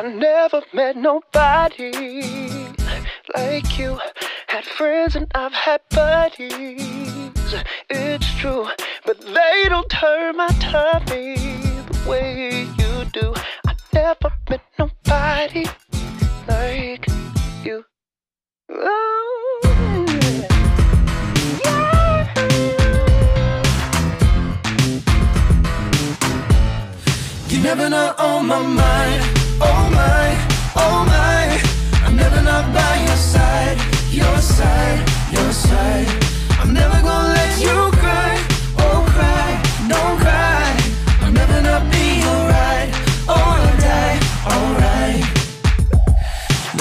I never met nobody like you. Had friends and I've had buddies. It's true, but they don't turn my tummy the way you do. I never met nobody like you. Oh, yeah. You're never not on my mind. Your side, your side. I'm never gonna let you cry.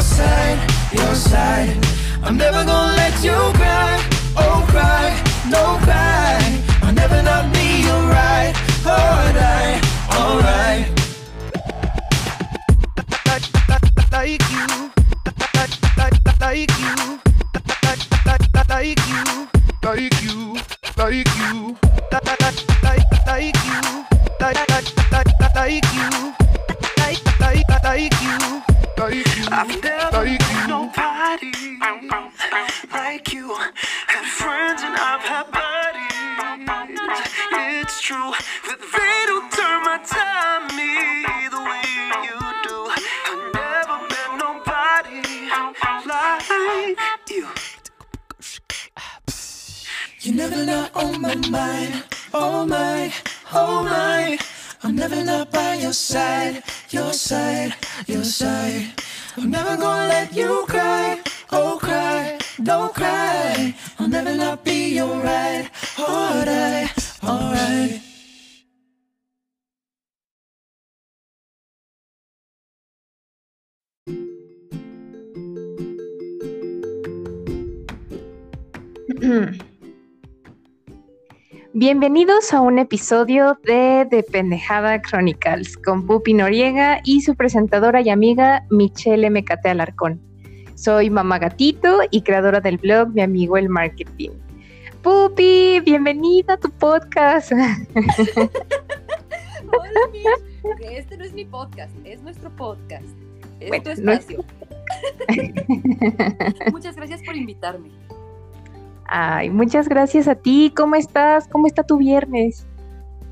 Your side, your side. I'm never gonna let you cry. Oh cry, don't cry. I'll never not be alright. Alright, alright. like, like, like you, like, you, like, you, like you, like you, like, you, like you, like you, I've never you. nobody like you. Had friends and I've had buddies. It's true, that they don't turn my tummy the way you do. I've never met nobody like you. You're never not on oh my mind. Oh my, oh my. I'm never not by your side, your side, your side. I'm never gonna let you cry. Oh cry, don't cry. I'll never not be your right, alright. Alright, alright. Bienvenidos a un episodio de De Pendejada Chronicles con Pupi Noriega y su presentadora y amiga Michelle Mecate Alarcón. Soy mamá gatito y creadora del blog Mi Amigo el Marketing. Pupi, bienvenida a tu podcast. Hola. Que este no es mi podcast, es nuestro podcast. Es Bueno, tu no es- espacio. Muchas gracias por invitarme. Ay, muchas gracias a ti. ¿Cómo estás? ¿Cómo está tu viernes?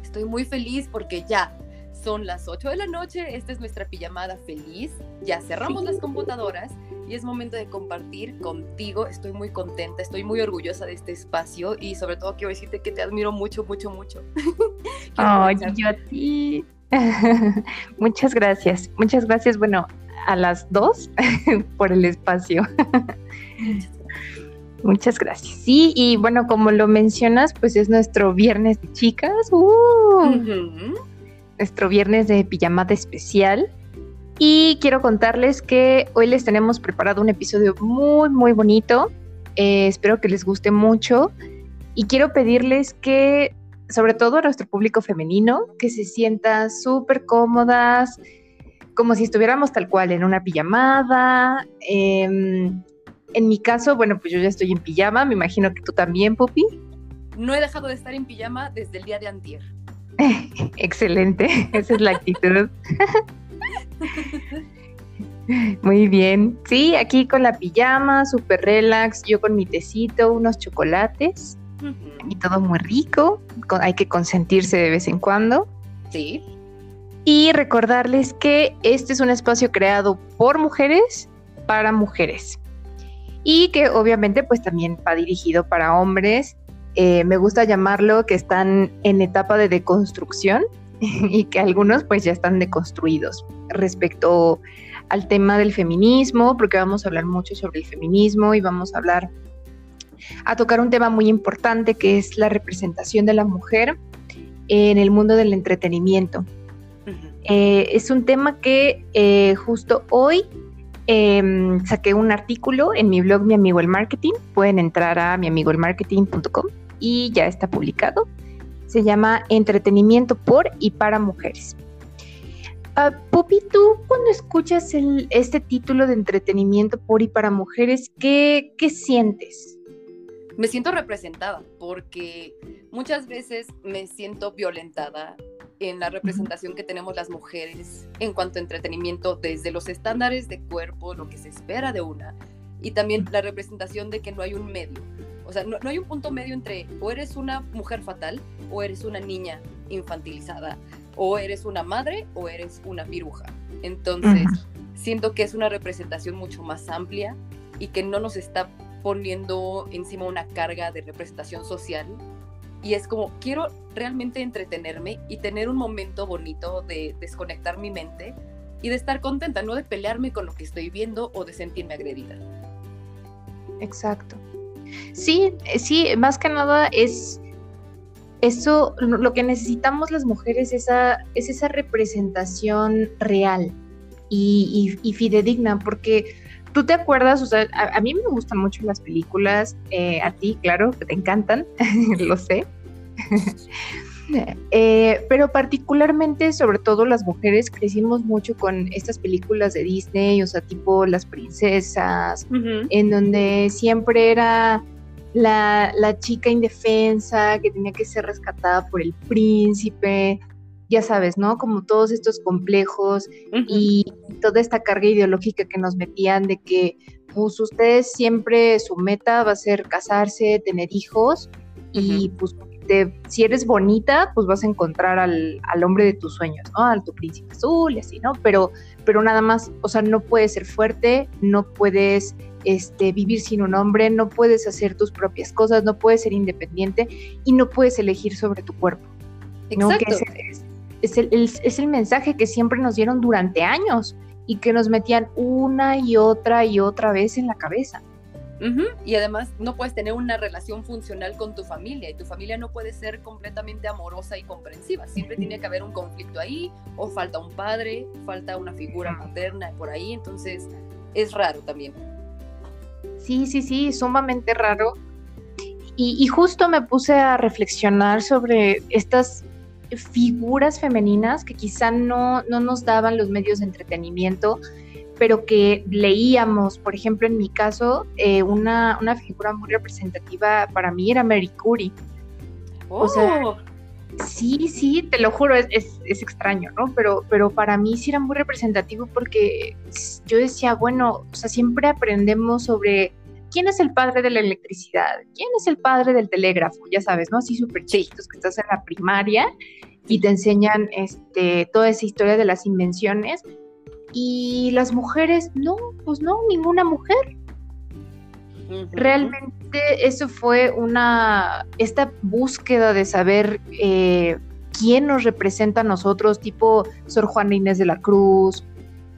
Estoy muy feliz porque ya son las 8 de la noche. Esta es nuestra pijamada feliz. Ya cerramos las computadoras y es momento de compartir contigo. Estoy muy contenta, estoy muy orgullosa de este espacio y sobre todo quiero decirte que te admiro mucho, mucho, mucho. Aprovechar- yo a ti. muchas gracias. Muchas gracias, bueno, a las dos por el espacio. Muchas gracias. Sí, y bueno, como lo mencionas, pues es nuestro viernes de chicas. ¡uh! Nuestro viernes de pijamada especial. Y quiero contarles que hoy les tenemos preparado un episodio muy, muy bonito. Eh, espero que les guste mucho. Y quiero pedirles que, sobre todo a nuestro público femenino, que se sientan súper cómodas, como si estuviéramos tal cual en una pijamada. Em, en mi caso, bueno, pues yo ya estoy en pijama, me imagino que tú también, Pupi. No he dejado de estar en pijama desde el día de antier. Excelente, esa es la actitud. Muy bien. Sí, aquí con la pijama, súper relax, yo con mi tecito, unos chocolates y todo muy rico. Hay que consentirse de vez en cuando. Sí. Y recordarles que este es un espacio creado por mujeres para mujeres. Y que obviamente pues también va dirigido para hombres. Eh, me gusta llamarlo que están en etapa de deconstrucción y que algunos pues ya están deconstruidos respecto al tema del feminismo, porque vamos a hablar mucho sobre el feminismo y vamos a hablar a tocar un tema muy importante que es la representación de la mujer en el mundo del entretenimiento. Eh, es un tema que eh, justo hoy em, saqué un artículo en mi blog Mi Amigo el Marketing. Pueden entrar a miamigoelmarketing.com y ya está publicado. Se llama Entretenimiento por y para mujeres. Uh, Pupi, tú cuando escuchas este título de entretenimiento por y para mujeres, ¿qué, ¿qué sientes? Me siento representada porque muchas veces me siento violentada en la representación que tenemos las mujeres en cuanto a entretenimiento, desde los estándares de cuerpo, lo que se espera de una, y también la representación de que no hay un medio. O sea, no, hay un punto medio entre o eres una mujer fatal o eres una niña infantilizada, o eres una madre o eres una viruja. Entonces, siento que es una representación mucho más amplia y que no nos está poniendo encima una carga de representación social y es como, quiero realmente entretenerme y tener un momento bonito de desconectar mi mente y de estar contenta, no de pelearme con lo que estoy viendo o de sentirme agredida. Exacto. Sí, eh, sí, más que nada es eso, lo que necesitamos las mujeres esa, es esa representación real y, fidedigna, porque tú te acuerdas, o sea, a, mí me gustan mucho las películas, eh, a ti, claro, que te encantan, lo sé. Eh, pero particularmente, sobre todo las mujeres, crecimos mucho con estas películas de Disney, o sea, tipo Las Princesas, en donde siempre era la, chica indefensa que tenía que ser rescatada por el príncipe, ya sabes, ¿no? Como todos estos complejos y toda esta carga ideológica que nos metían de que, pues ustedes siempre su meta va a ser casarse, tener hijos y pues si eres bonita, pues vas a encontrar al, hombre de tus sueños, ¿no? Al tu príncipe azul y así, ¿no? Pero, pero nada más, o sea, no puedes ser fuerte, no puedes este, vivir sin un hombre, no puedes hacer tus propias cosas, no puedes ser independiente y no puedes elegir sobre tu cuerpo. Exacto. es, el, es el mensaje que siempre nos dieron durante años y que nos metían una y otra y otra vez en la cabeza. Y además no puedes tener una relación funcional con tu familia y tu familia no puede ser completamente amorosa y comprensiva. Siempre tiene que haber un conflicto ahí o falta un padre, falta una figura materna por ahí. Entonces es raro también. Sí, sí, sí, sumamente raro. Y, justo me puse a reflexionar sobre estas figuras femeninas que quizá no, no nos daban los medios de entretenimiento pero que leíamos, por ejemplo, en mi caso, eh, una, figura muy representativa para mí era Mary Curie. O sea, oh. sí, sí, te lo juro, es, extraño, ¿no? Pero, pero para mí sí era muy representativo porque yo decía, bueno, o sea, siempre aprendemos sobre quién es el padre de la electricidad, quién es el padre del telégrafo, ya sabes, ¿no? Así súper chiquitos que estás en la primaria y te enseñan este, toda esa historia de las invenciones, y las mujeres, no, pues no, ninguna mujer. Realmente eso fue una, esta búsqueda de saber eh, quién nos representa a nosotros, tipo Sor Juana Inés de la Cruz,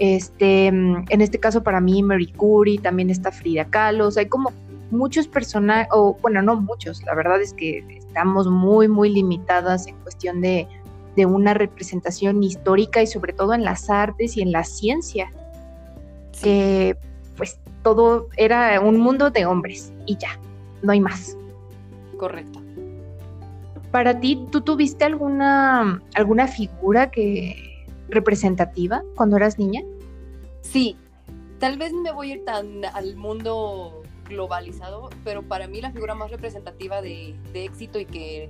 este, en este caso para mí Mary Curie, también está Frida Kahlo, hay como muchos personajes, o bueno, no muchos, la verdad es que estamos muy, muy limitadas en cuestión de, de una representación histórica y sobre todo en las artes y en la ciencia, que pues todo era un mundo de hombres y ya, no hay más. Correcto. Para ti, ¿tú tuviste alguna, alguna figura que representativa cuando eras niña? Sí, tal vez me voy a ir tan al mundo globalizado, pero para mí la figura más representativa de, de éxito y que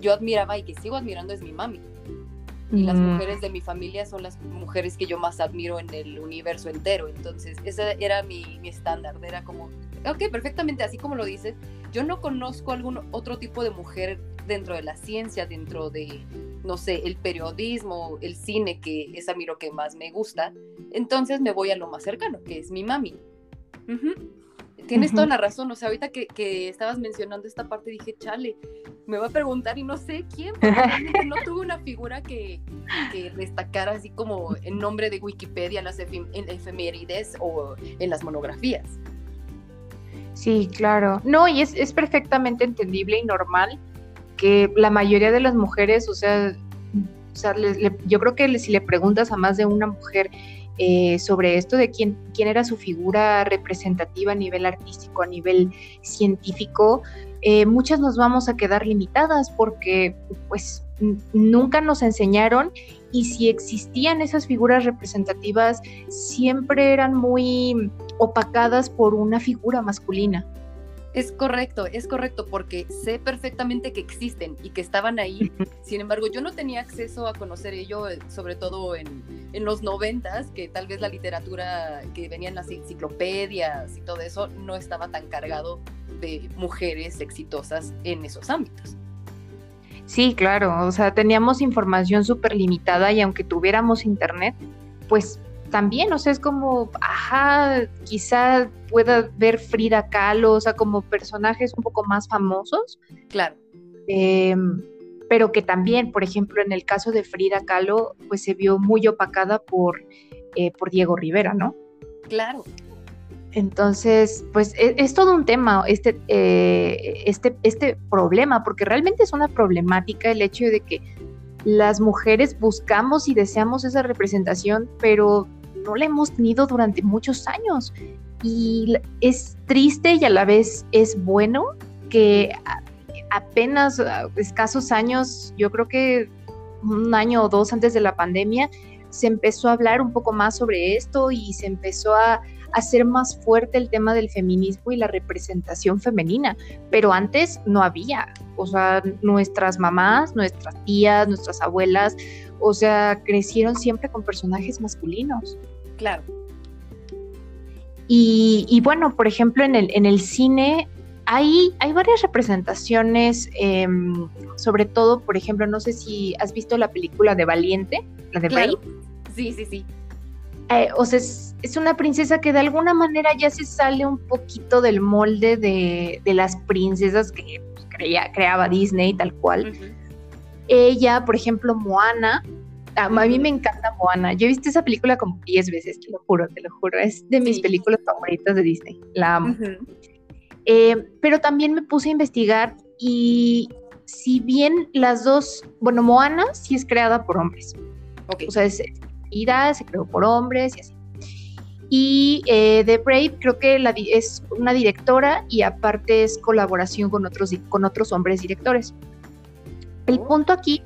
yo admiraba y que sigo admirando es mi mami. Y las mm. mujeres de mi familia son las mujeres que yo más admiro en el universo entero. Entonces, ese era mi, mi estándar. Era como, ok, perfectamente, así como lo dices. Yo no conozco algún otro tipo de mujer dentro de la ciencia, dentro de, no sé, el periodismo, el cine, que es a mí lo que más me gusta. Entonces me voy a lo más cercano, que es mi mami. Tienes toda la razón, o sea, ahorita que, que, estabas mencionando esta parte dije, chale, me va a preguntar y no sé quién, porque no tuve una figura que, que, destacara así como en nombre de Wikipedia en las efemérides o en las monografías. Sí, claro. No, y es, es perfectamente entendible y normal que la mayoría de las mujeres, o sea, o sea yo creo que si le preguntas a más de una mujer eh, sobre esto de quién, quién era su figura representativa a nivel artístico, a nivel científico, eh, muchas nos vamos a quedar limitadas porque pues nunca nos enseñaron y si existían esas figuras representativas siempre eran muy opacadas por una figura masculina. Es correcto, es correcto, porque sé perfectamente que existen y que estaban ahí. Sin embargo, yo no tenía acceso a conocer ello, eh, sobre todo en, en los noventas, que tal vez la literatura que venía en las enciclopedias y todo eso no estaba tan cargado de mujeres exitosas en esos ámbitos. Sí, claro, o sea, teníamos información súper limitada y aunque tuviéramos internet, pues también, o sea, es como, ajá, quizá pueda ver Frida Kahlo, o sea, como personajes un poco más famosos. Claro. Em, pero que también, por ejemplo, en el caso de Frida Kahlo, pues se vio muy opacada por, eh, por Diego Rivera, ¿no? Claro. Entonces, pues es, es todo un tema este, eh, este, este problema, porque realmente es una problemática el hecho de que las mujeres buscamos y deseamos esa representación, pero no la hemos tenido durante muchos años. Y es triste y a la vez es bueno que apenas escasos años, yo creo que un año o dos antes de la pandemia, se empezó a hablar un poco más sobre esto y se empezó a hacer más fuerte el tema del feminismo y la representación femenina, pero antes no había, o sea, nuestras mamás, nuestras tías, nuestras abuelas, o sea, crecieron siempre con personajes masculinos. Claro. Y, bueno, por ejemplo, en el, en el cine hay, hay varias representaciones, em, sobre todo, por ejemplo, no sé si has visto la película de Valiente, la de claro. Sí, sí, sí. Eh, o sea, es, una princesa que de alguna manera ya se sale un poquito del molde de, las princesas que pues, creaba Disney, tal cual. Ella, por ejemplo, Moana, a, mí me encanta Moana. Yo he visto esa película como 10 veces, te lo juro, te lo juro. Es de mis películas favoritas de Disney. La amo. Eh, pero también me puse a investigar y si bien las dos, bueno, Moana sí es creada por hombres. O sea, es, se creó por hombres y así. Y eh, The Brave creo que la, es una directora y aparte es colaboración con otros, con otros hombres directores. El oh. punto aquí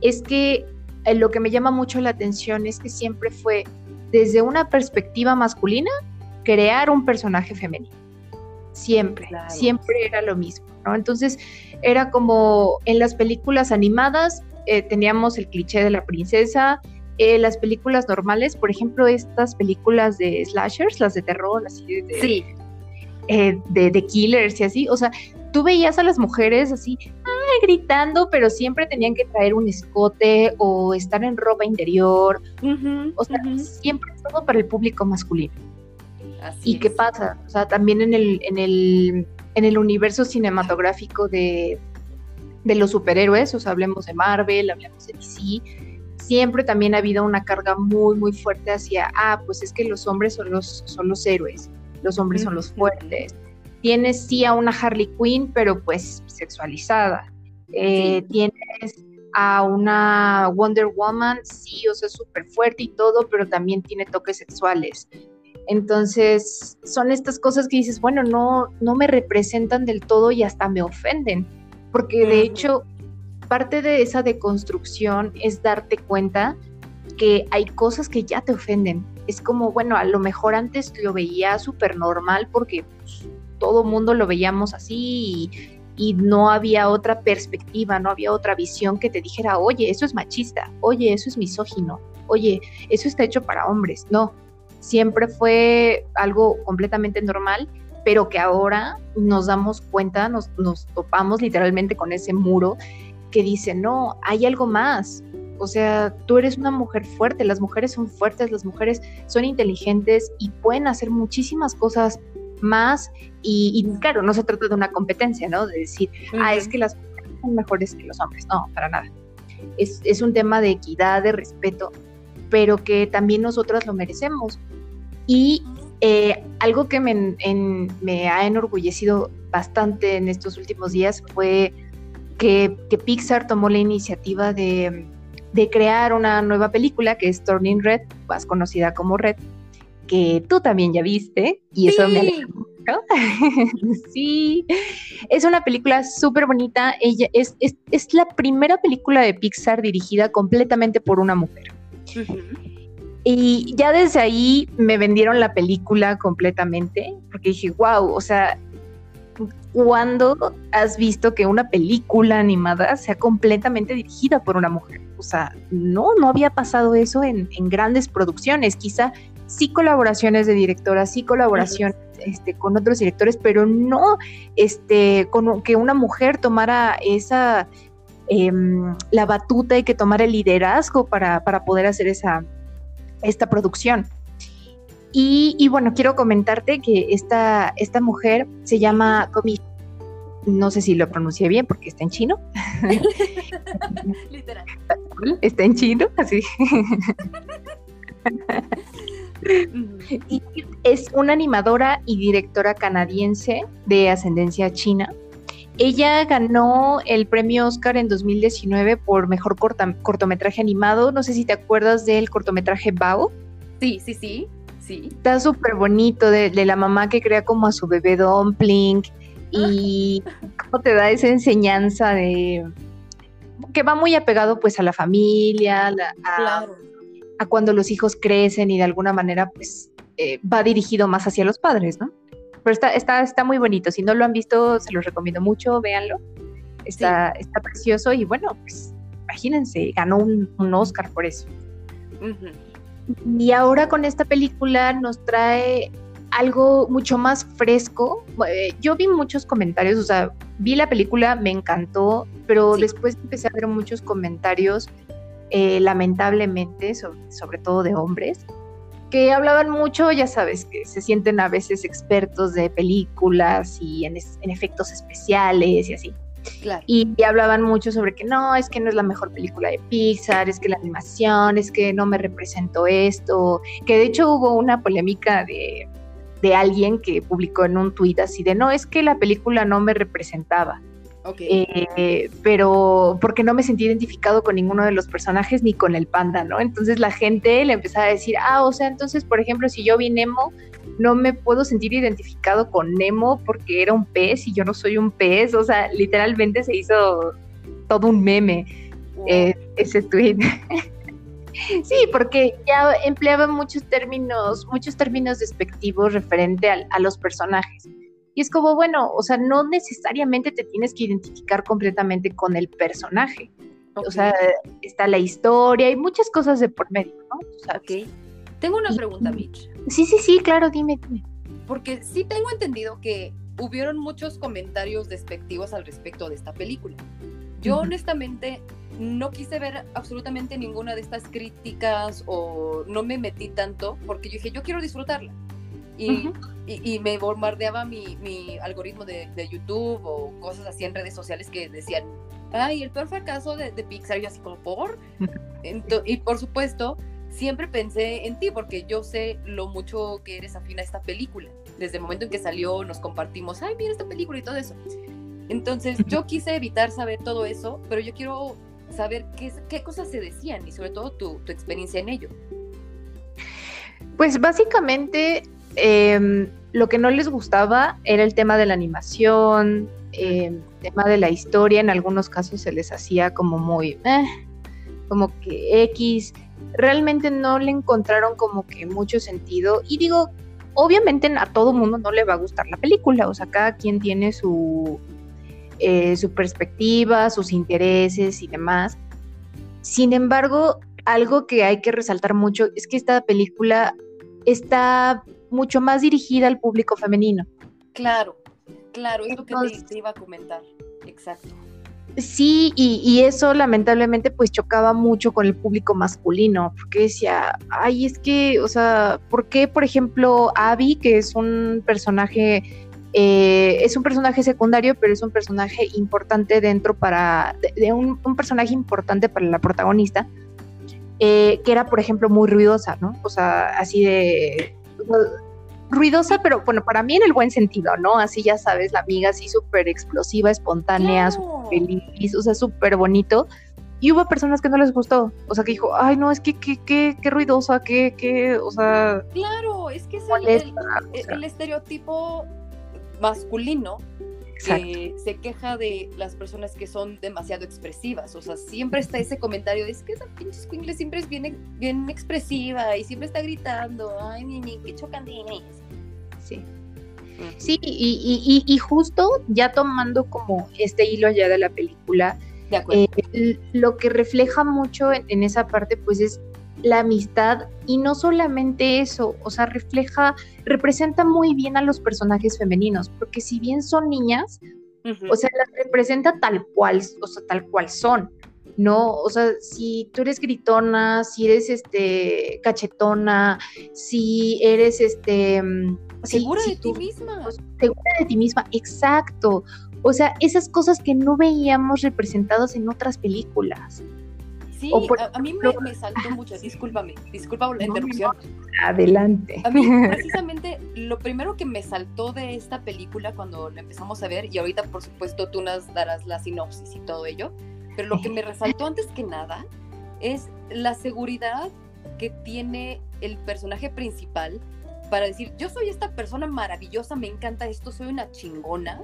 es que eh, lo que me llama mucho la atención es que siempre fue desde una perspectiva masculina crear un personaje femenino. Siempre, siempre era lo mismo, ¿no? Entonces era como en las películas animadas eh, teníamos el cliché de la princesa, eh, las películas normales, por ejemplo, estas películas de slashers, las de terror, así de, sí. de, de, killers y así, o sea, tú veías a las mujeres así, gritando, pero siempre tenían que traer un escote o estar en ropa interior. o sea, siempre todo para el público masculino. ¿Y qué pasa? O sea, también en el, en el, en el universo cinematográfico de, de los superhéroes, o sea, hablemos de Marvel, hablemos de DC, siempre también ha habido una carga muy, muy fuerte hacia, ah, pues es que los hombres son los, son los héroes, los hombres son los fuertes. Tienes sí a una Harley Quinn, pero pues sexualizada. Eh, tienes a una Wonder Woman, sí, o sea, súper fuerte y todo, pero también tiene toques sexuales. Entonces, son estas cosas que dices, bueno, no, no me representan del todo y hasta me ofenden, porque de hecho, parte de esa deconstrucción es darte cuenta que hay cosas que ya te ofenden. Es como, bueno, a lo mejor antes lo veía súper normal porque pues, todo mundo lo veíamos así y no había otra perspectiva, no había otra visión que te dijera, oye, eso es machista, oye, eso es misógino, oye, eso está hecho para hombres. No, siempre fue algo completamente normal, pero que ahora nos damos cuenta, nos topamos literalmente con ese muro que dice, no, hay algo más. O sea, tú eres una mujer fuerte, las mujeres son fuertes, las mujeres son inteligentes y pueden hacer muchísimas cosas más y, claro, no se trata de una competencia, ¿no? De decir, ah, es que las mujeres son mejores que los hombres, no, para nada. Es, es un tema de equidad, de respeto, pero que también nosotras lo merecemos. Y eh, algo que me, me, ha enorgullecido bastante en estos últimos días fue que, que Pixar tomó la iniciativa de, de crear una nueva película que es Turning Red, más conocida como Red, que tú también ya viste, y eso me alegra mucho. sí, es una película súper bonita. Ella es, es, es, la primera película de Pixar dirigida completamente por una mujer. Y ya desde ahí me vendieron la película completamente, porque dije, wow, o sea, ¿cuándo has visto que una película animada sea completamente dirigida por una mujer? O sea, no, no había pasado eso en, en grandes producciones. Quizá sí colaboraciones de directoras, sí colaboraciones este, con otros directores, pero no este, con que una mujer tomara esa, em, la batuta y que tomara el liderazgo para, para poder hacer esa, esta producción. Y, bueno, quiero comentarte que esta, esta mujer se llama Comi, no sé si lo pronuncié bien porque está en chino. Literal. Está en chino, así. y es una animadora y directora canadiense de ascendencia china. Ella ganó el premio Oscar en 2019 por mejor cortometraje animado. No sé si te acuerdas del cortometraje Bao. Sí, sí, sí, sí. Está súper bonito de, la mamá que crea como a su bebé dumpling y cómo te da esa enseñanza de que va muy apegado pues a la familia, a, a cuando los hijos crecen y de alguna manera pues eh, va dirigido más hacia los padres, ¿no? Pero está, está, está muy bonito. Si no lo han visto, se los recomiendo mucho, véanlo. Está, está precioso y bueno, pues imagínense, ganó un, Oscar por eso. Y ahora con esta película nos trae algo mucho más fresco. Eh, yo vi muchos comentarios, o sea, vi la película, me encantó, pero después empecé a ver muchos comentarios eh, lamentablemente, sobre, todo de hombres, que hablaban mucho, ya sabes, que se sienten a veces expertos de películas y en, efectos especiales y así. Y, hablaban mucho sobre que no, es que no es la mejor película de Pixar, es que la animación, es que no me representó esto, que de hecho hubo una polémica de, de alguien que publicó en un tuit así de no, es que la película no me representaba. Eh, pero porque no me sentí identificado con ninguno de los personajes ni con el panda, ¿no? Entonces la gente le empezaba a decir, ah, o sea, entonces, por ejemplo, si yo vi Nemo, no me puedo sentir identificado con Nemo porque era un pez y yo no soy un pez, o sea, literalmente se hizo todo un meme eh, ese tweet. sí, porque ya empleaba muchos términos, muchos términos despectivos referente a los personajes. Y es como, bueno, o sea, no necesariamente te tienes que identificar completamente con el personaje. O sea, está la historia y muchas cosas de por medio, ¿no? ok. Tengo una pregunta, Mitch. Sí, sí, sí, claro, dime, dime. Porque sí tengo entendido que hubieron muchos comentarios despectivos al respecto de esta película. Yo honestamente no quise ver absolutamente ninguna de estas críticas o no me metí tanto porque yo dije, yo quiero disfrutarla. Y, y, me bombardeaba mi, mi algoritmo de, de, YouTube o cosas así en redes sociales que decían, ay, el peor fracaso de, de Pixar, y así como, ¿por? y por supuesto, siempre pensé en ti porque yo sé lo mucho que eres afín a esta película. Desde el momento en que salió nos compartimos, ay, mira esta película y todo eso. Entonces yo quise evitar saber todo eso, pero yo quiero saber qué, qué cosas se decían y sobre todo tu, tu experiencia en ello. Pues básicamente Em, lo que no les gustaba era el tema de la animación, el em, tema de la historia, en algunos casos se les hacía como muy, eh, como que X, realmente no le encontraron como que mucho sentido y digo, obviamente a todo mundo no le va a gustar la película, o sea, cada quien tiene su, eh, su perspectiva, sus intereses y demás. Sin embargo, algo que hay que resaltar mucho es que esta película está mucho más dirigida al público femenino. Claro, claro, es lo que te, iba a comentar, exacto. Sí, y, eso lamentablemente pues chocaba mucho con el público masculino, porque decía, ay, es que, o sea, ¿por qué, por ejemplo, Abby, que es un personaje, eh, es un personaje secundario, pero es un personaje importante dentro para, de, un, personaje importante para la protagonista, eh, que era, por ejemplo, muy ruidosa, ¿no? O sea, así de ruidosa, pero bueno, para mí en el buen sentido, ¿no? Así ya sabes, la amiga así súper explosiva, espontánea, Claro. súper feliz, o sea, súper bonito. Y hubo personas que no les gustó, o sea, que dijo, ay, no, es que qué, qué, qué ruidosa, qué, qué, o sea, Claro, es que es el, molesta. el- o el- sea, el estereotipo masculino. Que se queja de las personas que son demasiado expresivas. O sea, siempre está ese comentario de es que esa pinche escuincle siempre es bien, bien expresiva y siempre está gritando. Ay, Nini, qué chocandines. Sí. Sí, y, y- y- y justo ya tomando como este hilo ya de la película, De eh, lo que refleja mucho en, en esa parte, pues es la amistad y no solamente eso, o sea, refleja, representa muy bien a los personajes femeninos, porque si bien son niñas, o sea, las representa tal cual, o sea, tal cual son, ¿no? O sea, si tú eres gritona, si eres este cachetona, si eres este mm, si- segura si de ti misma. segura de ti misma, exacto. O sea, esas cosas que no veíamos representadas en otras películas. Sí, o por a, a mí me, me saltó mucho. Discúlpame, disculpa por la No, no, interrupción. Adelante. A mí, precisamente, lo primero que me saltó de esta película cuando la empezamos a ver, y ahorita, por supuesto, tú nos darás la sinopsis y todo ello, pero lo que me resaltó antes que nada es la seguridad que tiene el personaje principal para decir, yo soy esta persona maravillosa, me encanta esto, soy una chingona,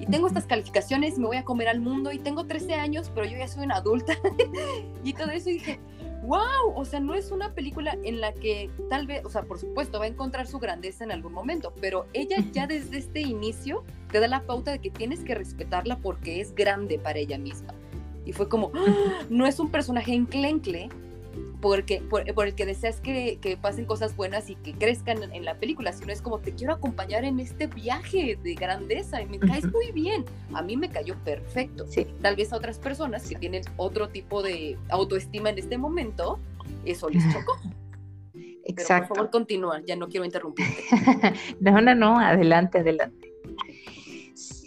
y tengo estas calificaciones, me voy a comer al mundo, y tengo 13 años, pero yo ya soy una adulta, y todo eso, y dije, wow, o sea, no es una película en la que tal vez, o sea, por supuesto, va a encontrar su grandeza en algún momento, pero ella ya desde este inicio te da la pauta de que tienes que respetarla porque es grande para ella misma. Y fue como, ¡ah! no es un personaje enclencle porque, por, por el que deseas que, que pasen cosas buenas y que crezcan en, la película, sino es como te quiero acompañar en este viaje de grandeza y me caes muy bien. A mí me cayó perfecto. Sí. Tal vez a otras personas que tienen otro tipo de autoestima en este momento, eso les chocó. Pero por Exacto. favor, continúa, ya no quiero interrumpirte. No, no, no, adelante, adelante.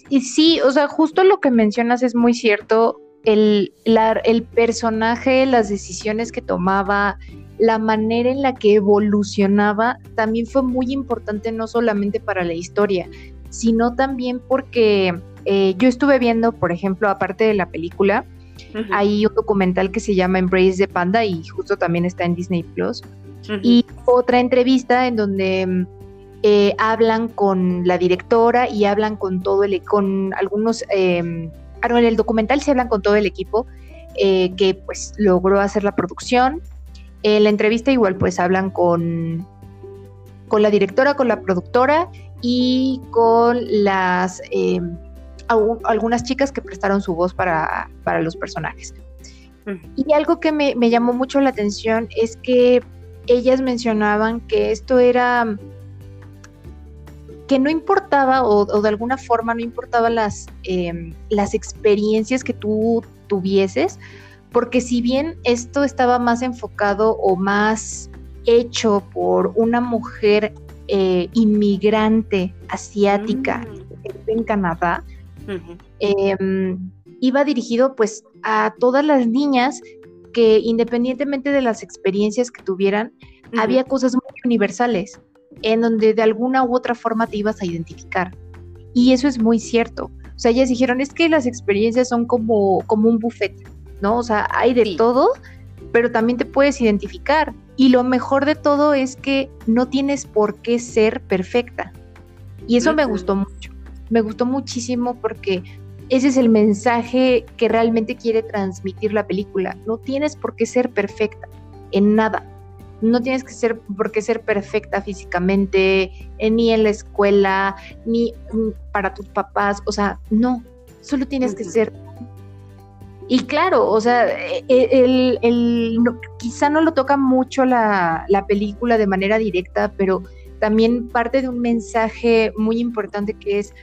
Y sí, o sea, justo lo que mencionas es muy cierto. El, la- el personaje, las decisiones que tomaba, la manera en la que evolucionaba, también fue muy importante no solamente para la historia, sino también porque eh, yo estuve viendo, por ejemplo, aparte de la película, hay un documental que se llama Embrace the Panda y justo también está en Disney Plus. Y otra entrevista en donde eh, hablan con la directora y hablan con todo el, con algunos, eh, en el documental se hablan con todo el equipo eh, que pues logró hacer la producción. En la entrevista igual pues hablan con, con la directora, con la productora y con las eh, au- algunas chicas que prestaron su voz para, para los personajes. Y algo que me, me llamó mucho la atención es que ellas mencionaban que esto era que no importaba o, o de alguna forma no importaba las, em, las experiencias que tú tuvieses, porque si bien esto estaba más enfocado o más hecho por una mujer eh, inmigrante asiática Mm. en Canadá, em, iba dirigido pues a todas las niñas que independientemente de las experiencias que tuvieran, había cosas muy universales en donde de alguna u otra forma te ibas a identificar. Y eso es muy cierto. O sea, ellas dijeron, es que las experiencias son como, como un buffet, ¿no? O sea, hay de Sí. todo, pero también te puedes identificar. Y lo mejor de todo es que no tienes por qué ser perfecta. Y eso me gustó mucho. Me gustó muchísimo porque ese es el mensaje que realmente quiere transmitir la película. No tienes por qué ser perfecta en nada. No tienes que ser por qué ser perfecta físicamente, eh, ni en la escuela, ni mm, para tus papás. O sea, no. Solo tienes que ser. Y claro, o sea, eh, eh, el, el- no- quizá no lo toca mucho la, la película de manera directa, pero también parte de un mensaje muy importante que es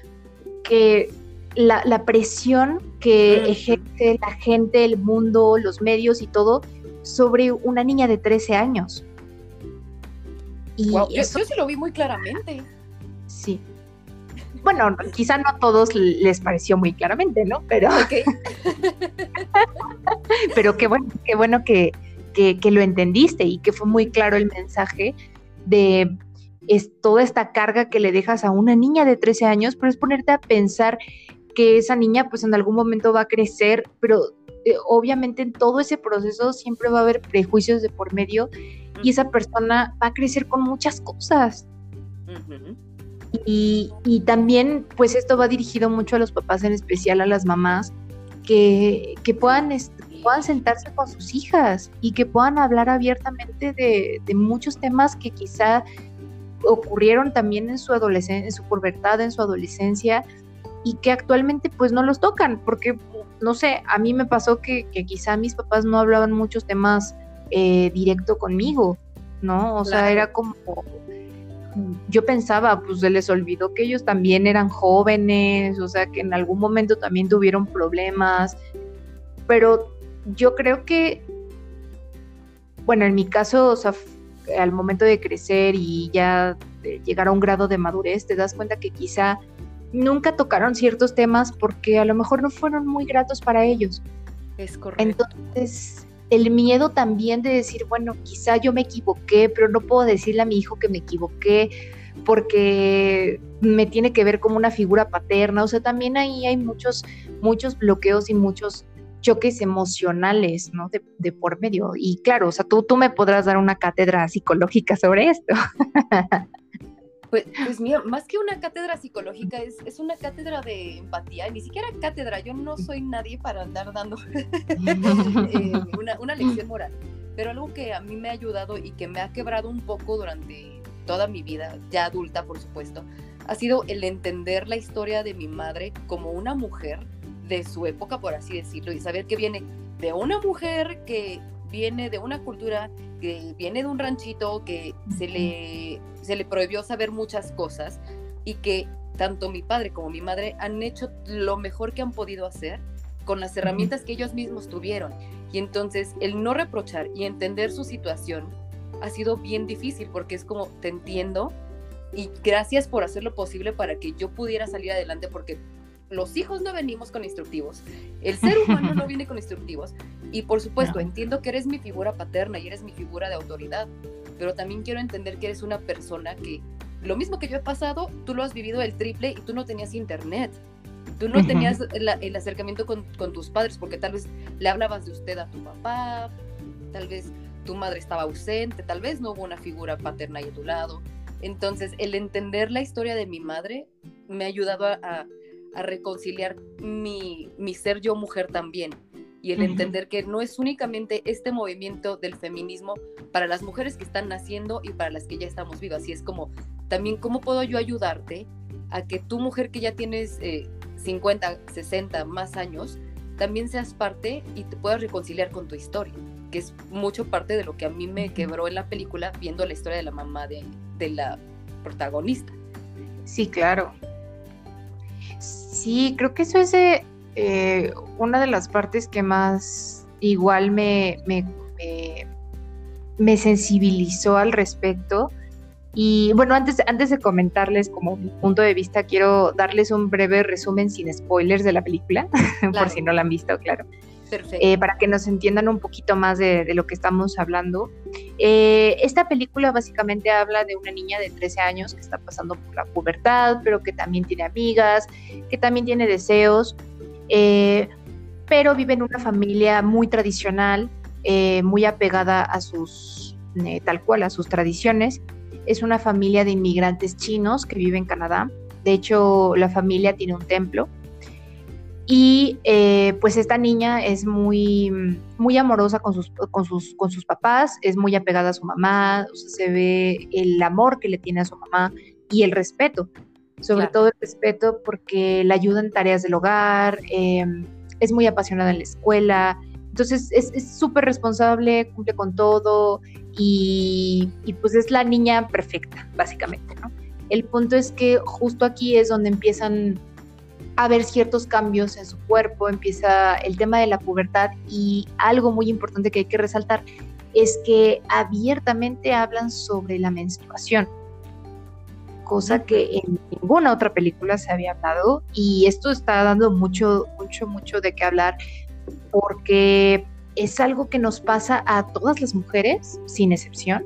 que la, la presión que ejerce la gente, el mundo, los medios y todo sobre una niña de 13 años. Y eso yo sí lo vi muy claramente. sí. Bueno, no- quizá no a todos les pareció muy claramente, ¿no? Pero, Ok. pero qué bueno, qué bueno que, que, que lo entendiste y que fue muy claro el mensaje de es toda esta carga que le dejas a una niña de 13 años, pero es ponerte a pensar que esa niña pues en algún momento va a crecer, pero eh, obviamente en todo ese proceso siempre va a haber prejuicios de por medio y esa persona va a crecer con muchas cosas. y, y, también pues esto va dirigido mucho a los papás, en especial a las mamás, que, que puedan, puedan sentarse con sus hijas y que puedan hablar abiertamente de, de muchos temas que quizá ocurrieron también en su adolescencia, en su pubertad, en su adolescencia, y que actualmente pues no los tocan, porque no sé, a mí me pasó que, quizá mis papás no hablaban muchos temas eh, directo conmigo, ¿no? O sea, era como, yo pensaba, pues se les olvidó que ellos también eran jóvenes, o sea, que en algún momento también tuvieron problemas, pero yo creo que, bueno, en mi caso, o sea, al momento de crecer y ya llegar a un grado de madurez, te das cuenta que quizá nunca tocaron ciertos temas porque a lo mejor no fueron muy gratos para ellos. Es correcto. Entonces, el miedo también de decir, bueno, quizá yo me equivoqué, pero no puedo decirle a mi hijo que me equivoqué porque me tiene que ver como una figura paterna, o sea, también ahí hay muchos, muchos bloqueos y muchos choques emocionales, ¿no? De, de, por medio. Y claro, o sea, tú, tú me podrás dar una cátedra psicológica sobre esto. Pues, pues mira, más que una cátedra psicológica, es, es, una cátedra de empatía, ni siquiera cátedra, yo no soy nadie para andar dando eh, una, una lección moral, pero algo que a mí me ha ayudado y que me ha quebrado un poco durante toda mi vida, ya adulta por supuesto, ha sido el entender la historia de mi madre como una mujer de su época, por así decirlo, y saber que viene de una mujer que viene de una cultura que viene de un ranchito, que se le, se le prohibió saber muchas cosas y que tanto mi padre como mi madre han hecho lo mejor que han podido hacer con las herramientas que ellos mismos tuvieron. Y entonces el no reprochar y entender su situación ha sido bien difícil porque es como, te entiendo y gracias por hacer lo posible para que yo pudiera salir adelante porque los hijos no venimos con instructivos, el ser humano no viene con instructivos y por supuesto entiendo que eres mi figura paterna y eres mi figura de autoridad, pero también quiero entender que eres una persona que lo mismo que yo he pasado, tú lo has vivido el triple y tú no tenías internet. Tú no tenías el, acercamiento con, con tus padres porque tal vez le hablabas de usted a tu papá, tal vez tu madre estaba ausente, tal vez no hubo una figura paterna ahí a tu lado. Entonces, el entender la historia de mi madre me ha ayudado a, a reconciliar mi, mi, ser yo mujer también. Y el entender que no es únicamente este movimiento del feminismo para las mujeres que están naciendo y para las que ya estamos vivas, y es como también cómo puedo yo ayudarte a que tu mujer que ya tienes 50, 60 más años, también seas parte y te puedas reconciliar con tu historia, que es mucho parte de lo que a mí me quebró en la película viendo la historia de la mamá de, de la protagonista. Sí, claro. Sí, creo que eso es eh, una de las partes que más igual me, me, sensibilizó al respecto. Y bueno, antes, antes de comentarles como mi punto de vista, quiero darles un breve resumen sin spoilers de la película, por si no la han visto, claro. Eh, para que nos entiendan un poquito más de, lo que estamos hablando. Eh, esta película básicamente habla de una niña de 13 años que está pasando por la pubertad, pero que también tiene amigas, que también tiene deseos, eh, pero vive en una familia muy tradicional, muy apegada a sus, tal cual, a sus tradiciones. Es una familia de inmigrantes chinos que vive en Canadá. De hecho, la familia tiene un templo y eh, pues esta niña es muy, muy amorosa con sus, con, sus, con sus papás, es muy apegada a su mamá, se ve el amor que le tiene a su mamá y el respeto, sobre todo el respeto porque la ayuda en tareas del hogar, em, es muy apasionada en la escuela, entonces es súper responsable, cumple con todo y, y, pues es la niña perfecta, básicamente, ¿no? El punto es que justo aquí es donde empiezan a ver ciertos cambios en su cuerpo, empieza el tema de la pubertad y algo muy importante que hay que resaltar es que abiertamente hablan sobre la menstruación, cosa que en ninguna otra película se había hablado y esto está dando mucho, mucho, mucho de qué hablar porque es algo que nos pasa a todas las mujeres, sin excepción,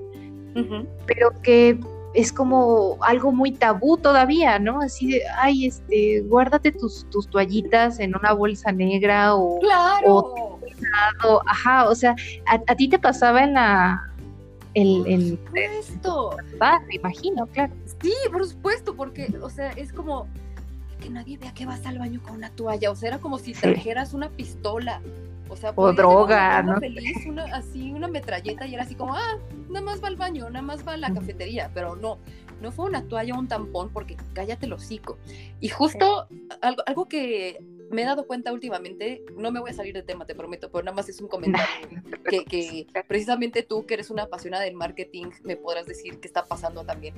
pero que es como algo muy tabú todavía, ¿no? Así de, ay, este, guárdate tus, tus toallitas en una bolsa negra o... Claro. ajá, o sea, a, ti te pasaba en la... El, el, supuesto. me imagino, claro. Sí, por supuesto, porque, o sea, es como que nadie vea que vas al baño con una toalla, o sea, era como si trajeras una pistola. O sea, o droga, ¿no? Feliz, una, así una metralleta y era así como, ah, nada más va al baño, nada más va a la cafetería, pero no, no fue una toalla o un tampón porque cállate el hocico. Y justo algo, algo que me he dado cuenta últimamente, no me voy a salir de tema, te prometo, pero nada más es un comentario que, que precisamente tú, que eres una apasionada del marketing, me podrás decir qué está pasando también.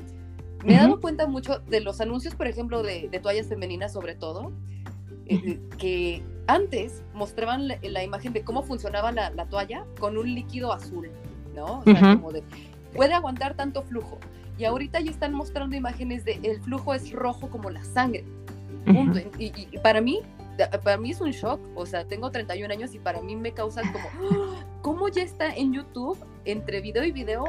Me he dado cuenta mucho de los anuncios, por ejemplo, de, de toallas femeninas sobre todo, eh, que antes mostraban la, imagen de cómo funcionaba la, toalla con un líquido azul, ¿no? O sea, como de, puede aguantar tanto flujo. Y ahorita ya están mostrando imágenes de el flujo es rojo como la sangre. y, para mí, para mí es un shock. O sea, tengo 31 años y para mí me causa como, ¡Ah! ¿cómo ya está en YouTube, entre video y video,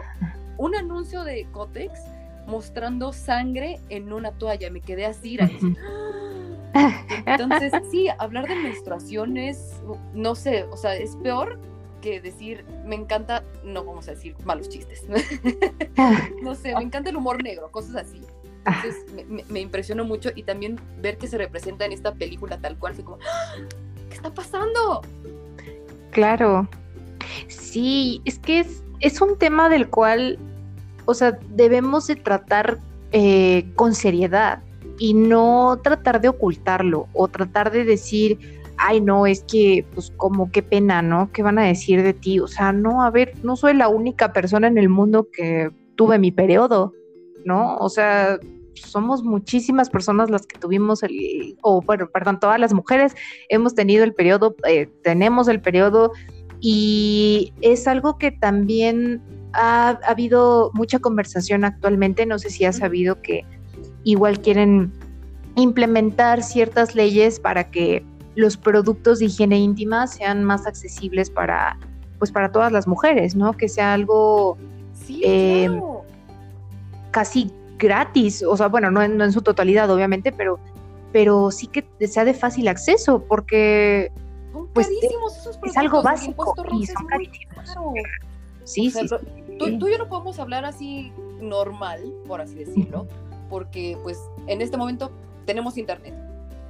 un anuncio de Cotex mostrando sangre en una toalla? Me quedé así, entonces, sí, hablar de menstruaciones, no sé, o sea, es peor que decir, me encanta, no vamos a decir malos chistes. no sé, me encanta el humor negro, cosas así. Entonces me, impresionó mucho y también ver que se representa en esta película tal cual, fue como, ¡Ah! ¿qué está pasando? Claro. Sí, es que es, es un tema del cual, o sea, debemos de tratar eh, con seriedad y no tratar de ocultarlo o tratar de decir, ay, no, es que, pues, como qué pena, ¿no? ¿Qué van a decir de ti? O sea, no, a ver, no soy la única persona en el mundo que tuve mi periodo, ¿no? O sea, somos muchísimas personas las que tuvimos el, o bueno, perdón, todas las mujeres hemos tenido el periodo, eh, tenemos el periodo y es algo que también ha, ha, habido mucha conversación actualmente, no sé si has sabido que igual quieren implementar ciertas leyes para que los productos de higiene íntima sean más accesibles para pues para todas las mujeres, ¿no? Que sea algo eh, casi gratis, o sea, bueno, no en, su totalidad, obviamente, pero, pero sí que sea de fácil acceso, porque pues, es algo básico y son carísimos. Sí, sí, Tú, tú, y yo no podemos hablar así normal, por así decirlo, porque pues en este momento tenemos internet.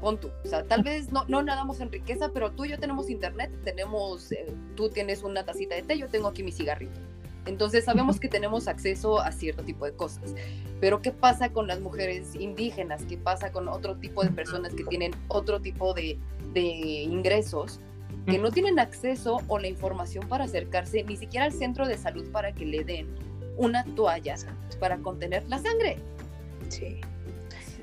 Pon tú. O sea, tal vez no, no nadamos en riqueza, pero tú y yo tenemos internet, tenemos, eh, tú tienes una tacita de té, yo tengo aquí mi cigarrito. Entonces sabemos que tenemos acceso a cierto tipo de cosas. Pero ¿qué pasa con las mujeres indígenas? ¿Qué pasa con otro tipo de personas que tienen otro tipo de, de ingresos? que no tienen acceso o la información para acercarse ni siquiera al centro de salud para que le den una toalla para contener la sangre. Sí.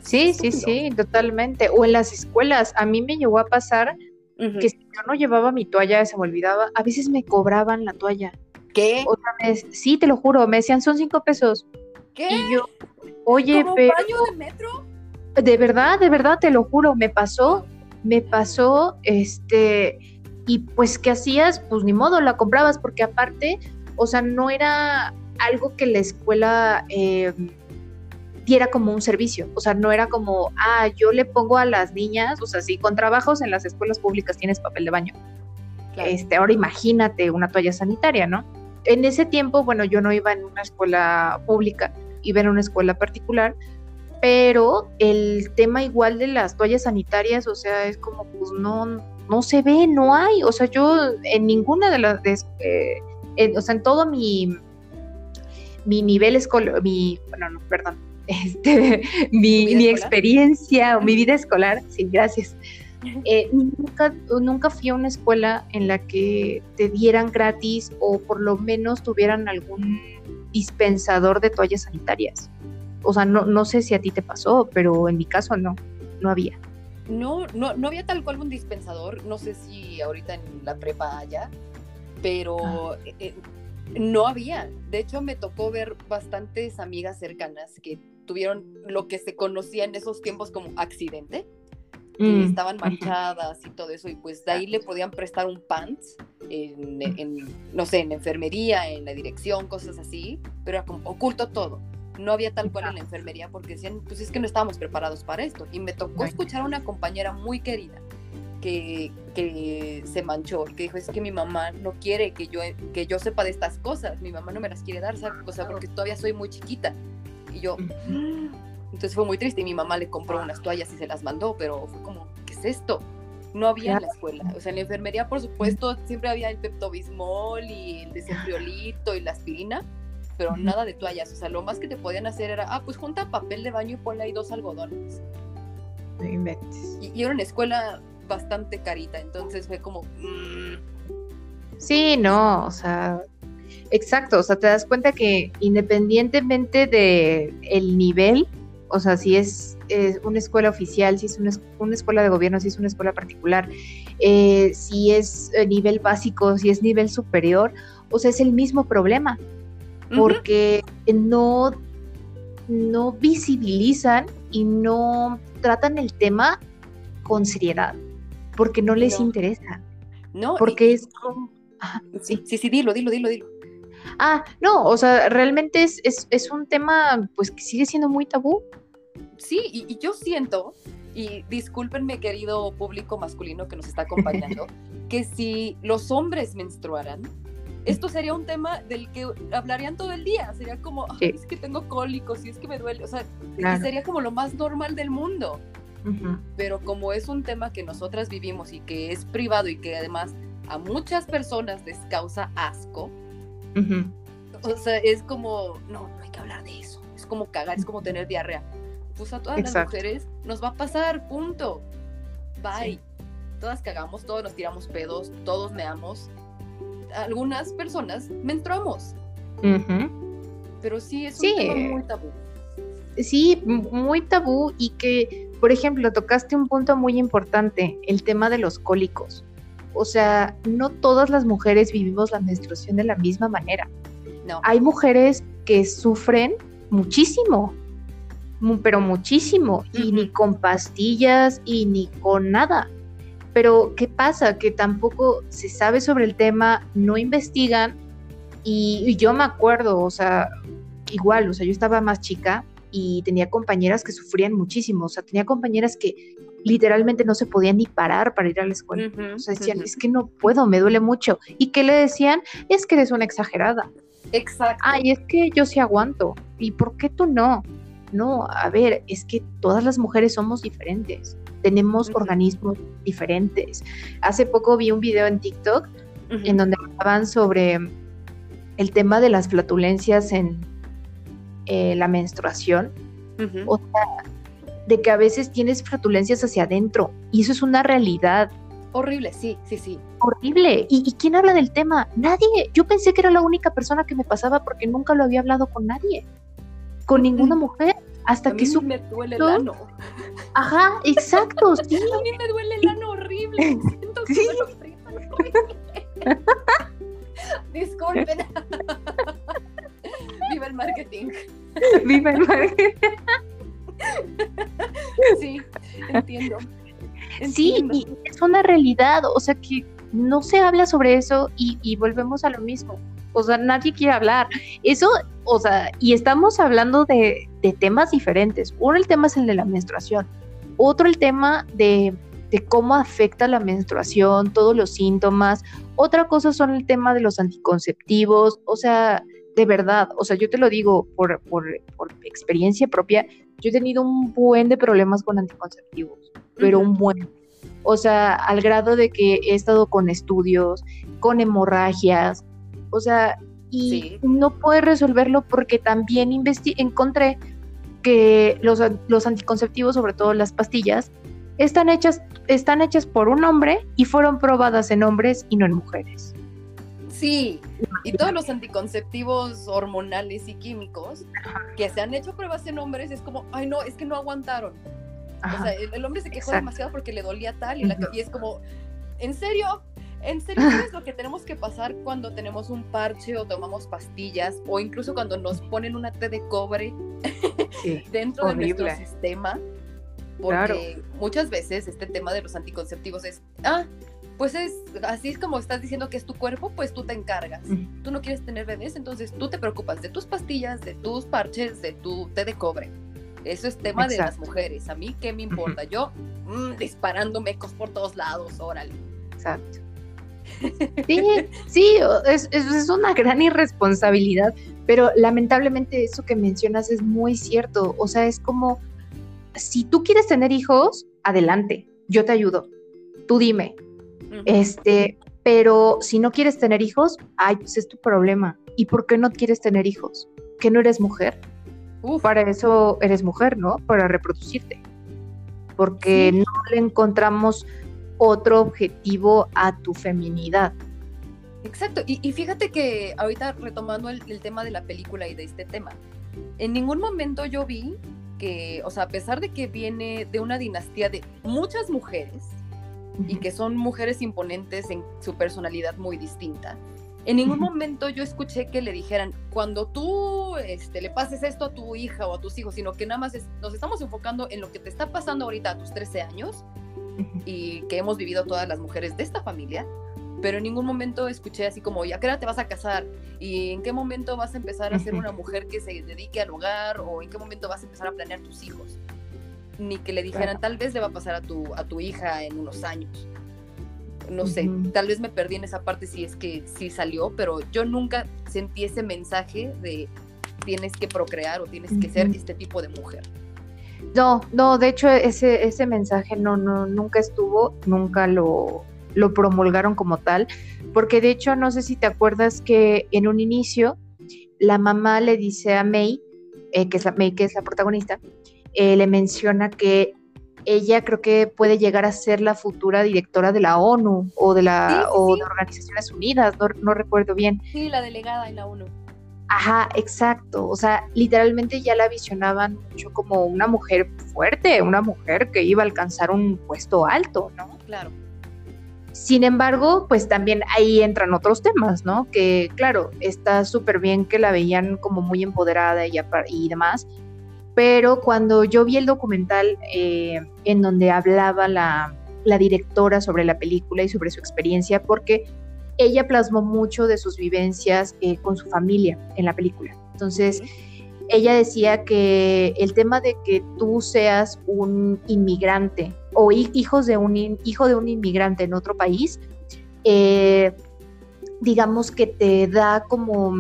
Sí, sí, sí, totalmente. O en las escuelas, a mí me llegó a pasar que si yo no llevaba mi toalla, se me olvidaba, a veces me cobraban la toalla. ¿Qué? Otra vez, sí, te lo juro, me decían, son cinco pesos. ¿Qué? Y yo, oye, pero... baño de metro? De verdad, de verdad, te lo juro, me pasó, me pasó, este, y pues, ¿qué hacías? Pues ni modo, la comprabas, porque aparte, o sea, no era algo que la escuela... Eh, era como un servicio, o sea, no era como, ah, yo le pongo a las niñas, o sea, si con trabajos en las escuelas públicas tienes papel de baño. Este, ahora imagínate una toalla sanitaria, ¿no? En ese tiempo, bueno, yo no iba en una escuela pública, iba en una escuela particular, pero el tema igual de las toallas sanitarias, o sea, es como, pues no, no se ve, no hay, o sea, yo en ninguna de las, eh, o sea, en todo mi, mi nivel escolar, mi, bueno, no, perdón, este, mi, experiencia o mi vida escolar, sí, gracias. Eh, nunca, nunca fui a una escuela en la que te dieran gratis o por lo menos tuvieran algún dispensador de toallas sanitarias. O sea, no, no sé si a ti te pasó, pero en mi caso no, no había. No, no, no había tal cual un dispensador, no sé si ahorita en la prepa haya, pero eh, eh, no había. De hecho, me tocó ver bastantes amigas cercanas que tuvieron lo que se conocía en esos tiempos como accidente, que mm, estaban manchadas y todo eso, y pues de ahí le podían prestar un pants en, no sé, en enfermería, en la dirección, cosas así, pero era como oculto todo. no había tal cual en la enfermería porque decían, pues es que no estábamos preparados para esto. Y me tocó escuchar a una compañera muy querida que, que se manchó, que dijo, es que mi mamá no quiere que yo, que yo sepa de estas cosas, mi mamá no me las quiere dar, ¿sabes? O sea, porque todavía soy muy chiquita. Y yo, entonces fue muy triste y mi mamá le compró unas toallas y se las mandó, pero fue como, ¿qué es esto? No había en la escuela. O sea, en la enfermería, por supuesto, siempre había el peptobismol y el desenfriolito y la aspirina, pero nada de toallas. O sea, lo más que te podían hacer era, ah, pues junta papel de baño y ponle ahí dos algodones. Y, y era una escuela bastante carita, entonces fue como... Mm". Sí, no, o sea, exacto, o sea, te das cuenta que independientemente de el nivel, o sea, si es, una escuela oficial, si es una, escuela de gobierno, si es una escuela particular, eh, si es eh, nivel básico, si es nivel superior, o sea, es el mismo problema, porque no, no visibilizan y no tratan el tema con seriedad porque no les interesa. No. Porque es sí. sí, sí, dilo, dilo, dilo, dilo. Ah, no, o sea, realmente es, es, un tema pues que sigue siendo muy tabú. Sí, y, yo siento, y discúlpenme querido público masculino que nos está acompañando, que si los hombres menstruaran, esto sería un tema del que hablarían todo el día. Sería como, es que tengo cólicos y es que me duele. O sea, sería como lo más normal del mundo. Pero como es un tema que nosotras vivimos y que es privado y que además a muchas personas les causa asco, o sea, es como, no, no hay que hablar de eso. Es como cagar, es como tener diarrea. Pues a todas las mujeres nos va a pasar, punto. Bye. Todas cagamos, todos nos tiramos pedos, todos meamos. Algunas personas menstruamos. Pero sí, es un tema muy tabú. Sí, muy tabú y que por ejemplo, tocaste un punto muy importante, el tema de los cólicos. O sea, no todas las mujeres vivimos la menstruación de la misma manera. No. Hay mujeres que sufren muchísimo, pero muchísimo, y ni con pastillas y ni con nada. Pero, ¿qué pasa? Que tampoco se sabe sobre el tema, no investigan, y, y yo me acuerdo, o sea, igual, o sea, yo estaba más chica y tenía compañeras que sufrían muchísimo, o sea, tenía compañeras que literalmente no se podían ni parar para ir a la escuela. o sea, decían, es que no puedo, me duele mucho. ¿Y qué le decían? Es que eres una exagerada. Exacto. Ay, es que yo sí aguanto. ¿Y por qué tú no? No, a ver, es que todas las mujeres somos diferentes. Tenemos organismos diferentes. Hace poco vi un video en TikTok en donde hablaban sobre el tema de las flatulencias en eh, la menstruación. O sea, de que a veces tienes flatulencias hacia adentro y eso es una realidad. Horrible, sí, sí, sí. Horrible. ¿Y, quién habla del tema? Nadie. Yo pensé que era la única persona que me pasaba porque nunca lo había hablado con nadie. Con ninguna mujer. Hasta que su... me duele el ano. Ajá, exacto. sí. A mí me duele el ano horrible. Siento que sí. me lo Disculpen. Viva el marketing. Viva el marketing. sí, entiendo. Sí, y es una realidad, o sea que no se habla sobre eso y, volvemos a lo mismo. O sea, nadie quiere hablar. Eso, o sea, y estamos hablando de, de temas diferentes. Uno, el tema es el de la menstruación. Otro, el tema de, de cómo afecta la menstruación, todos los síntomas. Otra cosa son el tema de los anticonceptivos. O sea, de verdad, o sea, yo te lo digo por, por, experiencia propia, yo he tenido un buen de problemas con anticonceptivos, pero un buen. O sea, al grado de que he estado con estudios, con hemorragias, o sea, y no puedes resolverlo porque también encontré que los, los anticonceptivos, sobre todo las pastillas, están hechas, están hechas por un hombre y fueron probadas en hombres y no en mujeres. Sí, y todos los anticonceptivos hormonales y químicos que se han hecho pruebas en hombres es como, ay no, es que no aguantaron. O sea, el, hombre se quejó demasiado porque le dolía tal y, y es como, ¿en serio? ¿En serio es lo que tenemos que pasar cuando tenemos un parche o tomamos pastillas o incluso cuando nos ponen una T de cobre dentro de nuestro sistema? Porque muchas veces este tema de los anticonceptivos es, ah, pues es así es como estás diciendo que es tu cuerpo, pues tú te encargas. Mm. Tú no quieres tener bebés, entonces tú te preocupas de tus pastillas, de tus parches, de tu té de cobre. Eso es tema de las mujeres. A mí, ¿qué me importa? Yo mm, disparando mecos por todos lados, órale. Exacto. Sí, sí, es, una gran irresponsabilidad, pero lamentablemente eso que mencionas es muy cierto. O sea, es como, si tú quieres tener hijos, adelante, yo te ayudo, tú dime. Este, pero si no quieres tener hijos, ay, pues es tu problema. ¿Y por qué no quieres tener hijos? ¿Que no eres mujer? Uf, Para eso eres mujer, ¿no? Para reproducirte. Porque Sí. no le encontramos otro objetivo a tu feminidad. Exacto, y, y fíjate que ahorita retomando el, el tema de la película y de este tema, en ningún momento yo vi que, o sea, a pesar de que viene de una dinastía de muchas mujeres y que son mujeres imponentes en su personalidad muy distinta, en ningún momento yo escuché que le dijeran, cuando tú este, le pases esto a tu hija o a tus hijos, sino que nada más es- nos estamos enfocando en lo que te está pasando ahorita a tus 13 años y que hemos vivido todas las mujeres de esta familia, pero en ningún momento escuché así como, ¿y a qué hora te vas a casar? ¿Y en qué momento vas a empezar a ser una mujer que se dedique al hogar? ¿O en qué momento vas a empezar a planear tus hijos? Ni que le dijeran, Claro. tal vez le va a pasar a tu, a tu hija en unos años. No sé, tal vez me perdí en esa parte si es que sí salió, pero yo nunca sentí ese mensaje de tienes que procrear o tienes que ser este tipo de mujer. No, no, de hecho ese, ese mensaje no, no, nunca estuvo, nunca lo, lo promulgaron como tal, porque de hecho no sé si te acuerdas que en un inicio la mamá le dice a May, eh, que es la May, que es la protagonista, eh, le menciona que ella creo que puede llegar a ser la futura directora de la ONU o de la Sí, sí, o sí. de Organizaciones Unidas, no, no recuerdo bien. Sí, la delegada en la ONU. Ajá, exacto. O sea, literalmente ya la visionaban mucho como una mujer fuerte, una mujer que iba a alcanzar un puesto alto, ¿no? Claro. Sin embargo, pues también ahí entran otros temas, ¿no? Que claro, está súper bien que la veían como muy empoderada y, y demás, pero cuando yo vi el documental eh, en donde hablaba la, la directora sobre la película y sobre su experiencia, porque ella plasmó mucho de sus vivencias eh, con su familia en la película. Entonces, ella decía que el tema de que tú seas un inmigrante o hi- hijos de un in- hijo de un inmigrante en otro país, eh, digamos que te da como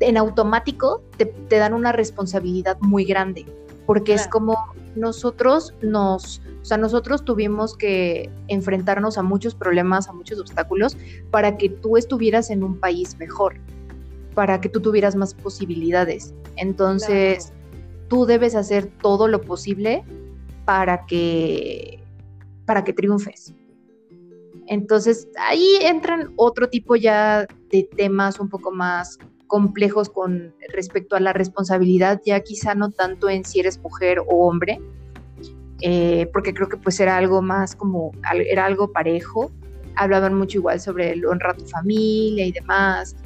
en automático te, te dan una responsabilidad muy grande, porque es como nosotros nos, o sea, nosotros tuvimos que enfrentarnos a muchos problemas, a muchos obstáculos, para que tú estuvieras en un país mejor, para que tú tuvieras más posibilidades. Entonces, tú debes hacer todo lo posible para que, para que triunfes. Entonces, ahí entran otro tipo ya de temas un poco más complejos con respecto a la responsabilidad, ya quizá no tanto en si eres mujer o hombre, eh, porque creo que pues era algo más como, era algo parejo. Hablaban mucho igual sobre el honra a tu familia y demás.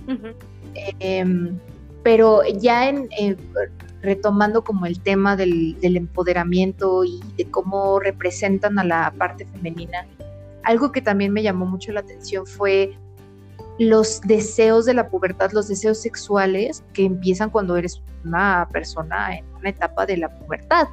Em, pero ya en, eh, retomando como el tema del, del empoderamiento y de cómo representan a la parte femenina, algo que también me llamó mucho la atención fue los deseos de la pubertad, los deseos sexuales que empiezan cuando eres una persona en una etapa de la pubertad.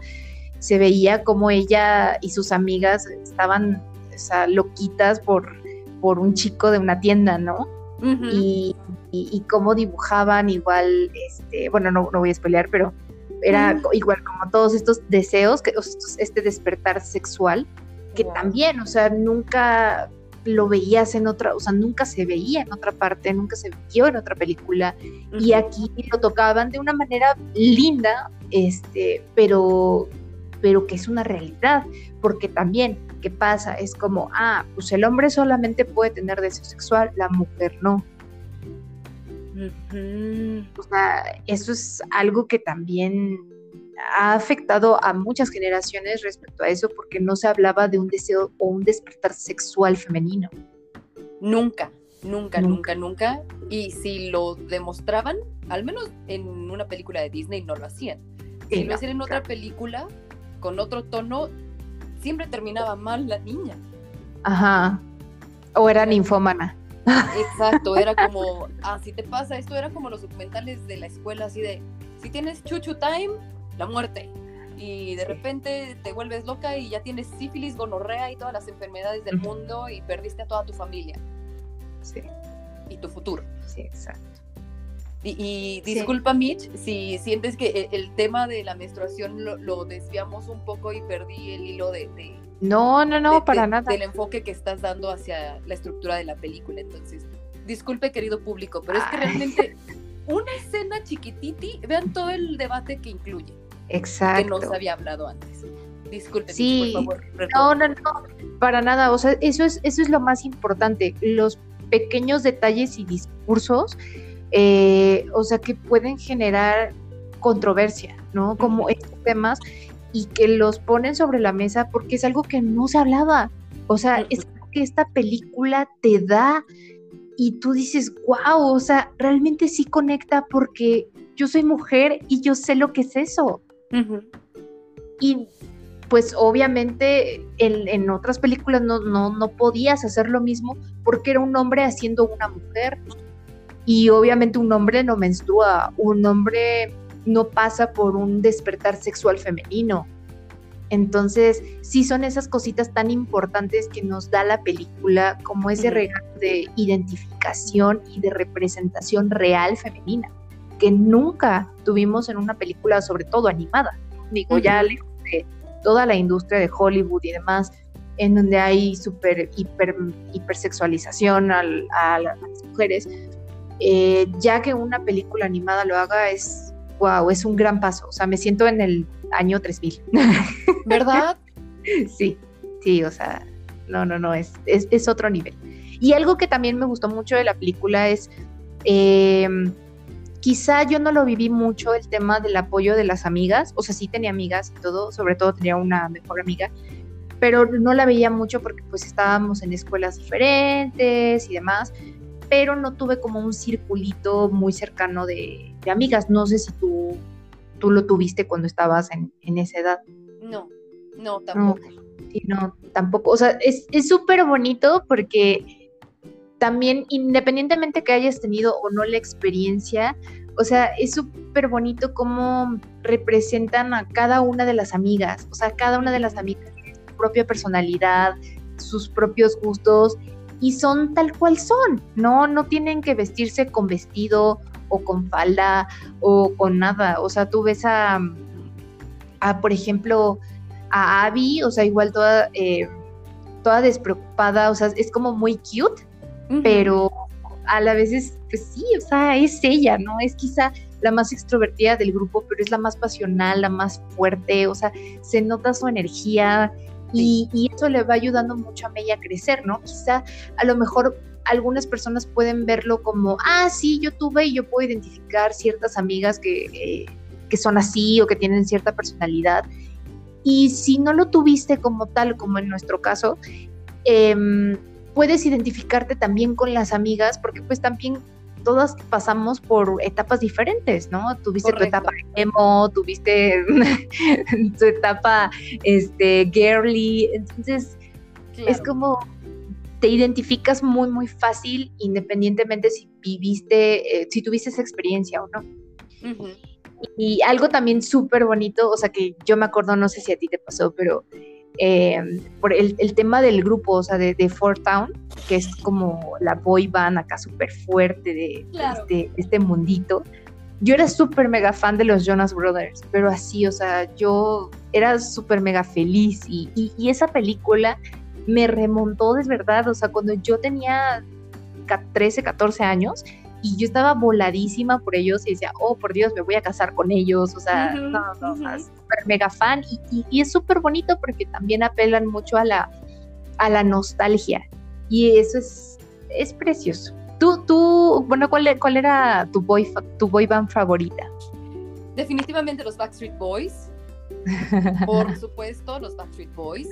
Se veía como ella y sus amigas estaban o sea, loquitas por, por un chico de una tienda, ¿no? Y, y- y cómo dibujaban igual, este, bueno, no, no voy a spoilear, pero era igual como todos estos deseos, que, estos- este despertar sexual, que Wow. también, o sea, nunca lo veías en otra, o sea, nunca se veía en otra parte, nunca se vio en otra película, y aquí lo tocaban de una manera linda, este, pero, pero que es una realidad, porque también, ¿qué pasa? Es como, ah, pues el hombre solamente puede tener deseo sexual, la mujer no. O sea, eso es algo que también ha afectado a muchas generaciones respecto a eso, porque no se hablaba de un deseo o un despertar sexual femenino. Nunca, nunca, Nunca. nunca. Y si lo demostraban, al menos en una película de Disney no lo hacían. Si Sí, lo no, hacían en otra película, con otro tono, siempre terminaba mal la niña. Ajá. O era ninfómana. Exacto, era como, ah, si te pasa esto, era como los documentales de la escuela, así de, si tienes chuchu time, la muerte. Y de repente te vuelves loca y ya tienes sífilis, gonorrea y todas las enfermedades del mundo y perdiste a toda tu familia. Sí, Y tu futuro. sí, exacto. Y, y disculpa, Mitch, si sientes que el, el tema de la menstruación lo, lo desviamos un poco y perdí el hilo de, de- No, no, no, de- para de- nada. del enfoque que estás dando hacia la estructura de la película. Entonces, disculpe, querido público, pero es que realmente una escena chiquititi, vean todo el debate que incluye, que Exacto. no se había hablado antes. Disculpe, Mitch, Sí. por favor. No, retome. no, no, para nada. O sea, eso es, eso es lo más importante. Los pequeños detalles y discursos, eh, o sea, que pueden generar controversia, ¿no? Como estos temas y que los ponen sobre la mesa porque es algo que no se hablaba. O sea, es algo que esta película te da y tú dices, wow, o sea, realmente sí conecta porque yo soy mujer y yo sé lo que es eso. Y pues obviamente en, en otras películas no, no, no podías hacer lo mismo porque era un hombre haciendo una mujer. Y obviamente un hombre no menstrua, un hombre no pasa por un despertar sexual femenino. Entonces, sí son esas cositas tan importantes que nos da la película como ese regalo de identificación y de representación real femenina, que nunca tuvimos en una película, sobre todo animada. Digo, ya Ujú. lejos de toda la industria de Hollywood y demás, en donde hay super hiper, hipersexualización al- a, la- a las mujeres, eh, ya que una película animada lo haga es, wow, es un gran paso. O sea, me siento en el año 3000. ¿Verdad? sí, sí, o sea, no, no, no, es, es, es otro nivel. Y algo que también me gustó mucho de la película es, eh, quizá yo no lo viví mucho el tema del apoyo de las amigas, o sea, sí tenía amigas y todo, sobre todo tenía una mejor amiga, pero no la veía mucho porque pues estábamos en escuelas diferentes y demás, pero no tuve como un circulito muy cercano de, de amigas. No sé si tú, tú lo tuviste cuando estabas en, en esa edad. No, no, tampoco. Sí, no, tampoco. O sea, es es súper bonito porque también, independientemente que hayas tenido o no la experiencia, o sea, es súper bonito cómo representan a cada una de las amigas. O sea, cada una de las amigas tiene su propia personalidad, sus propios gustos y son tal cual son, ¿no? No tienen que vestirse con vestido o con falda o con nada. O sea, tú ves a, a por ejemplo, a Abby, o sea, igual toda, eh, toda despreocupada, o sea, es como muy cute, Pero a la vez es, pues sí, o sea, es ella, ¿no? Es quizá la más extrovertida del grupo, pero es la más pasional, la más fuerte, o sea, se nota su energía y, y eso le va ayudando mucho a Mella a crecer, ¿no? Quizá a lo mejor algunas personas pueden verlo como, ah, sí, yo tuve y yo puedo identificar ciertas amigas que, eh, que son así o que tienen cierta personalidad. Y si no lo tuviste como tal, como en nuestro caso, em, puedes identificarte también con las amigas, porque pues también todas pasamos por etapas diferentes, ¿no? Tuviste Correcto. tu etapa emo, tuviste tu etapa este, girly, entonces es como te identificas muy, muy fácil, independientemente si viviste, eh, si tuviste esa experiencia o no. Ujú. Y algo también súper bonito, o sea, que yo me acuerdo, no sé si a ti te pasó, pero eh, por el, el tema del grupo, o sea, de, de Fort Town, que es como la boy band acá súper fuerte de, Claro. de este, de este mundito. Yo era súper mega fan de los Jonas Brothers, pero así, o sea, yo era súper mega feliz y, y, y esa película me remontó de verdad, o sea, cuando yo tenía ca- 13, 14 años y yo estaba voladísima por ellos y decía, oh, por Dios, me voy a casar con ellos, o sea, Ujú, no, no, o sea, ujú. súper mega fan y, y- y es súper bonito porque también apelan mucho a la, a la nostalgia y eso es, es precioso. Tú, tú, bueno, ¿cuál, cuál era tu boy, tu boy band favorita? Definitivamente los Backstreet Boys. Por supuesto, los Backstreet Boys.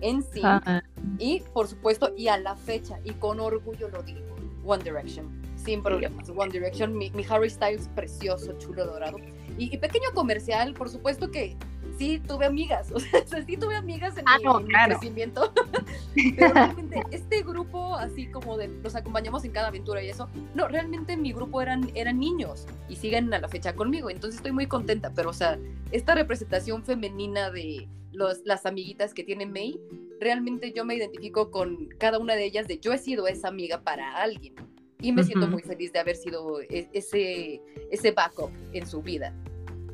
En sí. Ah, Y por supuesto, y a la fecha, y con orgullo lo digo, One Direction. Sin problemas. One Direction, mi, mi Harry Styles precioso, chulo, dorado. Y, y pequeño comercial, por supuesto que sí tuve amigas, o sea, sí tuve amigas en, Ah, mi, no, en mi claro. crecimiento, pero realmente este grupo, así como de, los acompañamos en cada aventura y eso, no, realmente mi grupo eran, eran niños y siguen a la fecha conmigo, entonces estoy muy contenta, pero o sea, esta representación femenina de los, las amiguitas que tiene May, realmente yo me identifico con cada una de ellas de yo he sido esa amiga para alguien. Y me siento Ujú. muy feliz de haber sido e- ese, ese backup en su vida.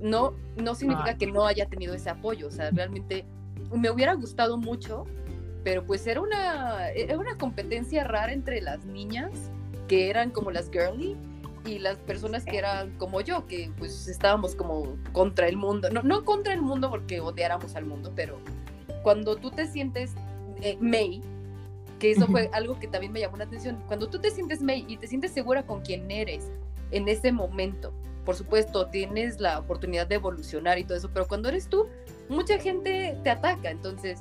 No, no significa Ay. que no haya tenido ese apoyo, o sea, realmente me hubiera gustado mucho, pero pues era una, era una competencia rara entre las niñas que eran como las girly y las personas que eran como yo, que pues estábamos como contra el mundo, no, no contra el mundo porque odiáramos al mundo, pero cuando tú te sientes eh, May, que eso fue algo que también me llamó la atención, cuando tú te sientes May y te sientes segura con quien eres en ese momento, por supuesto, tienes la oportunidad de evolucionar y todo eso, pero cuando eres tú, mucha gente te ataca, entonces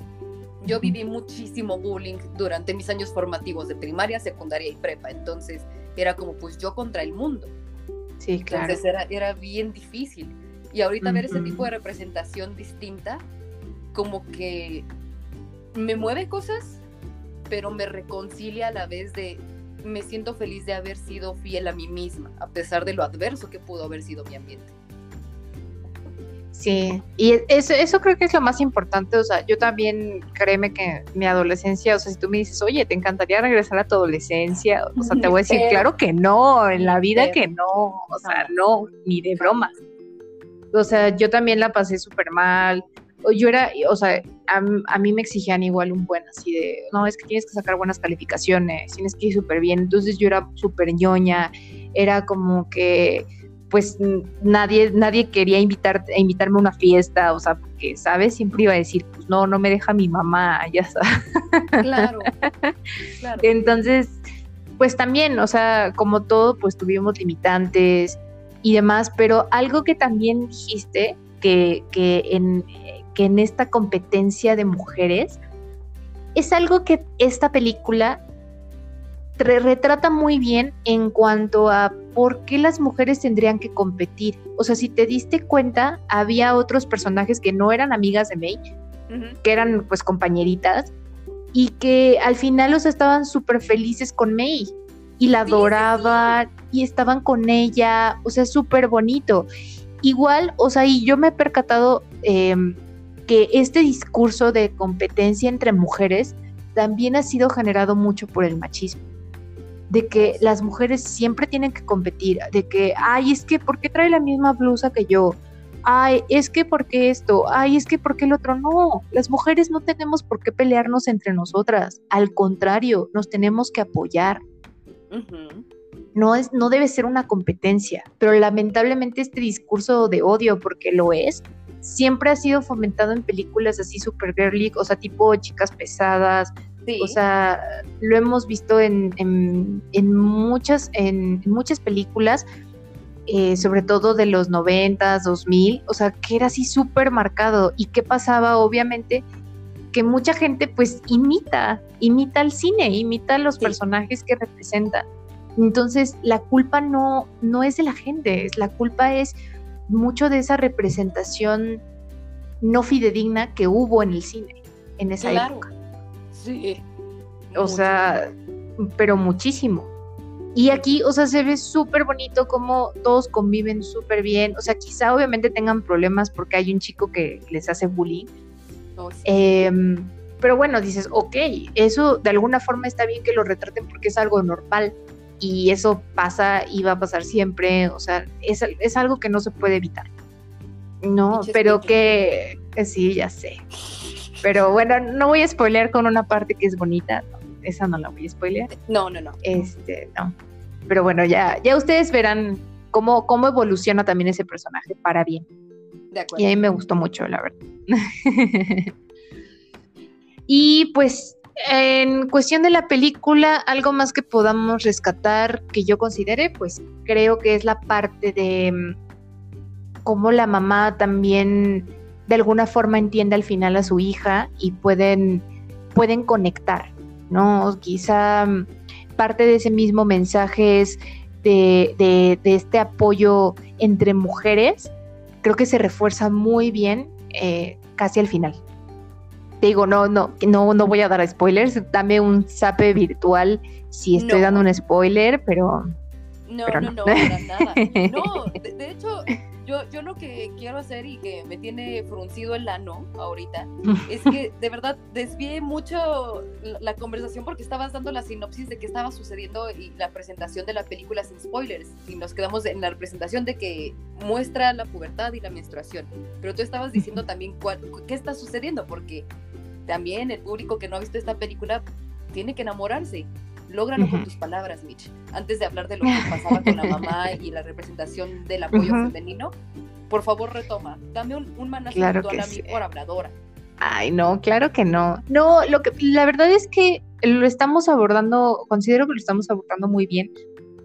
yo viví muchísimo bullying durante mis años formativos de primaria, secundaria y prepa, entonces era como pues yo contra el mundo. Sí, claro. Entonces era, era bien difícil. Y ahorita ver ese tipo de representación distinta, como que me mueve cosas, pero me reconcilia a la vez de me siento feliz de haber sido fiel a mí misma, a pesar de lo adverso que pudo haber sido mi ambiente. Sí, y eso, eso creo que es lo más importante, o sea, yo también, créeme que mi adolescencia, o sea, si tú me dices, oye, ¿te encantaría regresar a tu adolescencia? O sea, te voy a decir, claro que no, en la vida que no, o sea, no, ni de broma. O sea, yo también la pasé súper mal, yo era, o sea, a, a mí me exigían igual un buen, así de, no, es que tienes que sacar buenas calificaciones, tienes que ir súper bien, entonces yo era súper ñoña, era como que pues nadie, nadie quería invitar, invitarme a una fiesta, o sea, porque, ¿sabes? Siempre iba a decir, pues no, no me deja mi mamá, ya sabes. Claro, claro. Entonces, pues también, o sea, como todo, pues tuvimos limitantes y demás, pero algo que también dijiste, que, que, en, que en esta competencia de mujeres, es algo que esta película re- retrata muy bien en cuanto a por qué las mujeres tendrían que competir. O sea, si te diste cuenta, había otros personajes que no eran amigas de May, que eran pues compañeritas y que al final los estaban súper felices con May y la Sí, sí, sí. adoraban y estaban con ella, o sea, súper bonito. Igual, o sea, y yo me he percatado em, que este discurso de competencia entre mujeres también ha sido generado mucho por el machismo. De que las mujeres siempre tienen que competir, de que, ay, es que, ¿por qué trae la misma blusa que yo? ay, es que por qué esto, ay, es que por qué el otro. No, las mujeres no tenemos por qué pelearnos entre nosotras. Al contrario, nos tenemos que apoyar. Ujú. No, es, no debe ser una competencia, pero lamentablemente este discurso de odio, porque lo es, siempre ha sido fomentado en películas así super girly, o sea, tipo chicas pesadas, Sí. o sea, lo hemos visto en, en- en muchas, en, en muchas películas, eh, sobre todo de los 90, 2000, o sea, que era así súper marcado. ¿Y qué pasaba? Obviamente que mucha gente pues imita, imita al cine, imita a los Sí. personajes que representan. Entonces, la culpa no, no es de la gente, la culpa es mucho de esa representación no fidedigna que hubo en el cine en esa claro. época. Sí. O Mucho. sea, pero muchísimo. Y aquí, o sea, se ve súper bonito como todos conviven súper bien. O sea, quizá obviamente tengan problemas porque hay un chico que les hace bullying. Oh, sí. Em, pero bueno, dices, ok, eso de alguna forma está bien que lo retraten porque es algo normal. Y eso pasa y va a pasar siempre. O sea, es, es algo que no se puede evitar. No, pero que sí, ya sé. Pero bueno, no voy a spoilear con una parte que es bonita. no, esa no la voy a spoilear. No, no, no. Este, no. Pero bueno, ya, ya ustedes verán cómo, cómo evoluciona también ese personaje para bien. De Y acuerdo. a mí me gustó mucho, la verdad. y pues, en cuestión de la película, algo más que podamos rescatar que yo considere, pues creo que es la parte de mm, cómo la mamá también de alguna forma entiende al final a su hija y pueden, pueden conectar, ¿no? Quizá mm, parte de ese mismo mensaje es de, de- este apoyo entre mujeres, creo que se refuerza muy bien eh, casi al final. Te digo, no, no, no, no voy a dar spoilers. Dame un zape virtual si estoy No. dando un spoiler, pero No, Pero no, no. no, para nada. No, de, de hecho, yo, yo lo que quiero hacer y que me tiene fruncido el ano ahorita es que de verdad desvié mucho la, la conversación porque estabas dando la sinopsis de qué estaba sucediendo y la presentación de la película sin spoilers. Y nos quedamos en la presentación de que muestra la pubertad y la menstruación. Pero tú estabas diciendo también cuál- qué está sucediendo porque también el público que no ha visto esta película tiene que enamorarse. Lógralo con tus palabras, Mitch. Antes de hablar de lo que pasaba con la mamá y la representación del apoyo femenino, por favor retoma. Dame un, un manazo Claro a mí sí. por habladora. Ay, no, claro que no. No, lo que la verdad es que lo estamos abordando, considero que lo estamos abordando muy bien.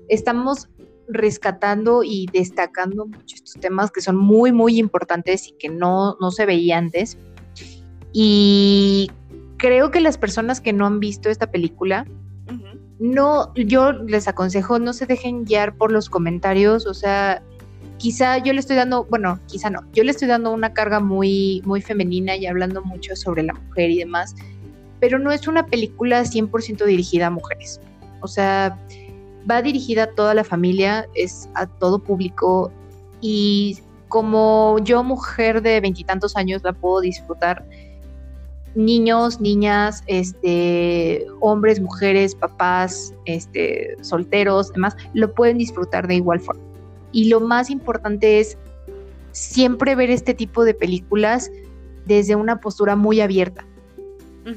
Estamos rescatando y destacando muchos estos temas que son muy, muy importantes y que no, no se veía antes. Y creo que las personas que no han visto esta película, no, yo les aconsejo, no se dejen guiar por los comentarios, o sea, quizá yo le estoy dando, bueno, quizá no, yo le estoy dando una carga muy, muy femenina y hablando mucho sobre la mujer y demás, pero no es una película 100% dirigida a mujeres, o sea, va dirigida a toda la familia, es a todo público y como yo mujer de veintitantos años la puedo disfrutar, niños, niñas, este, hombres, mujeres, papás, este, solteros, demás, lo pueden disfrutar de igual forma. Y lo más importante es siempre ver este tipo de películas desde una postura muy abierta.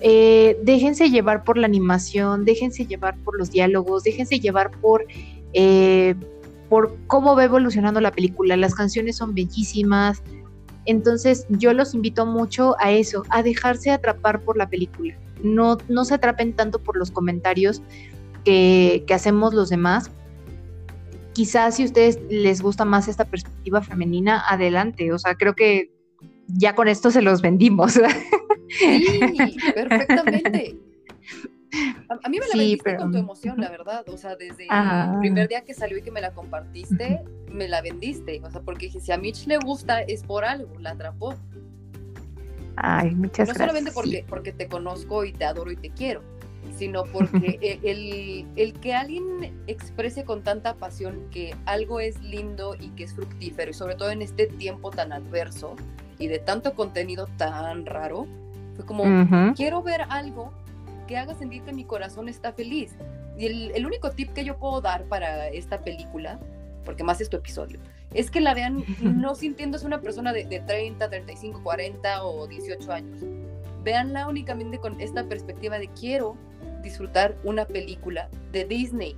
Eh, déjense llevar por la animación, déjense llevar por los diálogos, déjense llevar por, eh, por cómo va evolucionando la película. Las canciones son bellísimas. Entonces yo los invito mucho a eso, a dejarse atrapar por la película. No, no se atrapen tanto por los comentarios que, que hacemos los demás. Quizás si a ustedes les gusta más esta perspectiva femenina, adelante. O sea, creo que ya con esto se los vendimos. Sí, perfectamente. A, a mí me la Sí, vendiste pero- con tu emoción, la verdad. O sea, desde Ajá. el primer día que salió y que me la compartiste, me la vendiste. O sea, porque dije, si a Mitch le gusta, es por algo, la atrapó. Ay, muchas no gracias. solamente sí. porque, porque te conozco y te adoro y te quiero, sino porque el, el que alguien exprese con tanta pasión que algo es lindo y que es fructífero, y sobre todo en este tiempo tan adverso y de tanto contenido tan raro, fue como, Ujú. quiero ver algo que haga sentir que mi corazón está feliz. Y el, el único tip que yo puedo dar para esta película, porque más es tu episodio, es que la vean no sintiéndose una persona de, de 30, 35, 40 o 18 años. Véanla únicamente con esta perspectiva de quiero disfrutar una película de Disney.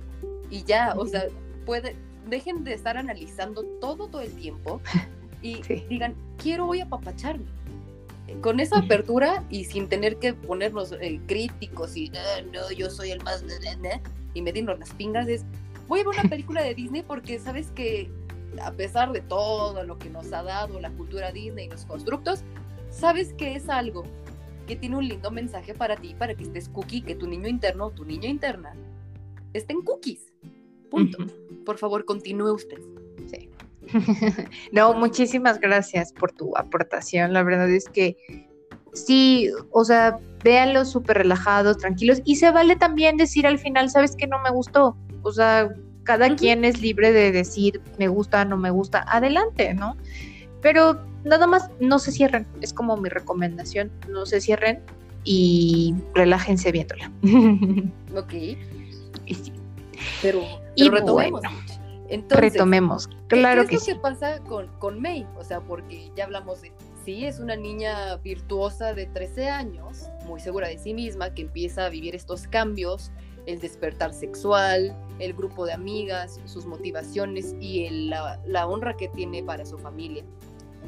Y ya, o sea, puede, dejen de estar analizando todo todo el tiempo y Sí. digan, quiero voy a apapacharme. Con esa apertura y sin tener que ponernos eh, críticos y "Ah, no, yo soy el más na, na", y medirnos las pingas, es voy a ver una película de Disney porque sabes que a pesar de todo lo que nos ha dado la cultura Disney y los constructos, sabes que es algo que tiene un lindo mensaje para ti, para que estés cookie, que tu niño interno o tu niña interna estén cookies. Punto. Por favor, continúe usted. no, muchísimas gracias por tu aportación. La verdad es que sí, o sea, véanlos súper relajados, tranquilos. Y se vale también decir al final, ¿sabes que no me gustó? O sea, cada quien es libre de decir, me gusta, no me gusta, adelante, ¿no? Pero nada más, no se cierren. Es como mi recomendación, no se cierren y relájense viéndola. Ok, Y sí, pero, Y pero retomemos. bueno. Entonces, retomemos. ¿qué- Claro ¿qué que es sí. lo que pasa con, con May? O sea, porque ya hablamos de, sí, es una niña virtuosa de 13 años, muy segura de sí misma, que empieza a vivir estos cambios, el despertar sexual, el grupo de amigas, sus motivaciones y el- la, la honra que tiene para su familia.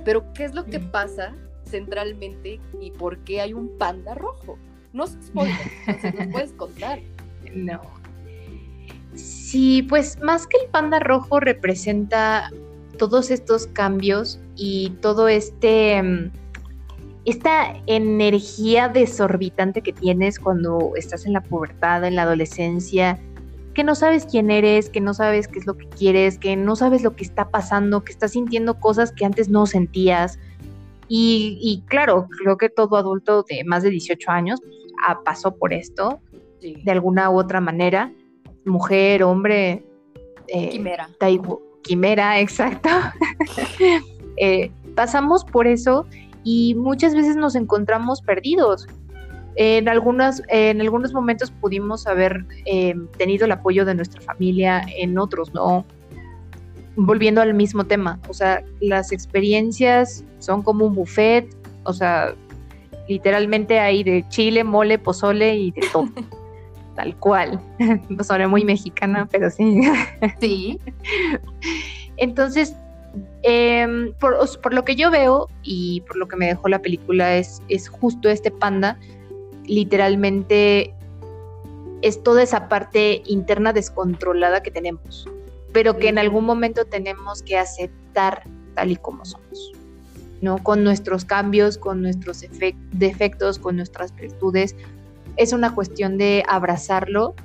Pero, ¿qué es lo que Mm. pasa centralmente y por qué hay un panda rojo? No es spoiler, entonces nos puedes contar. No. Sí, pues más que el panda rojo representa todos estos cambios y todo este mm, esta energía desorbitante que tienes cuando estás en la pubertad, en la adolescencia, que no sabes quién eres, que no sabes qué es lo que quieres, que no sabes lo que está pasando, que estás sintiendo cosas que antes no sentías. Y, y claro, creo que todo adulto de más de 18 años ah, pasó por esto Sí. de alguna u otra manera, mujer, hombre, eh, Quimera. quimera, exacto. Eh, pasamos por eso y muchas veces nos encontramos perdidos. En, algunas, en algunos momentos pudimos haber eh, tenido el apoyo de nuestra familia, en otros no. Volviendo al mismo tema, o sea, las experiencias son como un buffet, o sea, literalmente hay de chile, mole, pozole y de todo. Tal cual. Soné muy mexicana, pero sí. Sí. Entonces, em, por, por lo que yo veo y por lo que me dejó la película es, es justo este panda, literalmente es toda esa parte interna descontrolada que tenemos, pero que en algún momento tenemos que aceptar tal y como somos, ¿no? Con nuestros cambios, con nuestros efec- defectos, con nuestras virtudes. Es una cuestión de abrazarlo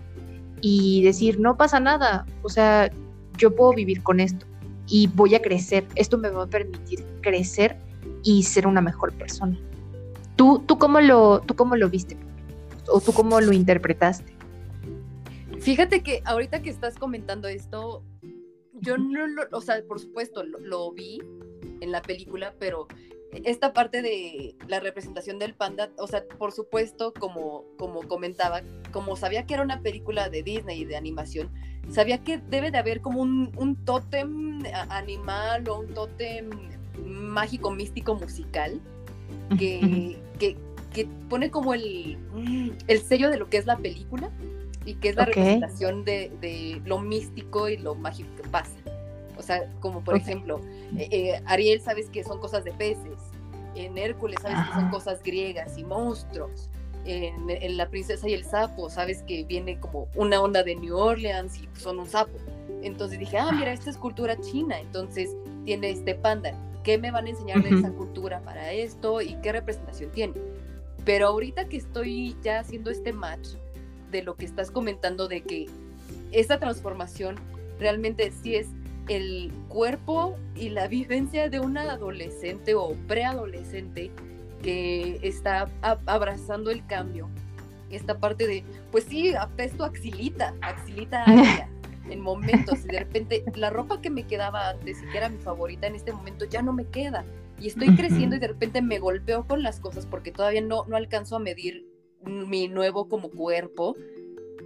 y decir, no pasa nada, o sea, yo puedo vivir con esto y voy a crecer. Esto me va a permitir crecer y ser una mejor persona. ¿Tú, tú, cómo, lo, tú cómo lo viste? ¿O tú cómo lo interpretaste? Fíjate que ahorita que estás comentando esto, yo no lo, o sea, por supuesto, lo, lo vi en la película, pero esta parte de la representación del panda, o sea, por supuesto, como, como comentaba, como sabía que era una película de Disney y de animación, sabía que debe de haber como un, un tótem animal o un tótem mágico, místico, musical, que, que, que pone como el, el sello de lo que es la película y que es la representación de, de lo místico y lo mágico que pasa. O sea, como por Ok. ejemplo, eh, eh, Ariel sabes que son cosas de peces, en Hércules sabes que son Ajá. cosas griegas y monstruos, en, en La princesa y el sapo sabes que viene como una onda de New Orleans y son un sapo. Entonces dije, ah, mira, esta es cultura china, entonces tiene este panda. ¿Qué me van a enseñar de Ujú. esa cultura para esto y qué representación tiene? Pero ahorita que estoy ya haciendo este match de lo que estás comentando de que esa transformación realmente sí es el cuerpo y la vivencia de una adolescente o preadolescente que está abrazando el cambio. Esta parte de, pues sí, apesto axilita, axilita área en momentos y de repente la ropa que me quedaba antes y que era mi favorita en este momento ya no me queda. Y estoy creciendo y de repente me golpeo con las cosas porque todavía no, no alcanzo a medir mi nuevo como cuerpo.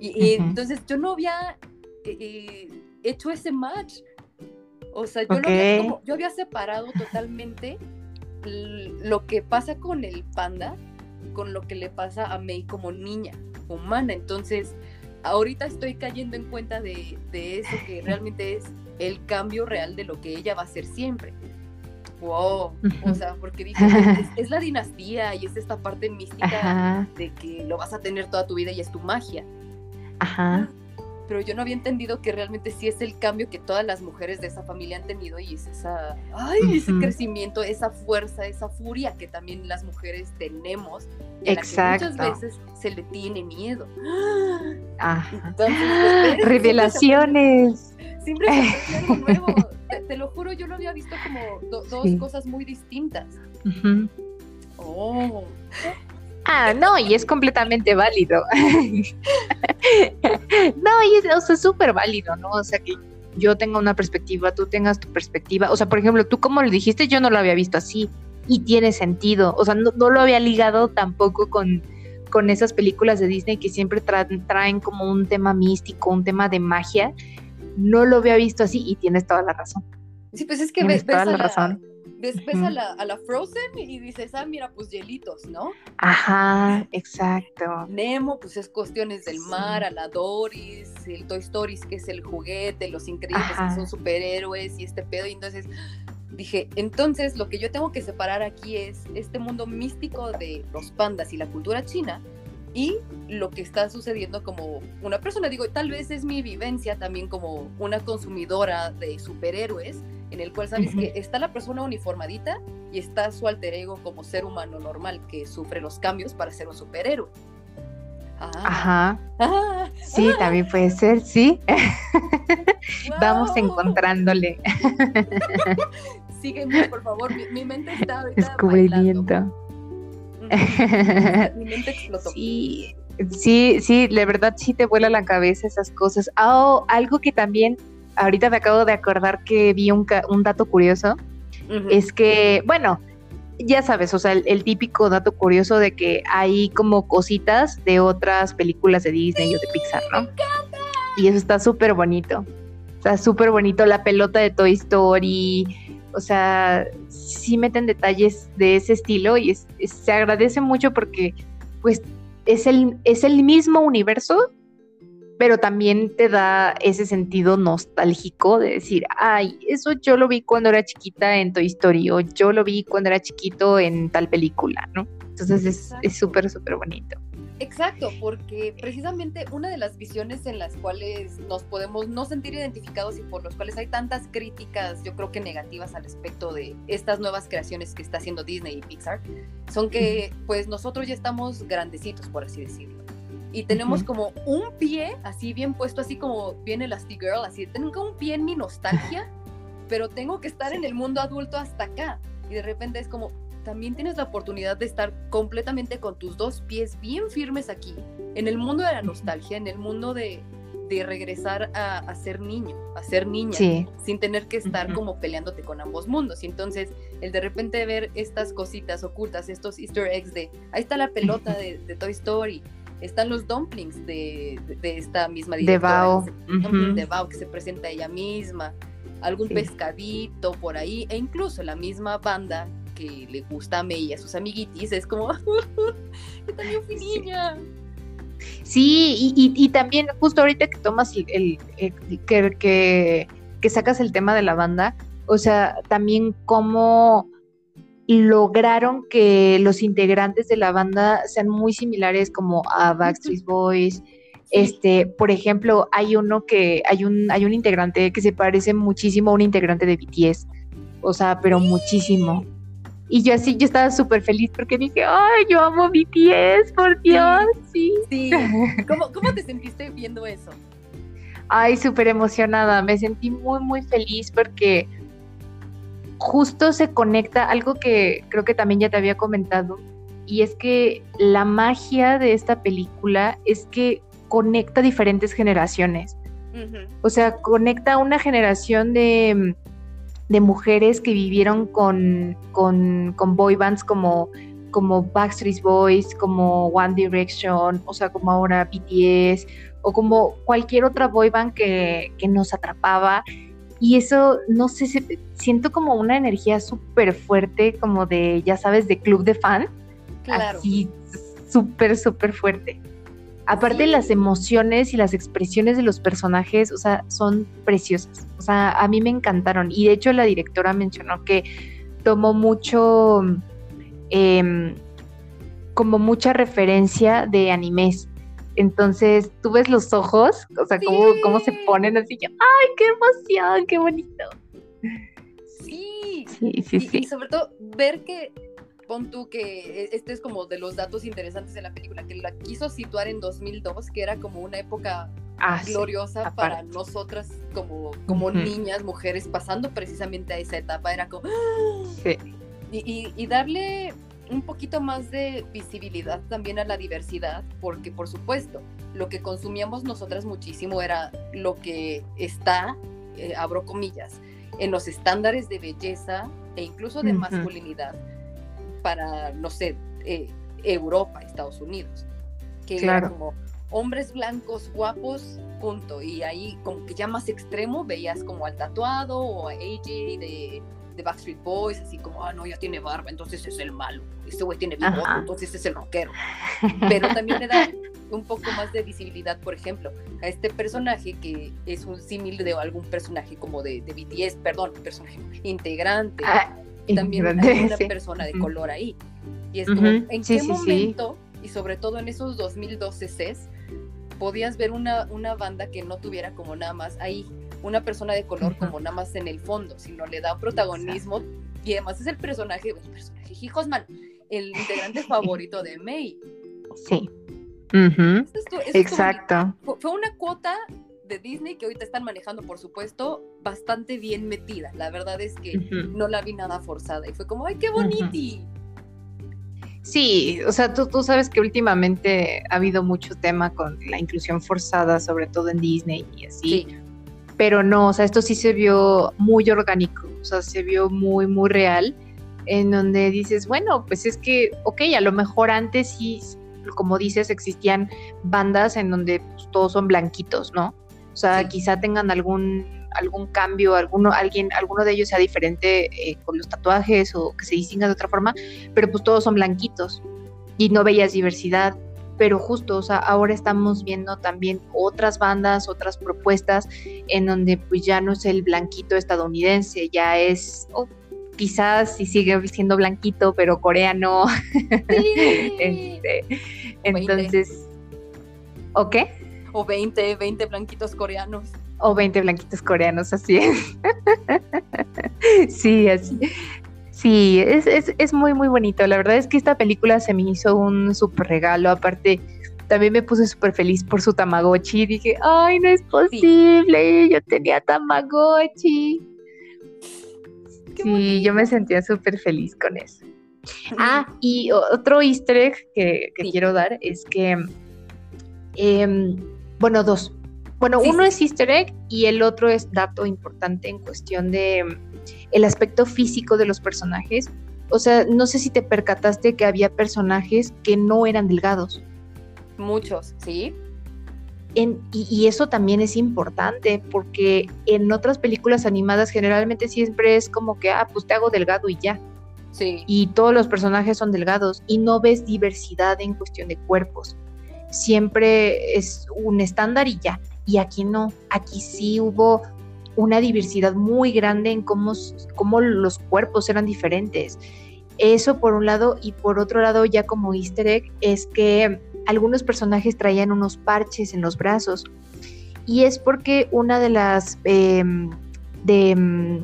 Y, y entonces yo no había eh, eh, hecho ese match o sea yo, lo había, como- yo había separado totalmente lo que pasa con el panda con lo que le pasa a May como niña humana entonces ahorita estoy cayendo en cuenta de, de eso que realmente es el cambio real de lo que ella va a ser siempre. Wow, o sea, porque dije, es, es la dinastía y es esta parte mística Ajá, de que lo vas a tener toda tu vida y es tu magia. ajá. Pero yo no había entendido que realmente sí es el cambio que todas las mujeres de esa familia han tenido y es esa, ay, ese crecimiento, esa fuerza, esa furia que también las mujeres tenemos y a la que muchas Exacto. veces se le tiene miedo. Ajá. Entonces, pues, ¿ves? Revelaciones. Siempre se algo nuevo. Te, te lo juro, yo lo había visto como do- dos Sí. cosas muy distintas. Ujú. Oh, Ah, no, y es completamente válido. no, y es o sea, súper válido, ¿no? O sea, que yo tenga una perspectiva, tú tengas tu perspectiva. O sea, por ejemplo, tú como lo dijiste, yo no lo había visto así. Y tiene sentido. O sea, no, no lo había ligado tampoco con, con esas películas de Disney que siempre tra- traen como un tema místico, un tema de magia. No lo había visto así y tienes toda la razón. sí, pues es que Tienes ves, toda la, razón. Ves, ves a, la, a la Frozen y dices, ah, mira, pues hielitos, ¿no? Ajá, exacto. Nemo, pues es cuestiones del mar, a la Doris, el Toy Story, que es el juguete, los increíbles Ajá. que son superhéroes y este pedo. Y entonces dije, entonces lo que yo tengo que separar aquí es este mundo místico de los pandas y la cultura china y lo que está sucediendo como una persona. Digo, tal vez es mi vivencia también como una consumidora de superhéroes, en el cual sabes que está la persona uniformadita y está su alter ego como ser humano normal que sufre los cambios para ser un superhéroe. Ah, Ajá. ah, Sí, también puede ser, sí. Vamos encontrándole. Sí, sígueme, por favor. Mi, mi mente está ahorita Descubrimiento. bailando. Mi mente explotó. Sí, sí, sí, la verdad sí te vuela la cabeza esas cosas. Ah, algo que también, ahorita me acabo de acordar que vi un, ca- un dato curioso, es que, bueno, ya sabes, o sea, el, el típico dato curioso de que hay como cositas de otras películas de Disney o de Pixar, ¿no? Y eso está súper bonito. Está súper bonito la pelota de Toy Story. O sea, sí meten detalles de ese estilo y se agradece mucho porque, pues, es el, es el mismo universo, pero también te da ese sentido nostálgico de decir, ay, eso yo lo vi cuando era chiquita en Toy Story o yo lo vi cuando era chiquito en tal película, ¿no? Entonces es- súper, súper bonito. Exacto, porque precisamente una de las visiones en las cuales nos podemos no sentir identificados y por los cuales hay tantas críticas, yo creo que negativas al respecto de estas nuevas creaciones que está haciendo Disney y Pixar, son que pues nosotros ya estamos grandecitos, por así decirlo. Y tenemos como un pie así bien puesto, así como bien Elastigirl, así tengo un pie en mi nostalgia, pero tengo que estar en el mundo adulto hasta acá. Y de repente es como, también tienes la oportunidad de estar completamente con tus dos pies bien firmes aquí, en el mundo de la nostalgia, en el mundo de, de regresar a, a ser niño, a ser niña, Sí. sin tener que estar como peleándote con ambos mundos. Y entonces, el de repente ver estas cositas ocultas, estos easter eggs de, ahí está la pelota de, de Toy Story, están los dumplings de, de- de esta misma De directora, Bao. se- Ujú. de Bao, que se presenta ella misma, algún Sí. pescadito por ahí, e incluso la misma banda que le gusta a May y a sus amiguitis, es como, yo también fui Sí. niña. Sí, y, y- y también justo ahorita que tomas el, el- el- que, que, que sacas el tema de la banda, o sea, también cómo lograron que los integrantes de la banda sean muy similares como a Backstreet Boys. Este, por ejemplo, hay uno que, hay un, hay un integrante que se parece muchísimo a un integrante de BTS. O sea, pero muchísimo. Y yo así, yo estaba súper feliz porque dije, ay, yo amo BTS, por Dios, sí. Sí. ¿Cómo, ¿Cómo te sentiste viendo eso? Ay, súper emocionada. Me sentí muy, muy feliz porque justo se conecta algo que creo que también ya te había comentado. Y es que la magia de esta película es que conecta diferentes generaciones. O sea, conecta una generación de, de mujeres que vivieron con, con, con boy bands como, como Backstreet Boys, como One Direction, o sea, como ahora BTS, o como cualquier otra boy band que, que nos atrapaba. Y eso, no sé, se- siento como una energía súper fuerte, como de, ya sabes, de club de fan. Claro. Así, súper, súper fuerte. Aparte, Sí. las emociones y las expresiones de los personajes, o sea, son preciosas. O sea, a mí me encantaron. Y de hecho, la directora mencionó que tomó mucho, em, como mucha referencia de animes. Entonces, tú ves los ojos, o sea, cómo, cómo se ponen así, yo, ¡ay, qué emoción, qué bonito! Sí. Sí, sí, Y, sí. y sobre todo ver que, pon tú que este es como de los datos interesantes de la película, que la quiso situar en 2002, que era como una época Ah, sí. gloriosa para aparte. nosotras como, como Ujú. niñas, mujeres, pasando precisamente a esa etapa, era como... Sí. Y, y- y darle un poquito más de visibilidad también a la diversidad, porque por supuesto, lo que consumíamos nosotras muchísimo era lo que está, eh, abro comillas, en los estándares de belleza e incluso de Ujú. masculinidad para, no sé, eh, Europa, Estados Unidos, que Claro. era como hombres blancos guapos, punto. Y ahí como que ya más extremo veías como al tatuado o a AJ de, de Backstreet Boys, así como, ah, no, ya tiene barba, entonces es el malo. Este güey tiene bigote, entonces es el rockero. Pero también le da un poco más de visibilidad, por ejemplo, a este personaje que es un símil de algún personaje como de, de BTS, perdón, personaje integrante Ah, también grande, hay una sí. persona de color ahí. Y es ¿en sí, qué sí, momento, y sobre todo en esos 2012 Cs, podías ver una, una banda que no tuviera como nada más ahí una persona de color como nada más en el fondo, sino le da protagonismo y además es el personaje, el personaje, hijos man, el integrante favorito de May. Sí. Estuvo Exacto. fue una cuota de Disney que ahorita están manejando, por supuesto, bastante bien metida. La verdad es que no la vi nada forzada y fue como, ¡ay, qué boniti! Sí, o sea, tú, tú sabes que últimamente ha habido mucho tema con la inclusión forzada, sobre todo en Disney y así. Sí, pero no, o sea, esto sí se vio muy orgánico, o sea, se vio muy, muy real, en donde dices, bueno, pues es que, ok, a lo mejor antes sí, como dices, existían bandas en donde pues, todos son blanquitos, ¿no? O sea, Sí. quizá tengan algún algún cambio, alguno, alguien, alguno de ellos sea diferente eh, con los tatuajes o que se distinga de otra forma, pero pues todos son blanquitos y no veías diversidad. Pero justo, o sea, ahora estamos viendo también otras bandas, otras propuestas en donde pues ya no es el blanquito estadounidense, ya es, oh, quizás si sigue siendo blanquito, pero coreano. Sí. este, O 20. entonces, ¿o qué? O 20, 20 blanquitos coreanos. O 20 blanquitos coreanos, así es. sí, así. Sí, es, es, es muy, muy bonito. La verdad es que esta película se me hizo un súper regalo. Aparte, también me puse súper feliz por su Tamagotchi. Dije, ay, no es posible. Yo tenía Tamagotchi. Qué Sí, yo me sentía súper feliz con eso. Ah, y otro easter egg que, que Sí. quiero dar es que, em, bueno, dos. Bueno, Sí, uno sí. es easter egg y el otro es dato importante en cuestión de em, el aspecto físico de los personajes. O sea, no sé si te percataste que había personajes que no eran delgados. Muchos, ¿sí? En- y, y eso también es importante porque en otras películas animadas generalmente siempre es como que, ah, pues te hago delgado y ya. Sí. y todos los personajes son delgados y no ves diversidad en cuestión de cuerpos. Siempre es un estándar y ya. Y aquí no, aquí sí hubo una diversidad muy grande en cómo, cómo los cuerpos eran diferentes. Eso por un lado y por otro lado ya como easter egg es que algunos personajes traían unos parches en los brazos y es porque una de las em, em,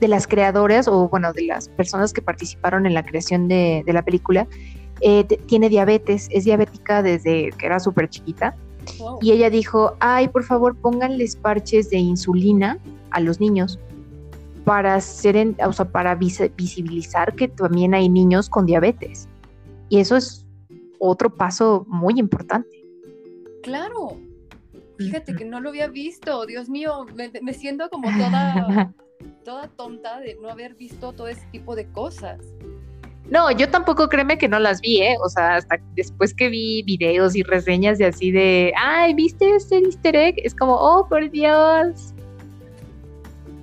de las creadoras o bueno de las personas que participaron en la creación de la película eh, tiene diabetes, es diabética desde que era súper chiquita Wow. y ella dijo, ay, por favor, pónganles parches de insulina a los niños para hacer, en- o sea, para visi- visibilizar que también hay niños con diabetes. Y eso es otro paso muy importante. Claro. Fíjate que no lo había visto. Dios mío, me, me siento como toda, toda tonta de no haber visto todo ese tipo de cosas. No, yo tampoco créeme que no las vi, ¿eh? O sea, hasta después que vi videos y reseñas de así de, ay, ¿viste este easter egg? Es como, oh, por Dios.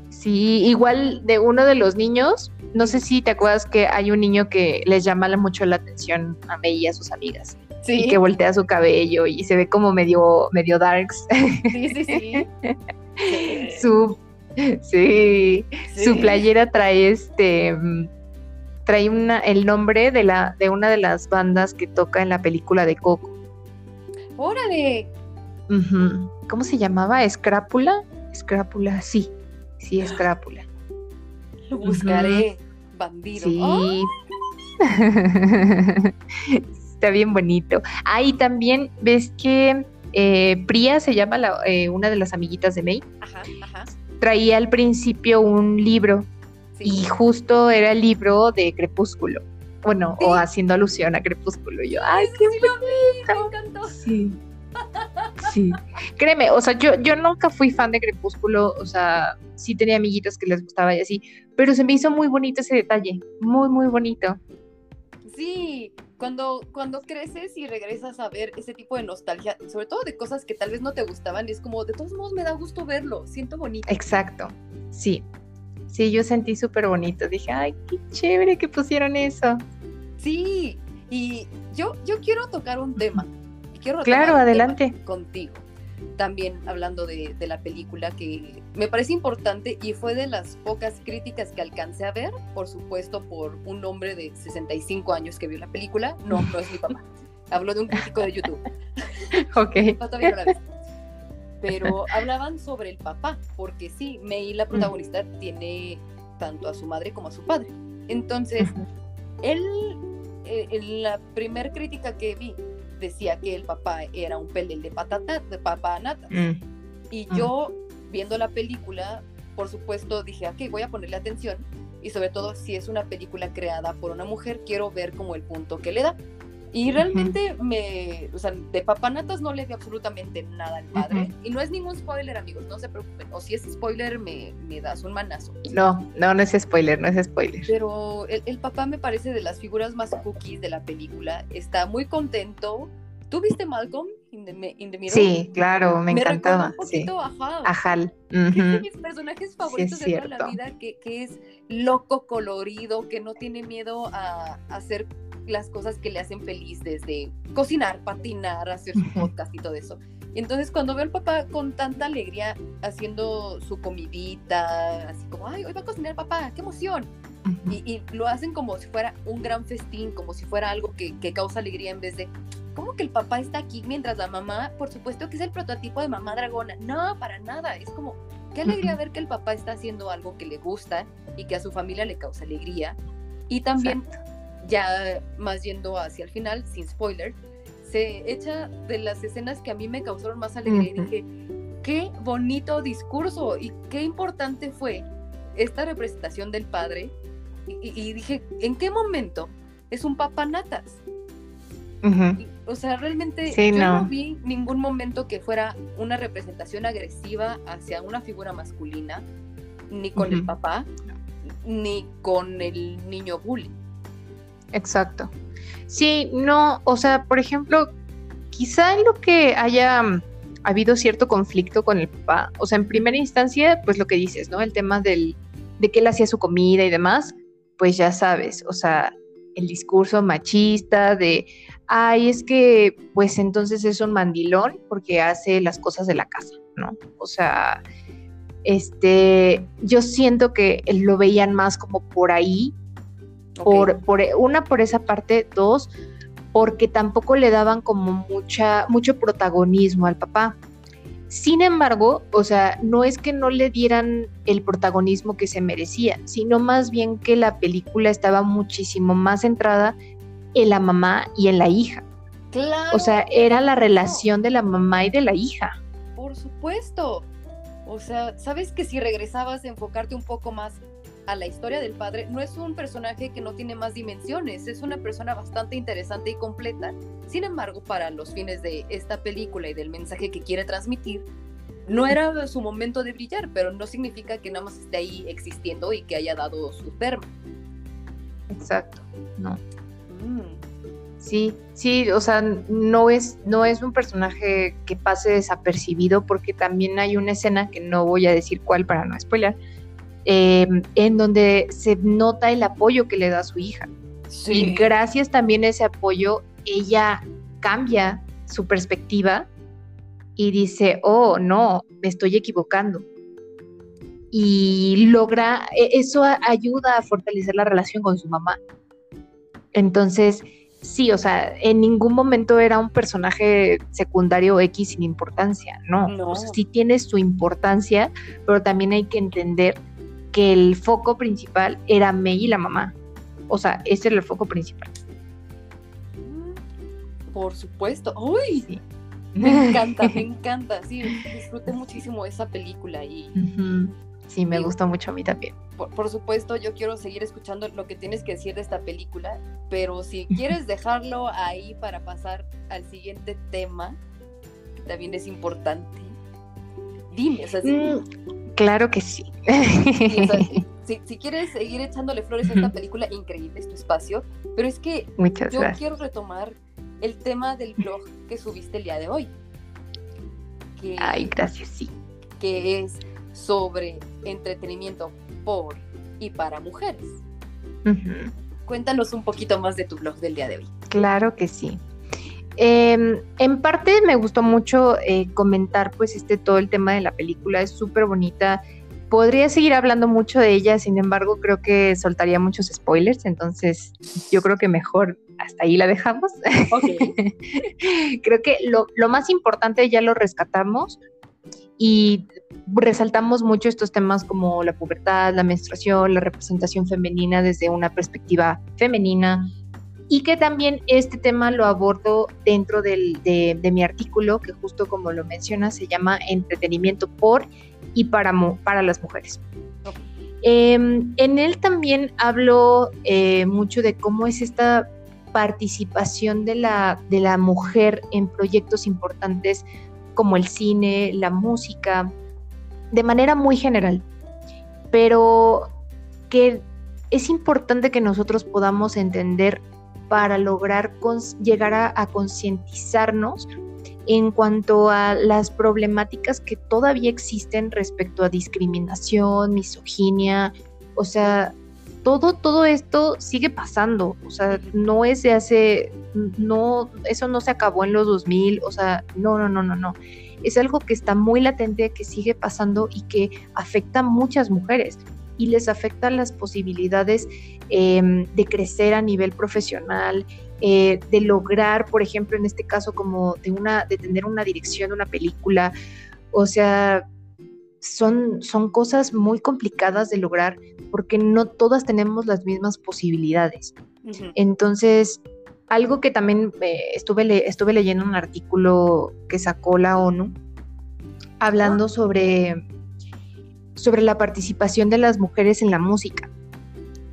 Sí, igual de uno de los niños, no sé si te acuerdas que hay un niño que les llama la- mucho la atención a May y a sus amigas. Sí, Y que voltea su cabello y se ve como medio, medio darks. sí, sí, sí. Su, sí, sí. su playera trae este mm, trae una, el nombre de la de una de las bandas que toca en la película de Coco. Órale. ¿Cómo se llamaba? ¿Escrápula? Escrápula, sí. Sí, Escrápula. Lo buscaré. Bandido. Sí. Está bien bonito. Ah, y también ves que eh, Priya se llama la- eh, una de las amiguitas de May. Ajá, ajá. Traía al principio un libro Sí. y justo era el libro de Crepúsculo. Bueno, o haciendo alusión a Crepúsculo. Y yo, ay, qué sí lo vi, me encantó. Sí. Sí. Créeme, o sea, yo, yo nunca fui fan de Crepúsculo, o sea, sí tenía amiguitos que les gustaba y así, pero se me hizo muy bonito ese detalle, muy, muy bonito. Sí, cuando, cuando creces y regresas a ver ese tipo de nostalgia, sobre todo de cosas que tal vez no te gustaban, es como, de todos modos me da gusto verlo, siento bonito. Exacto, sí. Sí, yo sentí súper bonito. Dije, ay, qué chévere que pusieron eso. Sí, y yo, yo quiero tocar un tema. Quiero Claro, un adelante. tema contigo. También hablando de, de la película que me parece importante y fue de las pocas críticas que alcancé a ver, por supuesto, por un hombre de 65 años que vio la película. No, no es mi papá. Hablo de un crítico de YouTube. Ok. No, todavía no la. Pero hablaban sobre el papá, porque sí, May, la protagonista, tiene tanto a su madre como a su padre. Entonces, él, eh, en la primer crítica que vi, decía que el papá era un pelel de patata, de papá nata. Mm, Y yo, viendo la película, por supuesto dije, ok, voy a ponerle atención. Y sobre todo, si es una película creada por una mujer, quiero ver como el punto que le da. Y realmente me, o sea, de papanatas no le vi absolutamente nada al padre. Y no es ningún spoiler, amigos, no se preocupen. O si es spoiler, me, me das un manazo. No, no, no es spoiler, no es spoiler. Pero el, el papá me parece de las figuras más cookies de la película. Está muy contento. ¿Tú viste Malcolm in the, in the? Sí, claro, me encantaba. un Sí. poquito a Hal, A Hal. que es de mis personajes favoritos de toda la vida, que, que es loco, colorido, que no tiene miedo a, a hacer las cosas que le hacen feliz, desde cocinar, patinar, hacer su podcast y todo eso. Y entonces cuando veo al papá con tanta alegría haciendo su comidita, así como, ay, hoy va a cocinar papá, qué emoción. Y, y lo hacen como si fuera un gran festín, como si fuera algo que, que causa alegría en vez de, ¿cómo que el papá está aquí mientras la mamá, por supuesto que es el prototipo de mamá dragona? No, para nada, es como, qué alegría ver que el papá está haciendo algo que le gusta y que a su familia le causa alegría. Y también, ya más yendo hacia el final, sin spoiler, se echa de las escenas que a mí me causaron más alegría y dije, qué bonito discurso y qué importante fue esta representación del padre. Y, dije, ¿en qué momento es un papanatas? Y, O sea, realmente Sí, yo no. no. vi ningún momento que fuera una representación agresiva hacia una figura masculina, ni con el papá, ni con el niño bully. Exacto. Sí, no, o sea, por ejemplo, quizá en lo que haya mm, habido cierto conflicto con el papá, o sea, en primera instancia, pues lo que dices, ¿no? El tema del, de que él hacía su comida y demás, pues ya sabes, o sea, el discurso machista de, ay, es que, pues entonces es un mandilón porque hace las cosas de la casa, ¿no? O sea, este, yo siento que lo veían más como por ahí, Por, por una por esa parte, dos, porque tampoco le daban como mucha, mucho protagonismo al papá. Sin embargo, o sea, no es que no le dieran el protagonismo que se merecía, sino más bien que la película estaba muchísimo más centrada en la mamá y en la hija. Claro, O sea, era la relación de la mamá y de la hija. Por supuesto. O sea, sabes que si regresabas a enfocarte un poco más a la historia del padre, no es un personaje que no tiene más dimensiones, es una persona bastante interesante y completa. Sin embargo, para los fines de esta película y del mensaje que quiere transmitir, no era su momento de brillar, pero no significa que nada más esté ahí existiendo y que haya dado su termo. Exacto. No. Mm, Sí, sí, o sea, no es, no es un personaje que pase desapercibido porque también hay una escena que no voy a decir cuál para no spoiler, eh, en donde se nota el apoyo que le da a su hija. Y gracias también a ese apoyo, ella cambia su perspectiva y dice, oh, no, me estoy equivocando. Y logra, e- eso ayuda a fortalecer la relación con su mamá. Entonces, sí, o sea, en ningún momento era un personaje secundario X sin importancia, no. No. O sea, sí tiene su importancia, pero también hay que entender que el foco principal era May y la mamá. O sea, ese era el foco principal. Por supuesto. ¡Uy! Sí. Me encanta, me encanta. Sí, disfruté muchísimo esa película y. Sí, me gustó mucho a mí también. por, por supuesto yo quiero seguir escuchando lo que tienes que decir de esta película, pero si quieres dejarlo ahí para pasar al siguiente tema, que también es importante, dime, o sea, Mm, claro que sí. sí, o sea, si- si quieres seguir echándole flores a esta película, increíble es tu espacio, pero es que Muchas yo gracias. quiero retomar el tema del blog que subiste el día de hoy, que, Ay, gracias, sí. que es sobre entretenimiento por y para mujeres. Cuéntanos un poquito más de tu blog del día de hoy. Claro que sí. Em, en parte me gustó mucho eh, comentar pues este todo el tema de la película, es súper bonita. Podría seguir hablando mucho de ella, sin embargo creo que soltaría muchos spoilers, entonces yo creo que mejor hasta ahí la dejamos. creo que lo, lo más importante ya lo rescatamos y resaltamos mucho estos temas como la pubertad, la menstruación, la representación femenina desde una perspectiva femenina, y que también este tema lo abordo dentro del, de, mi artículo, que justo como lo menciona, se llama Entretenimiento por y para, para las mujeres. Em, en él también hablo eh, mucho de cómo es esta participación de la, de la mujer en proyectos importantes como el cine, la música, de manera muy general, pero que es importante que nosotros podamos entender para lograr llegar a, concientizarnos en cuanto a las problemáticas que todavía existen respecto a discriminación, misoginia, o sea, todo, todo esto sigue pasando, o sea, no es de hace, no, eso no se acabó en los 2000, o sea, no, no, no, no, no. Es algo que está muy latente, que sigue pasando y que afecta a muchas mujeres y les afecta las posibilidades em, de crecer a nivel profesional, eh, de lograr, por ejemplo, en este caso, como de una, de tener una dirección de una película. O sea, son, son cosas muy complicadas de lograr porque no todas tenemos las mismas posibilidades. Entonces, algo que también eh, estuve, estuve leyendo un artículo que sacó la ONU hablando sobre sobre la participación de las mujeres en la música.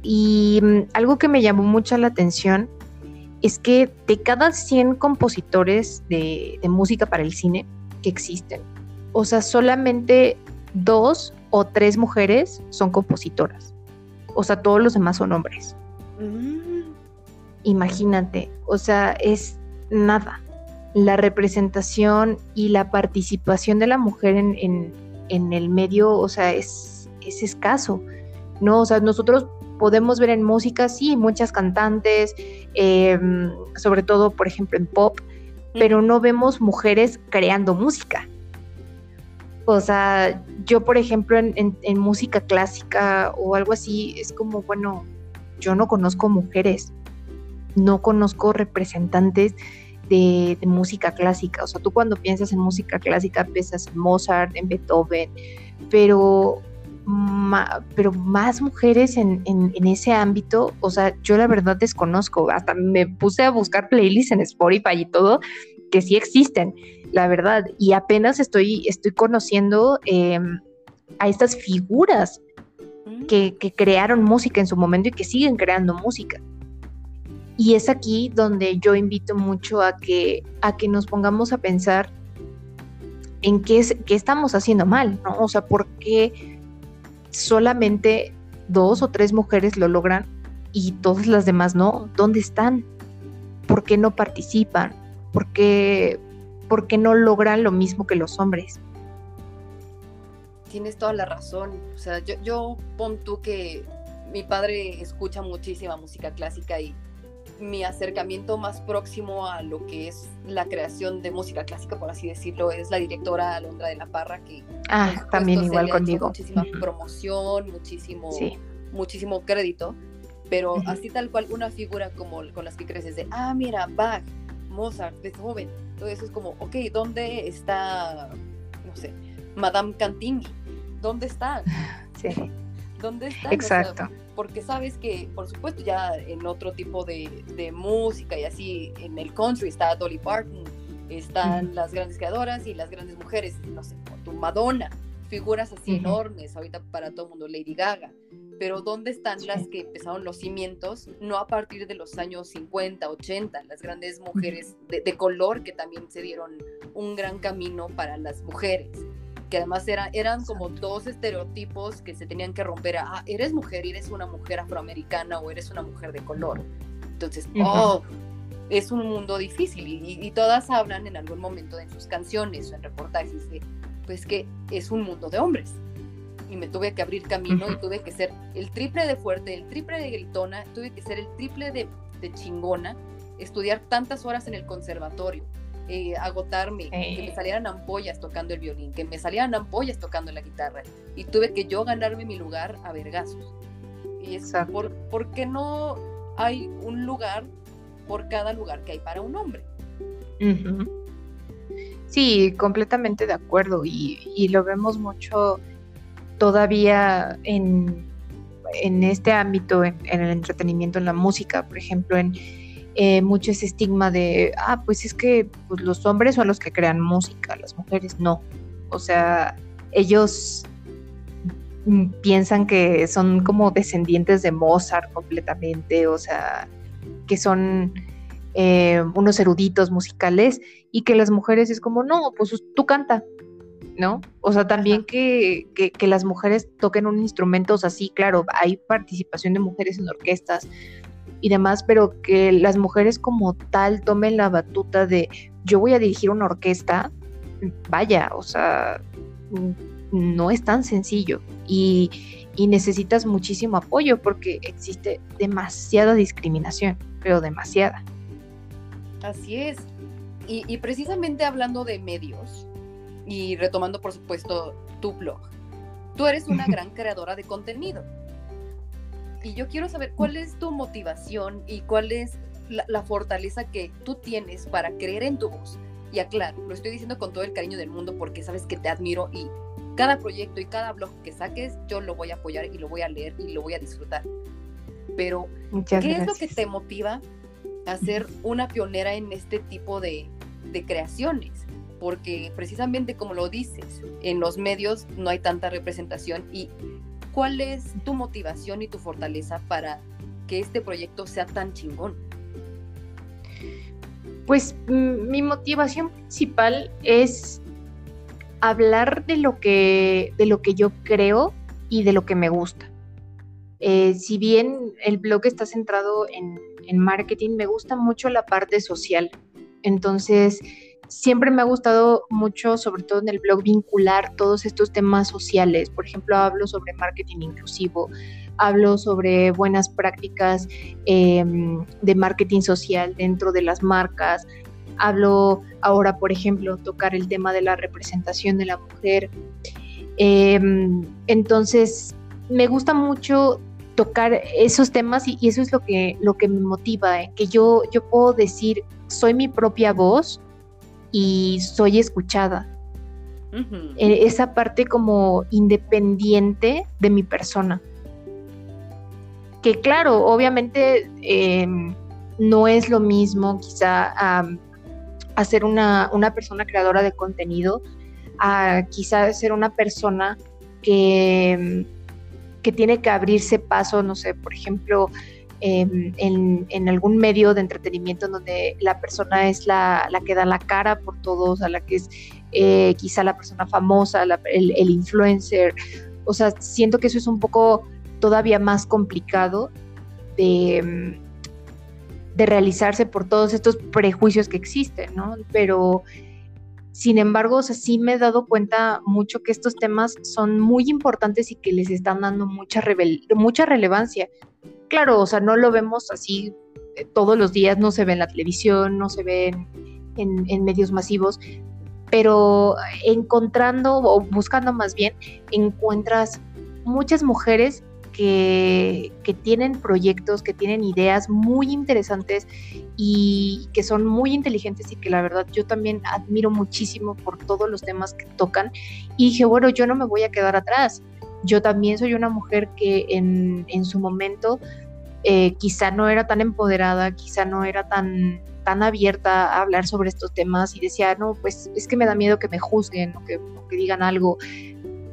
Y mm, algo que me llamó mucho la atención es que de cada 100 compositores de, música para el cine que existen, o sea, solamente dos o tres mujeres son compositoras. O sea, todos los demás son hombres. Imagínate, o sea, es nada. La representación y la participación de la mujer en, en el medio, o sea, es, es escaso, ¿no? O sea, nosotros podemos ver en música, sí, muchas cantantes, em, sobre todo, por ejemplo, en pop, pero no vemos mujeres creando música. O sea, yo, por ejemplo, en, música clásica o algo así, es como, bueno, yo no conozco mujeres, no conozco representantes de, música clásica. O sea, tú cuando piensas en música clásica piensas en Mozart, en Beethoven, pero, pero más mujeres en, ese ámbito, o sea, yo la verdad desconozco. Hasta me puse a buscar playlists en Spotify y todo, que sí existen, la verdad. Y apenas estoy, estoy conociendo em, a estas figuras mm. que, que crearon música en su momento y que siguen creando música. Y es aquí donde yo invito mucho a que, a que nos pongamos a pensar en qué, es, qué estamos haciendo mal, ¿no? O sea, ¿por qué solamente dos o tres mujeres lo logran y todas las demás no? ¿Dónde están? ¿Por qué no participan? ¿Por qué, por qué no logran lo mismo que los hombres? Tienes toda la razón. O sea, yo, yo pon tú que mi padre escucha muchísima música clásica y mi acercamiento más próximo a lo que es la creación de música clásica, por así decirlo, es la directora Alondra de la Parra, que ah, también igual conmigo. Muchísima promoción, muchísimo, muchísimo crédito, pero así tal cual una figura como con las que creces de, ah, mira, Bach, Mozart, Beethoven, todo eso es como, ok, ¿dónde está, no sé, Madame Cantini? ¿Dónde está? Sí. ¿Dónde está? Exacto. porque sabes que, por supuesto, ya en otro tipo de, música y así, en el country está Dolly Parton, están las grandes creadoras y las grandes mujeres, no sé, tu Madonna, figuras así enormes, ahorita para todo el mundo, Lady Gaga, pero ¿dónde están las que empezaron los cimientos? No a partir de los años 50, 80, las grandes mujeres de, de color que también se dieron un gran camino para las mujeres que además era, eran como dos estereotipos que se tenían que romper. ah, eres mujer y eres una mujer afroamericana o eres una mujer de color. Entonces, oh, es un mundo difícil y, todas hablan en algún momento en sus canciones o en reportajes de, pues que es un mundo de hombres. Y me tuve que abrir camino y tuve que ser el triple de fuerte, el triple de gritona, tuve que ser el triple de, de chingona, estudiar tantas horas en el conservatorio eh, agotarme, que me salieran ampollas tocando el violín, que me salieran ampollas tocando la guitarra. Y tuve que yo ganarme mi lugar a vergazos. Y es por, ¿por qué no hay un lugar por cada lugar que hay para un hombre? Sí, completamente de acuerdo. Y, lo vemos mucho todavía en, en este ámbito, en, el entretenimiento, en la música, por ejemplo, en eh, mucho ese estigma de, ah, pues es que pues, los hombres son los que crean música, las mujeres no. O sea, ellos mm, piensan que son como descendientes de Mozart completamente, o sea, que son eh, unos eruditos musicales y que las mujeres es como, no, pues tú canta, ¿no? O sea, también que, que, las mujeres toquen un instrumento, o sea, sí, claro, hay participación de mujeres en orquestas y demás, pero que las mujeres como tal tomen la batuta de yo voy a dirigir una orquesta, vaya, o sea, no es tan sencillo y, y necesitas muchísimo apoyo porque existe demasiada discriminación, pero demasiada. Así es. Y, precisamente hablando de medios y retomando por supuesto tu blog, tú eres una gran creadora de contenido. Y yo quiero saber cuál es tu motivación y cuál es la, fortaleza que tú tienes para creer en tu voz. Y aclaro, lo estoy diciendo con todo el cariño del mundo porque sabes que te admiro y cada proyecto y cada blog que saques yo lo voy a apoyar y lo voy a leer y lo voy a disfrutar. Pero, ¿qué es lo que te motiva a ser una pionera en este tipo de, creaciones, porque precisamente como lo dices, en los medios no hay tanta representación y cuál es tu motivación y tu fortaleza para que este proyecto sea tan chingón. Pues mi motivación principal es hablar de lo que, de lo que yo creo y de lo que me gusta. Eh, si bien el blog está centrado en, en marketing, me gusta mucho la parte social. Entonces, siempre me ha gustado mucho, sobre todo en el blog, vincular todos estos temas sociales. Por ejemplo, hablo sobre marketing inclusivo, hablo sobre buenas prácticas em, de marketing social dentro de las marcas. Hablo ahora, por ejemplo, tocar el tema de la representación de la mujer. Em, entonces, me gusta mucho tocar esos temas y, eso es lo que, lo que me motiva, ¿eh? que yo, yo puedo decir, soy mi propia voz y soy escuchada. E, esa parte como independiente de mi persona. Que claro, obviamente em, no es lo mismo quizá a ser una, una persona creadora de contenido, a quizá ser una persona que que tiene que abrirse paso, no sé, por ejemplo, em, en, algún medio de entretenimiento donde la persona es la, que da la cara por todos, a la que es eh, quizá la persona famosa, el, influencer. O sea, siento que eso es un poco todavía más complicado de, em, de realizarse por todos estos prejuicios que existen, ¿no? Pero sin embargo, o sea, sí me he dado cuenta mucho que estos temas son muy importantes y que les están dando mucha, mucha relevancia. Claro, o sea, no lo vemos así eh, todos los días, no se ve en la televisión, no se ve en, en medios masivos, pero encontrando o buscando más bien, encuentras muchas mujeres que, tienen proyectos, que tienen ideas muy interesantes y que son muy inteligentes y que la verdad yo también admiro muchísimo por todos los temas que tocan. Y dije, bueno, yo no me voy a quedar atrás. Yo también soy una mujer que en, su momento eh, quizá no era tan empoderada, quizá no era tan tan abierta a hablar sobre estos temas y decía, no, pues es que me da miedo que me juzguen que, o que digan algo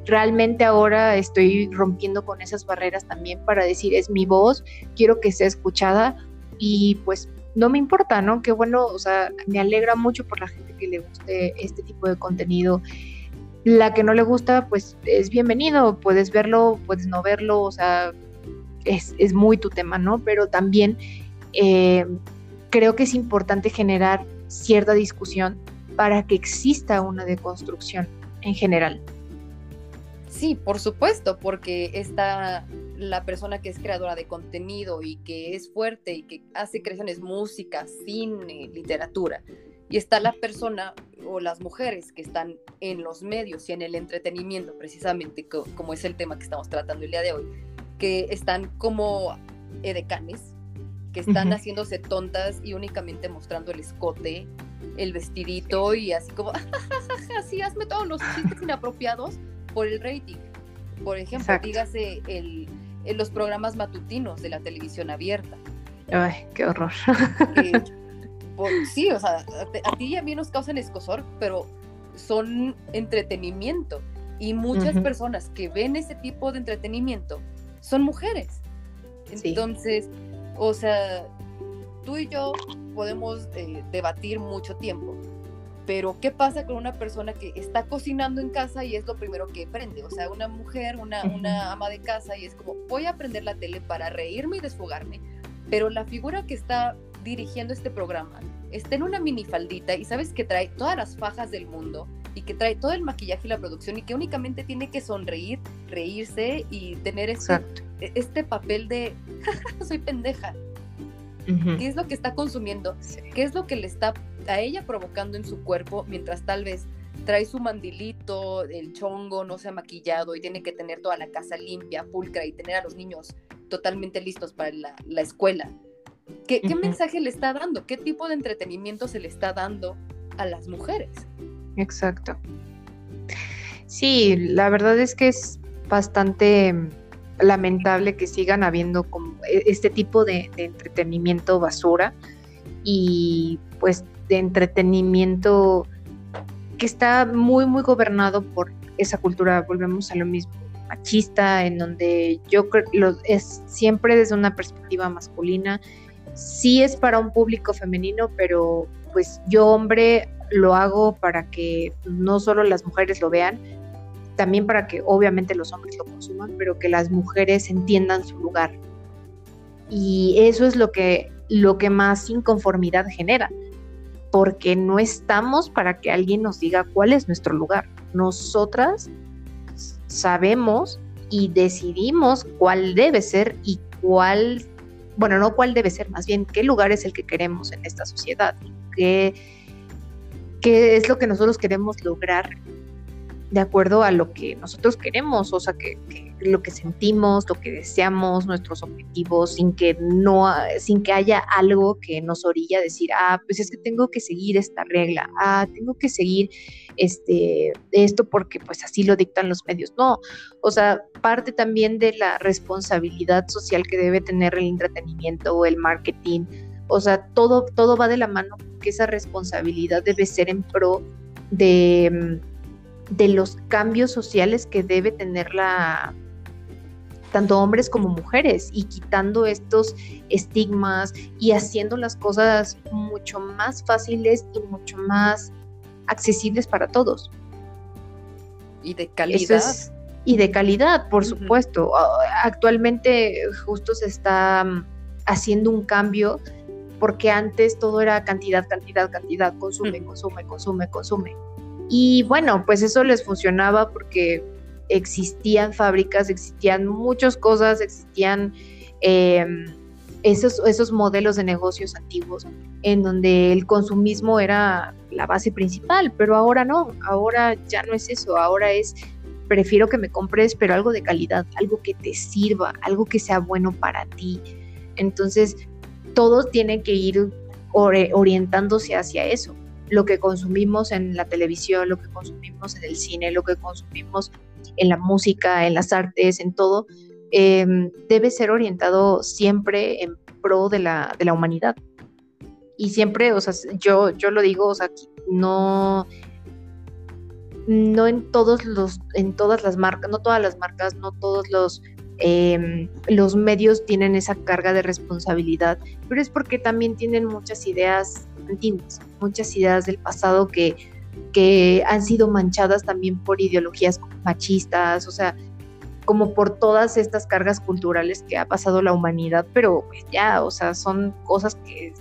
realmente ahora estoy rompiendo con esas barreras también para decir, es mi voz, quiero que sea escuchada y pues no me importa, ¿no? Qué bueno, o sea, me alegra mucho por la gente que le guste este tipo de contenido. La que no le gusta, pues es bienvenido, puedes verlo, puedes no verlo, o sea, es, es muy tu tema, ¿no? Pero también eh, creo que es importante generar cierta discusión para que exista una deconstrucción en general. Sí, por supuesto, porque está la persona que es creadora de contenido y que es fuerte y que hace creaciones, música, cine, literatura. Y está la persona o las mujeres que están en los medios y en el entretenimiento, precisamente como es el tema que estamos tratando el día de hoy, que están como edecanes, que están haciéndose tontas y únicamente mostrando el escote, el vestidito y así como, así hazme todos los chistes inapropiados por el rating. Por ejemplo, dígase el, los programas matutinos de la televisión abierta. Ay, qué horror. que, por- sí, o sea, a, ti y a mí nos causan escosor, pero son entretenimiento. Y muchas personas que ven ese tipo de entretenimiento son mujeres. Sí. Entonces, o sea, tú y yo podemos eh, debatir mucho tiempo, pero ¿qué pasa con una persona que está cocinando en casa y es lo primero que prende? O sea, una mujer, una, ama de casa y es como, voy a prender la tele para reírme y desfogarme, pero la figura que está dirigiendo este programa está en una minifaldita y sabes que trae todas las fajas del mundo y que trae todo el maquillaje y la producción y que únicamente tiene que sonreír, reírse y tener este, Exacto. este papel de soy pendeja. ¿Qué es lo que está consumiendo? Sí. ¿Qué es lo que le está a ella provocando en su cuerpo mientras tal vez trae su mandilito, el chongo, no se ha maquillado y tiene que tener toda la casa limpia, pulcra y tener a los niños totalmente listos para la, la escuela? ¿Qué, mensaje le está dando? ¿Qué tipo de entretenimiento se le está dando a las mujeres? Exacto. Sí, la verdad es que es bastante mm, lamentable que sigan habiendo como e- este tipo de, entretenimiento basura y pues de entretenimiento que está muy, muy gobernado por esa cultura, volvemos a lo mismo, machista, en donde yo creo es siempre desde una perspectiva masculina. Sí es para un público femenino, pero pues yo hombre lo hago para que no solo las mujeres lo vean, también para que obviamente los hombres lo consuman, pero que las mujeres entiendan su lugar. Y eso es lo que, lo que más inconformidad genera, porque no estamos para que alguien nos diga cuál es nuestro lugar. Nosotras sabemos y decidimos cuál debe ser y cuál, bueno, no cuál debe ser, más bien qué lugar es el que queremos en esta sociedad, qué, qué es lo que nosotros queremos lograr de acuerdo a lo que nosotros queremos, o sea, que, lo que sentimos, lo que deseamos, nuestros objetivos, sin que no, sin que haya algo que nos orilla a decir, ah, pues es que tengo que seguir esta regla, ah, tengo que seguir este esto porque pues así lo dictan los medios. No, o sea, parte también de la responsabilidad social que debe tener el entretenimiento o el marketing. O sea, todo, todo va de la mano porque esa responsabilidad debe ser en pro de de los cambios sociales que debe tener la tanto hombres como mujeres y quitando estos estigmas y haciendo las cosas mucho más fáciles y mucho más accesibles para todos. Y de calidad. es- y de calidad, por supuesto. Actualmente justo se está mm, haciendo un cambio porque antes todo era cantidad, cantidad, cantidad, consume, Ujú. consume, consume, consume. Y bueno, pues eso les funcionaba porque existían fábricas, existían muchas cosas, existían eh, esos, esos modelos de negocios antiguos en donde el consumismo era la base principal, pero ahora no, ahora ya no es eso, ahora es prefiero que me compres, pero algo de calidad, algo que te sirva, algo que sea bueno para ti. Entonces, todos tienen que ir orientándose hacia eso. Lo que consumimos en la televisión, lo que consumimos en el cine, lo que consumimos en la música, en las artes, en todo, eh, debe ser orientado siempre en pro de la, de la humanidad. Y siempre, o sea, yo, yo lo digo, o sea, no, no en todos los, en todas las marcas, no todas las marcas, no todos los, eh, los medios tienen esa carga de responsabilidad, pero es porque también tienen muchas ideas antiguas, muchas ideas del pasado que, que han sido manchadas también por ideologías machistas, o sea, como por todas estas cargas culturales que ha pasado la humanidad, pero pues ya, o sea, son cosas que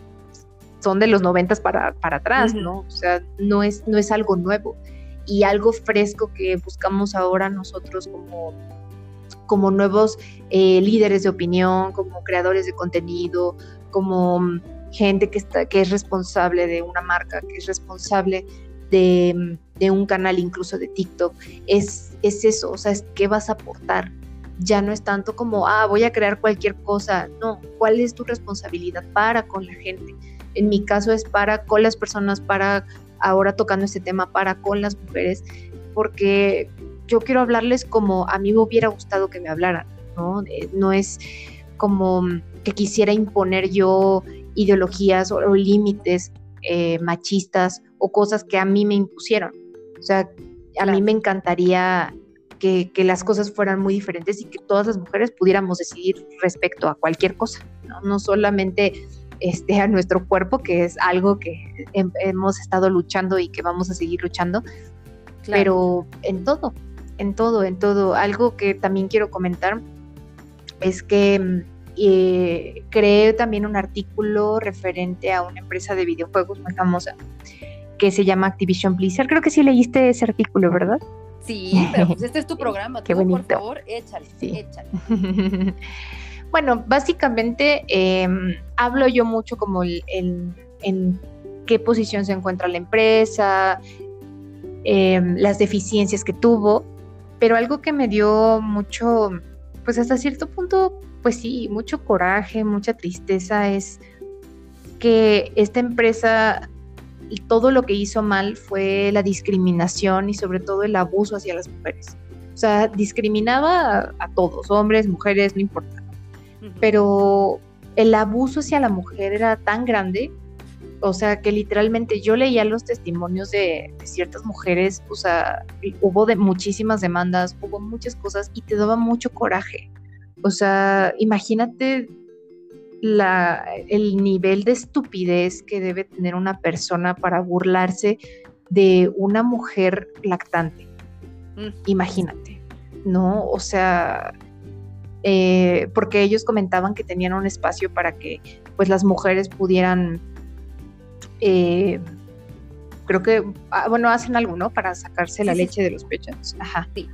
son de los noventas para, para atrás. ¿no? O sea, no es, no es algo nuevo y algo fresco que buscamos ahora nosotros como, como nuevos eh, líderes de opinión, como creadores de contenido, como mm, gente que, está, que es responsable de una marca, que es responsable de, mm, de un canal incluso de TikTok, es, es eso, o sea, es qué vas a aportar. Ya no es tanto como, ah, voy a crear cualquier cosa, no, ¿cuál es tu responsabilidad para con la gente? En mi caso es para con las personas, para ahora tocando este tema, para con las mujeres, porque yo quiero hablarles como a mí me hubiera gustado que me hablaran, ¿no? Eh, no es como que quisiera imponer yo ideologías o, límites eh, machistas o cosas que a mí me impusieron. O sea, a mí me encantaría que, las cosas fueran muy diferentes y que todas las mujeres pudiéramos decidir respecto a cualquier cosa, no, solamente este, a nuestro cuerpo, que es algo que hemos estado luchando y que vamos a seguir luchando, pero en todo, en todo, en todo. Algo que también quiero comentar es que eh, creé también un artículo referente a una empresa de videojuegos muy famosa que se llama Activision Blizzard. Creo que sí leíste ese artículo, ¿verdad? Sí, pero pues este es tu programa. Qué bonito. Por favor, échale, échale. bueno, básicamente em, hablo yo mucho como en qué posición se encuentra la empresa, em, las deficiencias que tuvo, pero algo que me dio mucho, pues hasta cierto punto, pues sí, mucho coraje, mucha tristeza es que esta empresa todo lo que hizo mal fue la discriminación y sobre todo el abuso hacia las mujeres. O sea, discriminaba a, todos, hombres, mujeres, no importa. Pero el abuso hacia la mujer era tan grande, o sea, que literalmente yo leía los testimonios de, de ciertas mujeres, o sea, hubo de muchísimas demandas, hubo muchas cosas y te daba mucho coraje. O sea, imagínate la, el nivel de estupidez que debe tener una persona para burlarse de una mujer lactante. Mm. Imagínate, ¿no? O sea, eh, porque ellos comentaban que tenían un espacio para que pues las mujeres pudieran, eh, creo que, ah, bueno, hacen algo, ¿no? Para sacarse la leche de los pechos. Ajá. Sí.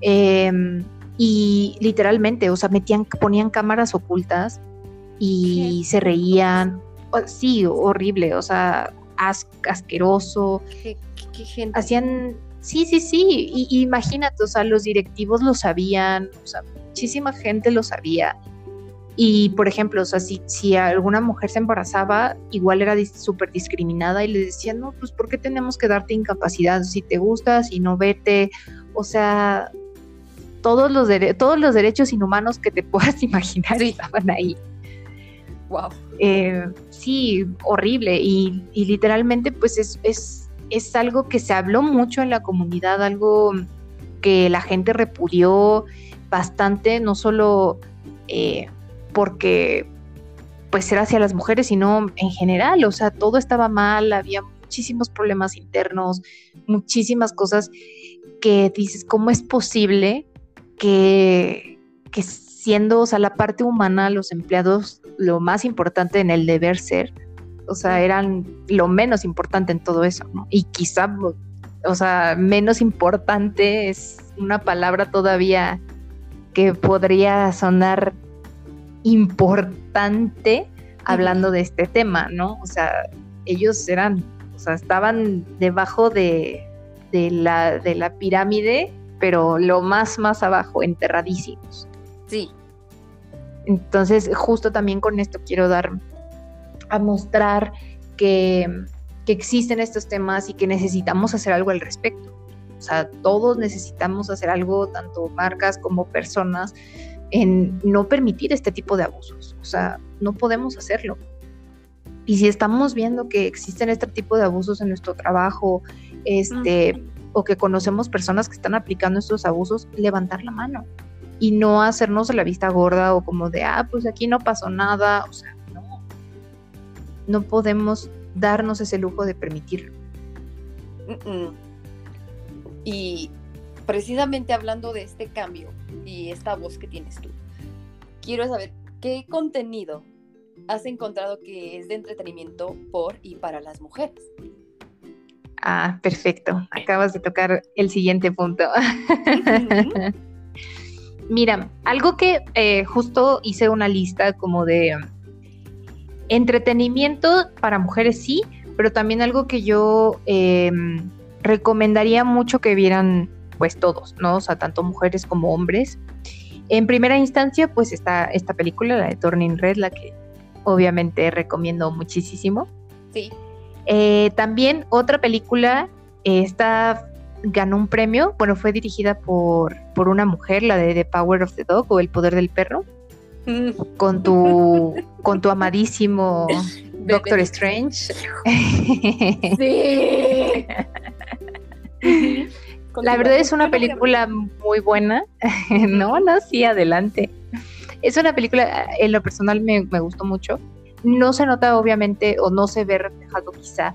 Em, y literalmente, o sea, metían, ponían cámaras ocultas y se reían. Sí, horrible, o sea, asqueroso. ¿Qué, gente? Hacían, sí, sí, sí, y, imagínate, o sea, los directivos lo sabían, o sea, muchísima gente lo sabía. Y, por ejemplo, o sea, si, si alguna mujer se embarazaba, igual era súper discriminada y le decían, no, pues, ¿por qué tenemos que darte incapacidad? Si te gusta, si no, vete. O sea, todos los, todos los derechos inhumanos que te puedas imaginar estaban ahí. Wow. Eh, sí, horrible. Y, literalmente, pues es, es, es, algo que se habló mucho en la comunidad, algo que la gente repudió bastante, no solo eh, porque pues era hacia las mujeres, sino en general, o sea, todo estaba mal, había muchísimos problemas internos, muchísimas cosas que dices, ¿cómo es posible que, que siendo, o sea, la parte humana, los empleados, lo más importante en el deber ser, o sea, eran lo menos importante en todo eso, ¿no? Y quizá, o sea, menos importante es una palabra todavía que podría sonar importante hablando de este tema, ¿no? O sea, ellos eran, o sea, estaban debajo de, de, la, de la pirámide, pero lo más, más abajo, enterradísimos. Sí. Entonces, justo también con esto quiero dar a mostrar que, existen estos temas y que necesitamos hacer algo al respecto. O sea, todos necesitamos hacer algo, tanto marcas como personas, en no permitir este tipo de abusos. O sea, no podemos hacerlo. Y si estamos viendo que existen este tipo de abusos en nuestro trabajo, este, o que conocemos personas que están aplicando estos abusos, levantar la mano y no hacernos la vista gorda o como de, ah, pues aquí no pasó nada, o sea, no, no podemos darnos ese lujo de permitirlo. Y precisamente hablando de este cambio y esta voz que tienes tú, quiero saber qué contenido has encontrado que es de entretenimiento por y para las mujeres. Ah, perfecto. Acabas de tocar el siguiente punto. Mira, algo que eh, justo hice una lista como de entretenimiento para mujeres, sí, pero también algo que yo em, recomendaría mucho que vieran pues todos, ¿no? O sea, tanto mujeres como hombres. En primera instancia, pues está esta película, la de Turning Red, la que obviamente recomiendo muchísimo. Sí. Eh, también otra película, está ganó un premio, bueno, fue dirigida por, por una mujer, la de The Power of the Dog o El Poder del Perro. Mm, con tu, con tu amadísimo Doctor Strange. Sí. La verdad es una película muy buena. no, no, sí, adelante. Es una película, en lo personal me, me gustó mucho. No se nota obviamente o no se ve reflejado quizá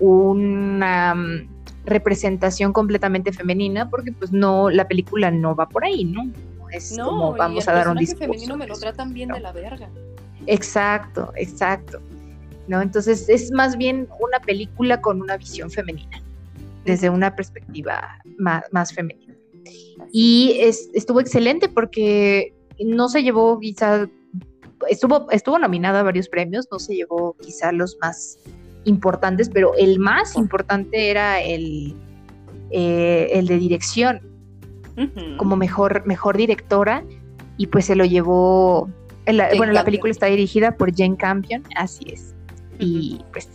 una mm, representación completamente femenina porque pues no, la película no va por ahí, ¿no? Es No, como y vamos el a dar un discurso. femenino me lo tratan bien No. de la verga. Exacto, exacto. ¿No? Entonces es más bien una película con una visión femenina, desde una perspectiva más, más femenina. Y es- estuvo excelente porque no se llevó quizá, estuvo, estuvo nominada a varios premios, no se llevó quizá los más importantes, pero el más importante era el, eh, el de dirección como mejor, mejor directora y pues se lo llevó, bueno, la película está dirigida por Jane Campion, así es, y pues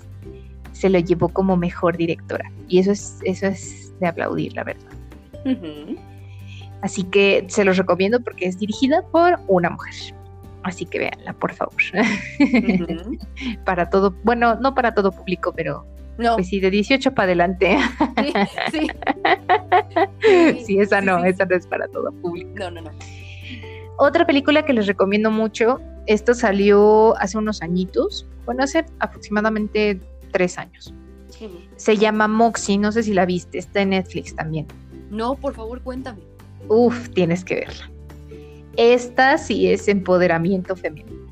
se lo llevó como mejor directora y eso es, eso es de aplaudir, la verdad. Así que se los recomiendo porque es dirigida por una mujer. Así que véanla, por favor. Para todo, bueno, no para todo público, pero No, pues sí, de 18 para adelante. sí, sí. sí, esa no, sí. esa no es para todo público. No, no, no. Otra película que les recomiendo mucho, esta salió hace unos añitos, bueno, hace aproximadamente tres años. Se llama Moxie, no sé si la viste, está en Netflix también. No, por favor, cuéntame. Uf, tienes que verla. Esta sí es empoderamiento femenino.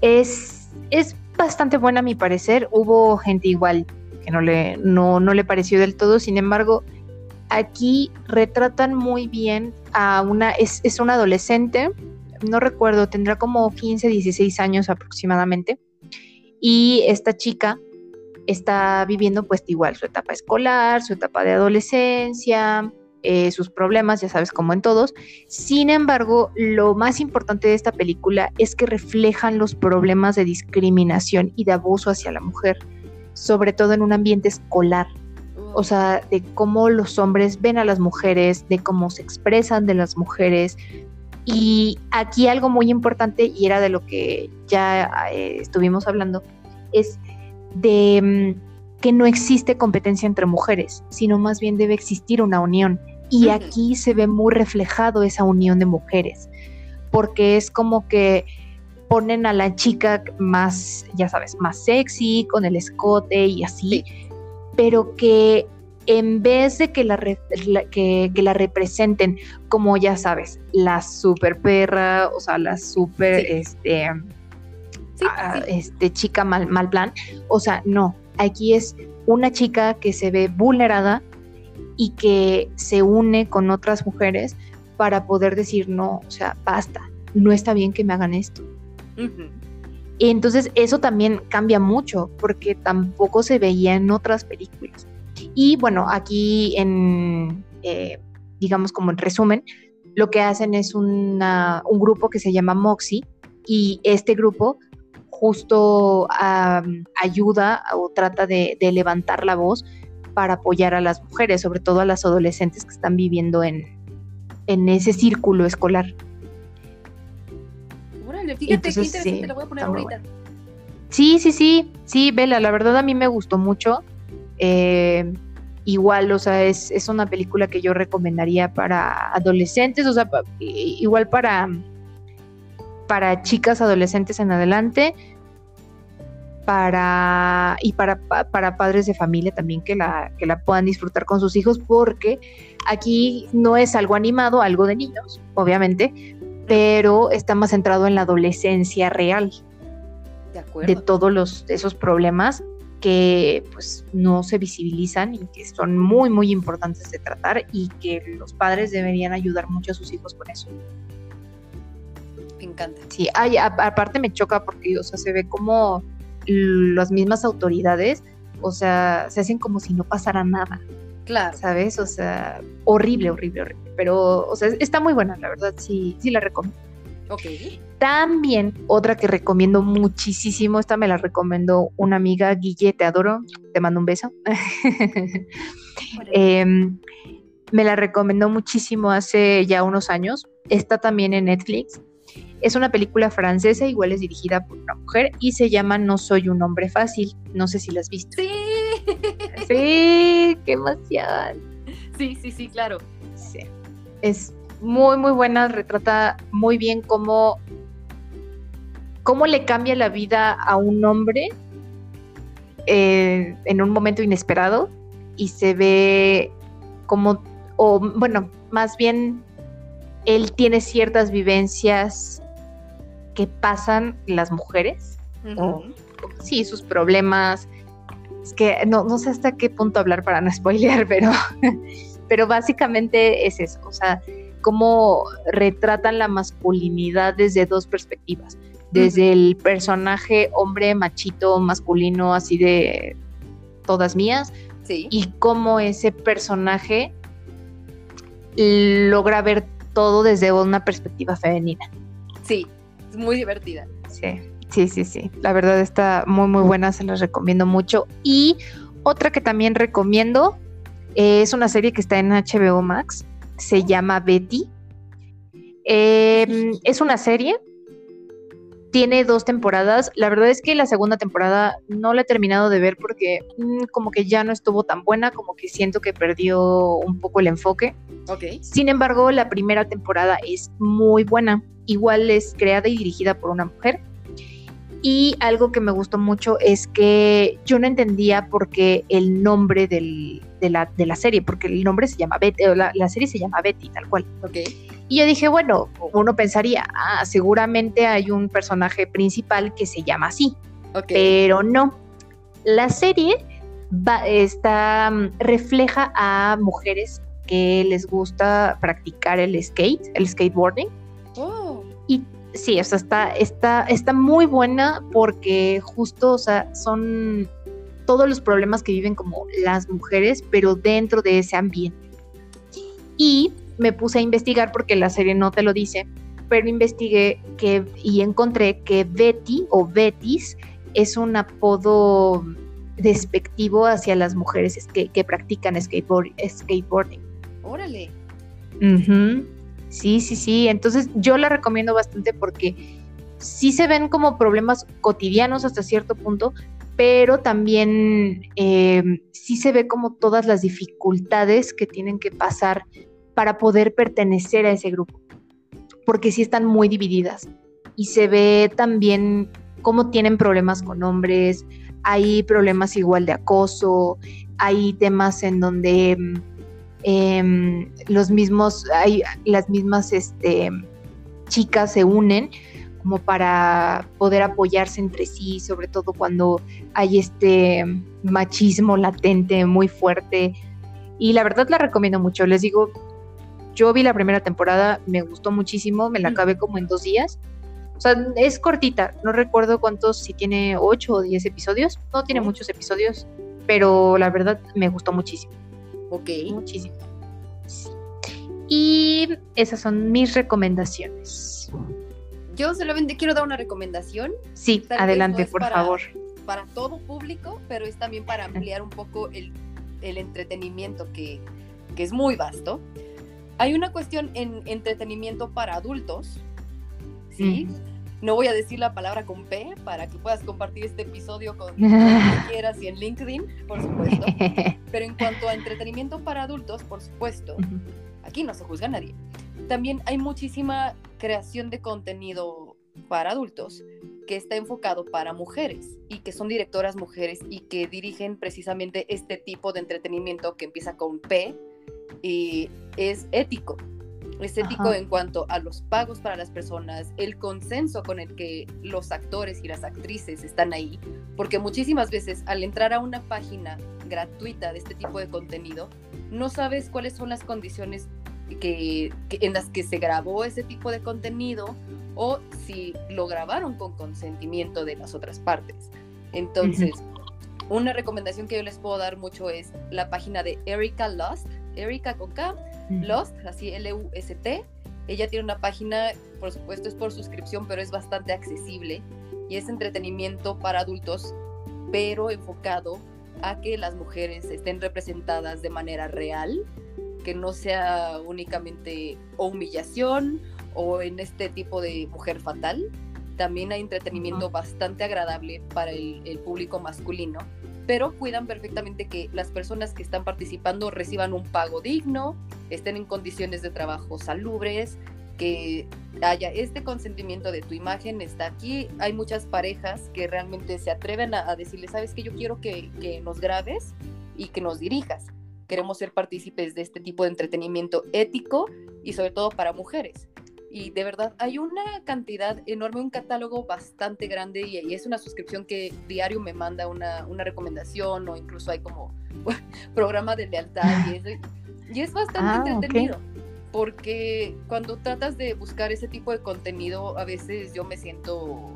Es, es bastante buena a mi parecer. Hubo gente igual que no le, no, no le pareció del todo. Sin embargo, aquí retratan muy bien a una, es, es una adolescente, no recuerdo, tendrá como 15, 16 años aproximadamente. Y esta chica está viviendo pues igual su etapa escolar, su etapa de adolescencia, eh, sus problemas, ya sabes, como en todos. Sin embargo, lo más importante de esta película es que reflejan los problemas de discriminación y de abuso hacia la mujer, sobre todo en un ambiente escolar. O sea, de cómo los hombres ven a las mujeres, de cómo se expresan de las mujeres. Y aquí algo muy importante, y era de lo que ya eh, estuvimos hablando, es de mm, que no existe competencia entre mujeres, sino más bien debe existir una unión. Y aquí se ve muy reflejado esa unión de mujeres, porque es como que ponen a la chica más, ya sabes, más sexy, con el escote y así, pero que en vez de que la, re- la- que, que la representen como, ya sabes, la super perra, o sea, la super, Sí. este, Sí, ah, sí. este chica mal, mal plan. O sea, no, aquí es una chica que se ve vulnerada y que se une con otras mujeres para poder decir, no, o sea, basta, no está bien que me hagan esto. Y entonces eso también cambia mucho porque tampoco se veía en otras películas. Y bueno, aquí en, eh, digamos como en resumen, lo que hacen es una- un grupo que se llama Moxie y este grupo justo ayuda o trata de, de levantar la voz para apoyar a las mujeres, sobre todo a las adolescentes que están viviendo en, en ese círculo escolar. Órale, fíjate qué Entonces, interesante, sí, la voy a poner ahorita. Sí, sí, sí, sí, Vela, la verdad a mí me gustó mucho. Eh, igual, o sea, es, es una película que yo recomendaría para adolescentes, o sea, pa- igual para, para chicas adolescentes en adelante, para y para, pa- para padres de familia también que la, que la puedan disfrutar con sus hijos, porque aquí no es algo animado, algo de niños, obviamente, pero está más centrado en la adolescencia real De de todos los esos problemas que pues no se visibilizan y que son muy muy importantes de tratar y que los padres deberían ayudar mucho a sus hijos con eso. Me encanta. Sí, ay, a- aparte me choca porque o sea, se ve como las mismas autoridades, o sea, se hacen como si no pasara nada, Claro. ¿sabes? O sea, horrible, horrible, horrible, pero o sea, está muy buena, la verdad, sí sí la recomiendo. Ok. También otra que recomiendo muchísimo, esta me la recomendó una amiga, Guille, te adoro, te mando un beso. Em, me la recomendó muchísimo hace ya unos años. Está también en Netflix Es una película francesa, igual es dirigida por una mujer y se llama No soy un hombre fácil. No sé si la has visto. Sí. Sí, qué emoción. Sí, sí, sí, claro. Sí. Es muy, muy buena, retrata muy bien cómo, cómo le cambia la vida a un hombre eh, en un momento inesperado y se ve como, o bueno, más bien él tiene ciertas vivencias que pasan las mujeres. Ujú. Sí, sus problemas. Es que no, no sé hasta qué punto hablar para no spoilear, pero, pero básicamente es eso. O sea, cómo retratan la masculinidad desde dos perspectivas. Desde el personaje hombre machito masculino, así de todas mías, Sí. y cómo ese personaje logra ver todo desde una perspectiva femenina. Sí. Es muy divertida. Sí, sí, sí, sí. La verdad está muy, muy buena, se las recomiendo mucho. Y otra que también recomiendo eh, es una serie que está en HBO Max, se llama Betty. Eh, es una serie, tiene dos temporadas. La verdad es que la segunda temporada no la he terminado de ver porque mm, como que ya no estuvo tan buena, como que siento que perdió un poco el enfoque. Sin embargo, la primera temporada es muy buena. Igual es creada y dirigida por una mujer. Y algo que me gustó mucho es que yo no entendía por qué el nombre del- de, la, de la serie, porque el nombre se llama Betty, o la, la serie se llama Betty, tal cual. Ok. Y yo dije, bueno, uno pensaría, ah, seguramente hay un personaje principal que se llama así Ok. pero no. La serie va- está, mm, refleja a mujeres que les gusta practicar el skate, el skateboarding. Oh. Y sí, o sea, está, está, está muy buena porque justo, o sea, son todos los problemas que viven como las mujeres, pero dentro de ese ambiente. Y me puse a investigar porque la serie no te lo dice, pero investigué que, y encontré que Betty o Betis es un apodo despectivo hacia las mujeres es que, que practican skateboard, skateboarding. Órale. Ujú. Sí, sí, sí. Entonces yo la recomiendo bastante porque sí se ven como problemas cotidianos hasta cierto punto, pero también eh, sí se ve como todas las dificultades que tienen que pasar para poder pertenecer a ese grupo, porque sí están muy divididas y se ve también cómo tienen problemas con hombres, hay problemas igual de acoso, hay temas en donde em, los mismos, hay las mismas este, chicas se unen como para poder apoyarse entre sí, sobre todo cuando hay este machismo latente muy fuerte. Y la verdad la recomiendo mucho. Les digo, yo vi la primera temporada, me gustó muchísimo, me la Mm. acabé como en dos días. O sea, es cortita, no recuerdo cuántos, si tiene ocho o diez episodios. No tiene muchos episodios, pero la verdad me gustó muchísimo. Ok. Muchísimo. Sí. Y esas son mis recomendaciones. Yo solamente quiero dar una recomendación Sí, Tal adelante, no por para- favor. para todo público, pero es también para ampliar un poco el, el entretenimiento que, que es muy vasto. Hay una cuestión en entretenimiento para adultos, ¿sí? No voy a decir la palabra con P para que puedas compartir este episodio con quien quieras y en LinkedIn, por supuesto. Pero en cuanto a entretenimiento para adultos, por supuesto, aquí no se juzga a nadie. También hay muchísima creación de contenido para adultos que está enfocado para mujeres y que son directoras mujeres y que dirigen precisamente este tipo de entretenimiento que empieza con P y es ético. Es ético Ajá. en cuanto a los pagos para las personas, el consenso con el que los actores y las actrices están ahí, porque muchísimas veces al entrar a una página gratuita de este tipo de contenido, no sabes cuáles son las condiciones que, que- en las que se grabó ese tipo de contenido o si lo grabaron con consentimiento de las otras partes. Entonces, una recomendación que yo les puedo dar mucho es la página de Erika Lost, Erika con K, Lost, así L-U-S-T. Ella tiene una página, por supuesto es por suscripción, pero es bastante accesible y es entretenimiento para adultos, pero enfocado a que las mujeres estén representadas de manera real, que no sea únicamente o humillación o en este tipo de mujer fatal, también hay entretenimiento bastante agradable para el, el público masculino, pero cuidan perfectamente que las personas que están participando reciban un pago digno, estén en condiciones de trabajo salubres, que haya este consentimiento de tu imagen está aquí. Hay muchas parejas que realmente se atreven a, a decirle, sabes que yo quiero que, que nos grabes y que nos dirijas. Queremos ser partícipes de este tipo de entretenimiento ético y sobre todo para mujeres. Y de verdad hay una cantidad enorme, un catálogo bastante grande y, y es una suscripción que diario me manda una, una recomendación o incluso hay como programa de lealtad y, eso, y es bastante Ah, entretenido porque cuando tratas de buscar ese tipo de contenido, a veces yo me siento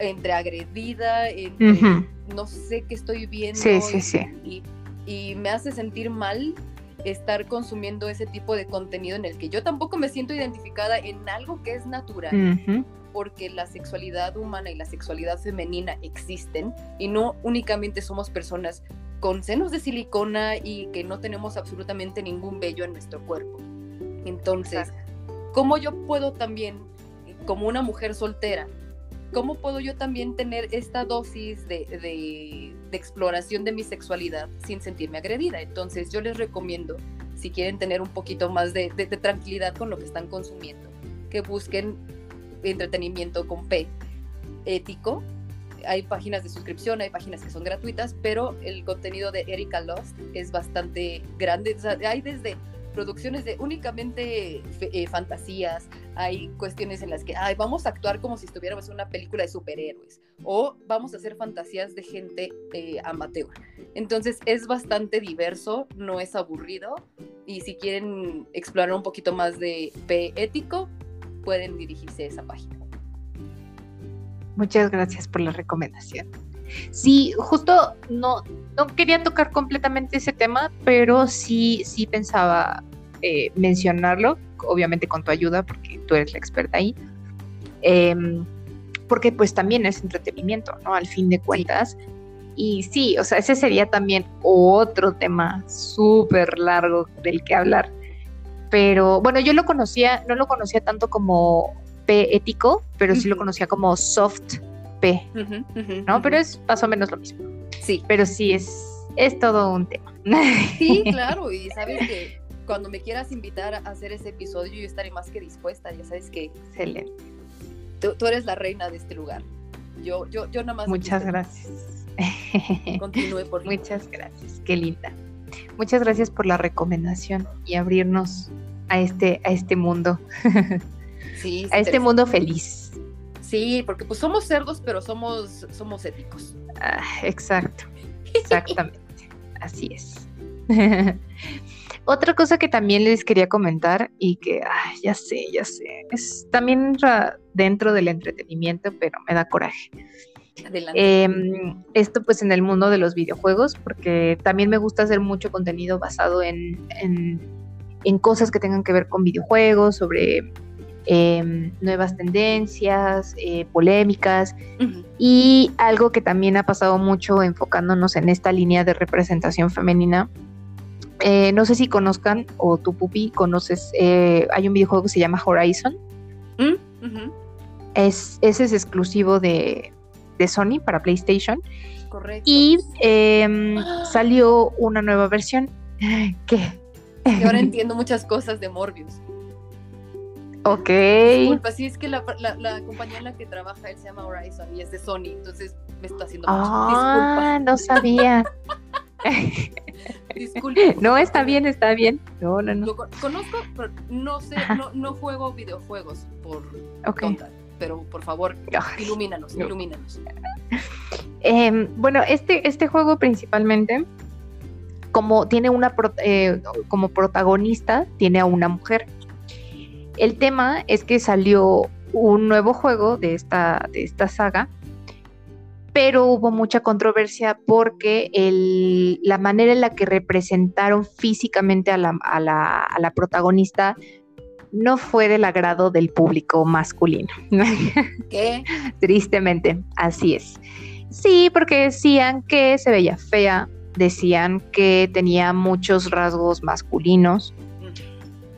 entre agredida, entre Ujú. no sé qué estoy viendo. Sí, sí, sí. Y, y me hace sentir mal estar consumiendo ese tipo de contenido en el que yo tampoco me siento identificada en algo que es natural, porque la sexualidad humana y la sexualidad femenina existen y no únicamente somos personas con senos de silicona y que no tenemos absolutamente ningún vello en nuestro cuerpo. Entonces, ¿cómo yo puedo también, como una mujer soltera, cómo puedo yo también tener esta dosis de, de- de exploración de mi sexualidad sin sentirme agredida? Entonces, yo les recomiendo, si quieren tener un poquito más de, de- tranquilidad con lo que están consumiendo, que busquen entretenimiento con P, ético. Hay páginas de suscripción, hay páginas que son gratuitas, pero el contenido de Erika Lost es bastante grande. O sea, hay desde producciones de únicamente eh, fantasías, hay cuestiones en las que ay, vamos a actuar como si estuviéramos en una película de superhéroes o vamos a hacer fantasías de gente eh, amateur. Entonces es bastante diverso, no es aburrido y si quieren explorar un poquito más de P ético, pueden dirigirse a esa página. Muchas gracias por la recomendación. Sí, justo no, no quería tocar completamente ese tema, pero sí, sí pensaba eh, mencionarlo, obviamente con tu ayuda, porque tú eres la experta ahí. Em, porque pues también es entretenimiento, ¿no? Al fin de cuentas. Y sí, o sea, ese sería también otro tema súper largo del que hablar. Pero bueno, yo lo conocía, no lo conocía tanto como P ético, pero sí lo conocía como soft ¿no? Pero es más o menos lo mismo. sí, Pero sí es, es todo un tema. sí, claro, y sabes que cuando me quieras invitar a hacer ese episodio, yo estaré más que dispuesta, ya sabes que Excelente. tú, tú eres la reina de este lugar. Yo, yo, yo nada más. Muchas gracias. Continúe, por favor. Muchas gracias, qué linda. Muchas gracias por la recomendación y abrirnos a este, a este mundo, Sí, a este mundo feliz. Sí, porque pues somos cerdos, pero somos, somos éticos. Ah, exacto, exactamente. Así es. Otra cosa que también les quería comentar y que ay, ya sé, ya sé, es también entra dentro del entretenimiento, pero me da coraje. Adelante. Em, esto pues en el mundo de los videojuegos, porque también me gusta hacer mucho contenido basado en, en- en cosas que tengan que ver con videojuegos, sobre em, nuevas tendencias, eh, polémicas y algo que también ha pasado mucho enfocándonos en esta línea de representación femenina. Eh, no sé si conozcan o tu pupi conoces, eh, hay un videojuego que se llama Horizon. Mm. Es, ese es exclusivo de, de Sony para PlayStation. Correcto. Y em, salió una nueva versión. ¿Qué? Y ahora entiendo muchas cosas de Morbius. Ok. Disculpa, sí, es que la, la- la compañía en la que trabaja él se llama Horizon y es de Sony, entonces me está haciendo. Ah, no sabía. Disculpa. No, está bien, está bien. No, no, no. Lo conozco, pero no sé, no, no juego videojuegos por Ok. tonta, pero por favor, Ay. ilumínanos, No. ilumínanos. Em, bueno, este, este juego principalmente, como tiene una pro- eh, como protagonista, tiene a una mujer. El tema es que salió un nuevo juego de esta, de esta saga, pero hubo mucha controversia porque el- la manera en la que representaron físicamente a la, a la- a la protagonista no fue del agrado del público masculino. ¿Qué? Tristemente, así es. Sí, porque decían que se veía fea, decían que tenía muchos rasgos masculinos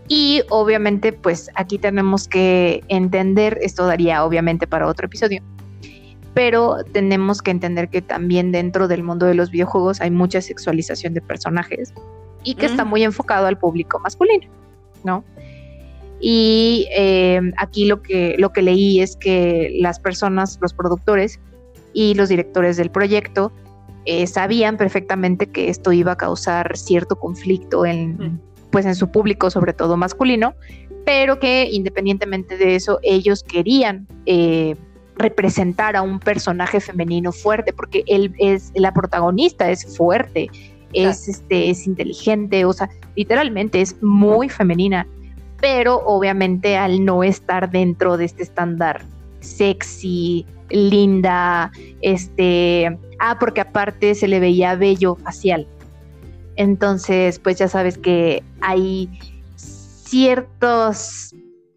Y obviamente, pues aquí tenemos que entender, esto daría obviamente para otro episodio, pero tenemos que entender que también dentro del mundo de los videojuegos hay mucha sexualización de personajes y que está Mm. muy enfocado al público masculino, ¿no? Y eh, aquí lo que, lo que leí es que las personas, los productores y los directores del proyecto eh, sabían perfectamente que esto iba a causar cierto conflicto en, Mm. Pues en su público, sobre todo masculino, pero que independientemente de eso, ellos querían eh, representar a un personaje femenino fuerte, porque él es la protagonista, es fuerte, es, este, es inteligente, o sea, literalmente es muy femenina, pero obviamente al no estar dentro de este estándar sexy, linda, este, ah, porque aparte se le veía bello facial. Entonces, pues ya sabes que hay ciertos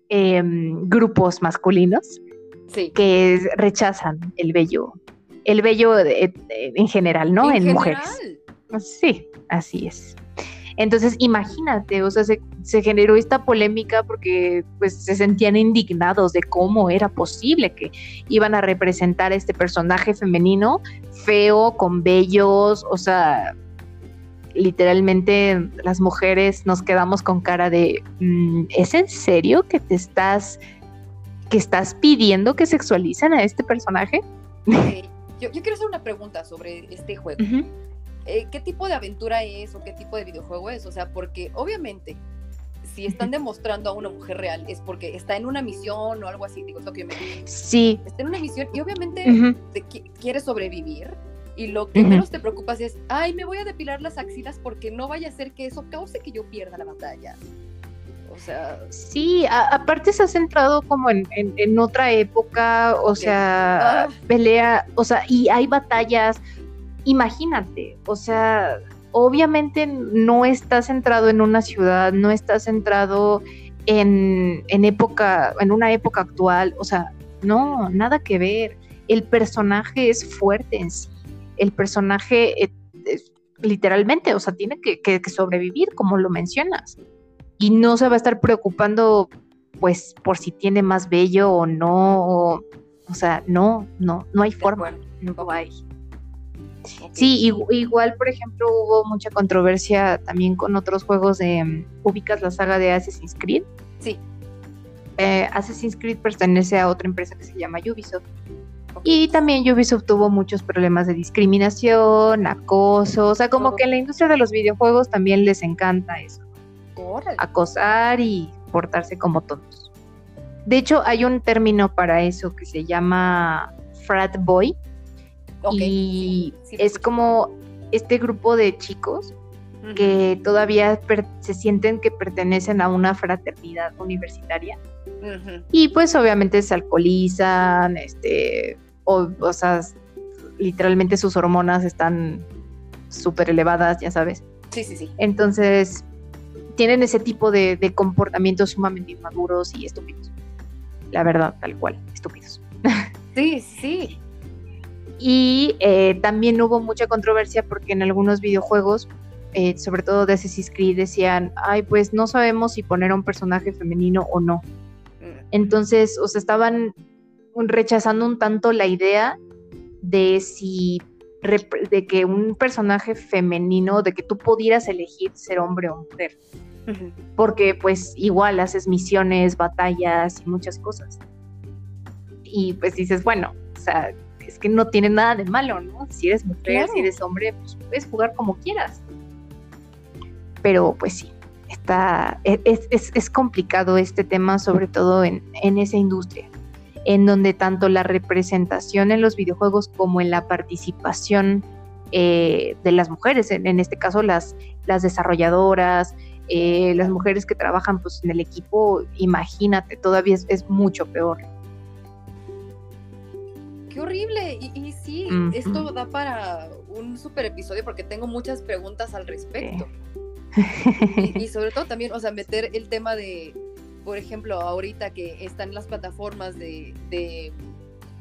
em, grupos masculinos Sí. que rechazan el vello, el vello de- de- en general, ¿no? En, mujeres. general. Sí, así es. Entonces, imagínate, o sea, se, se generó esta polémica porque pues se sentían indignados de cómo era posible que iban a representar a este personaje femenino feo, con vellos, o sea, literalmente las mujeres nos quedamos con cara de, "Mm, ¿es en serio que te estás, que estás pidiendo que sexualicen a este personaje? Yo, yo quiero hacer una pregunta sobre este juego. Eh, ¿Qué tipo de aventura es o qué tipo de videojuego es? O sea, porque obviamente, si están demostrando a una mujer real, es porque está en una misión o algo así. Digo, es lo que yo me. Sí. Está en una misión y obviamente te quiere sobrevivir. Y lo que menos te preocupas es, ay, me voy a depilar las axilas porque no vaya a ser que eso cause que yo pierda la batalla. O sea, Sí, a- aparte se ha centrado como en, en- en otra época, o sea, Ah. pelea, o sea, y hay batallas, imagínate, o sea, obviamente no está centrado en una ciudad, no está centrado en, en época, en una época actual, o sea, no, nada que ver. El personaje es fuerte en sí, el personaje eh, literalmente, o sea, tiene que, que- que sobrevivir, como lo mencionas y no se va a estar preocupando pues por si tiene más bello o no, o, o sea, no, no, no hay forma, no hay. Sí, igu- igual, por ejemplo, hubo mucha controversia también con otros juegos de, mm, ubicas la saga de Assassin's Creed. Sí. Eh, Assassin's Creed pertenece a otra empresa que se llama Ubisoft. Y también Ubisoft tuvo muchos problemas de discriminación, acoso, o sea, como que en la industria de los videojuegos también les encanta eso acosar y portarse como tontos. De hecho, hay un término para eso que se llama frat boy. Y sí, sí lo es como este grupo de chicos que todavía se sienten que pertenecen a una fraternidad universitaria. Y pues obviamente se alcoholizan, este, o, o sea, literalmente sus hormonas están súper elevadas, ya sabes. Sí, sí, sí. Entonces, tienen ese tipo de, de comportamientos sumamente inmaduros y estúpidos. La verdad, tal cual, estúpidos. Sí, sí. Y eh, también hubo mucha controversia porque en algunos videojuegos, eh, sobre todo de Assassin's Creed, decían, ay, pues no sabemos si poner a un personaje femenino o no. Mm. Entonces, o sea, estaban rechazando un tanto la idea de si de que un personaje femenino, de que tú pudieras elegir ser hombre o mujer. Porque pues igual haces misiones, batallas y muchas cosas. Y pues dices, bueno, o sea, es que no tiene nada de malo, ¿no? Si eres mujer, Claro. si eres hombre, pues puedes jugar como quieras. Pero pues sí, está, e- es, es- es complicado este tema, sobre todo en, en esa industria, en donde tanto la representación en los videojuegos como en la participación eh, de las mujeres, en, en este caso las, las desarrolladoras, eh, las mujeres que trabajan pues, en el equipo, imagínate, todavía es, es mucho peor. Qué horrible. Y, y sí, esto da para un super episodio porque tengo muchas preguntas al respecto. Y, y sobre todo también, o sea, meter el tema de, por ejemplo, ahorita que están las plataformas de, de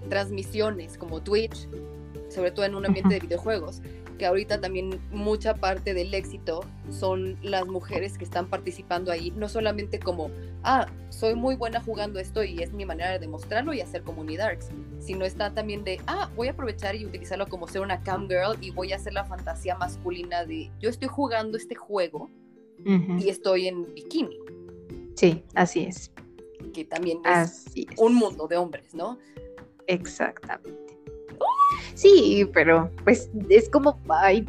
transmisiones como Twitch, sobre todo en un ambiente de videojuegos, que ahorita también mucha parte del éxito son las mujeres que están participando ahí, no solamente como, ah, soy muy buena jugando esto y es mi manera de demostrarlo y hacer Darks, sino está también de, ah, voy a aprovechar y utilizarlo como ser una cam girl y voy a hacer la fantasía masculina de, yo estoy jugando este juego y estoy en bikini. Sí, así es. Que también es, un mundo de hombres, ¿no? Exactamente. Sí, pero pues es como,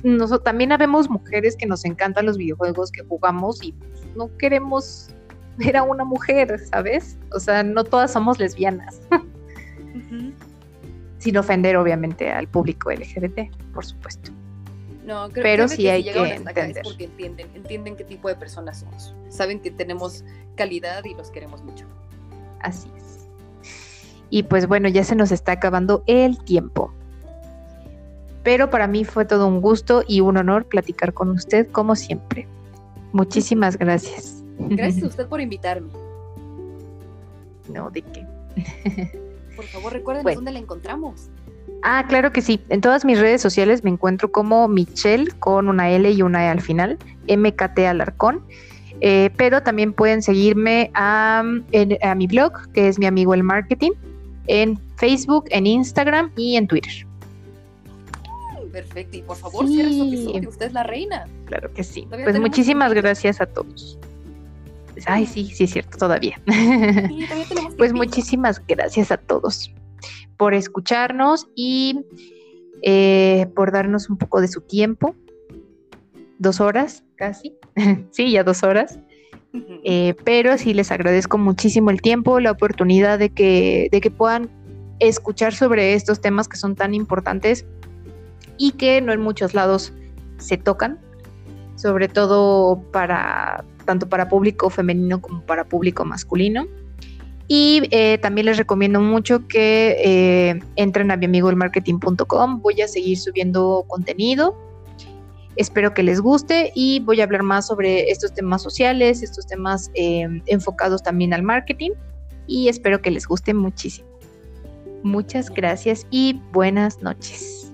nosotros también habemos mujeres que nos encantan los videojuegos que jugamos y no queremos ver a una mujer, ¿sabes? O sea, no todas somos lesbianas. Sin ofender, obviamente, al público LGBT, por supuesto. No, creo, pero sí hay que entender. porque entienden, entienden qué tipo de personas somos. Saben que tenemos calidad y los queremos mucho. Así es. Y pues bueno, ya se nos está acabando el tiempo pero para mí fue todo un gusto y un honor platicar con usted como siempre. Muchísimas gracias. Gracias a usted por invitarme. No, ¿de qué? Por favor, recuerden dónde la encontramos. Ah, claro que sí. En todas mis redes sociales me encuentro como Michelle con una L y una E al final, MKT Alarcón. Eh, pero también pueden seguirme a, a mi blog, que es mi amigo el marketing, en Facebook, en Instagram y en Twitter. Perfecto. Y por favor, sí. su episodio. Usted es la reina. Claro que sí. Pues muchísimas gracias a todos. Ay, sí, sí es cierto, todavía. pues muchísimas gracias a todos por escucharnos y eh, por darnos un poco de su tiempo. Dos horas, casi. sí, ya dos horas. Eh, pero sí les agradezco muchísimo el tiempo, la oportunidad de que, de que puedan escuchar sobre estos temas que son tan importantes y que no en muchos lados se tocan, sobre todo para tanto para público femenino como para público masculino. Y eh, también les recomiendo mucho que eh, entren a miamigoelmarketing.com. Voy a seguir subiendo contenido. Espero que les guste y voy a hablar más sobre estos temas sociales, estos temas eh, enfocados también al marketing. Y espero que les guste muchísimo. Muchas gracias y buenas noches.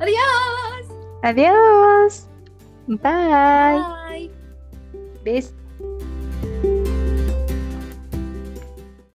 Adiós. Adiós. Bye. Bye. Besos.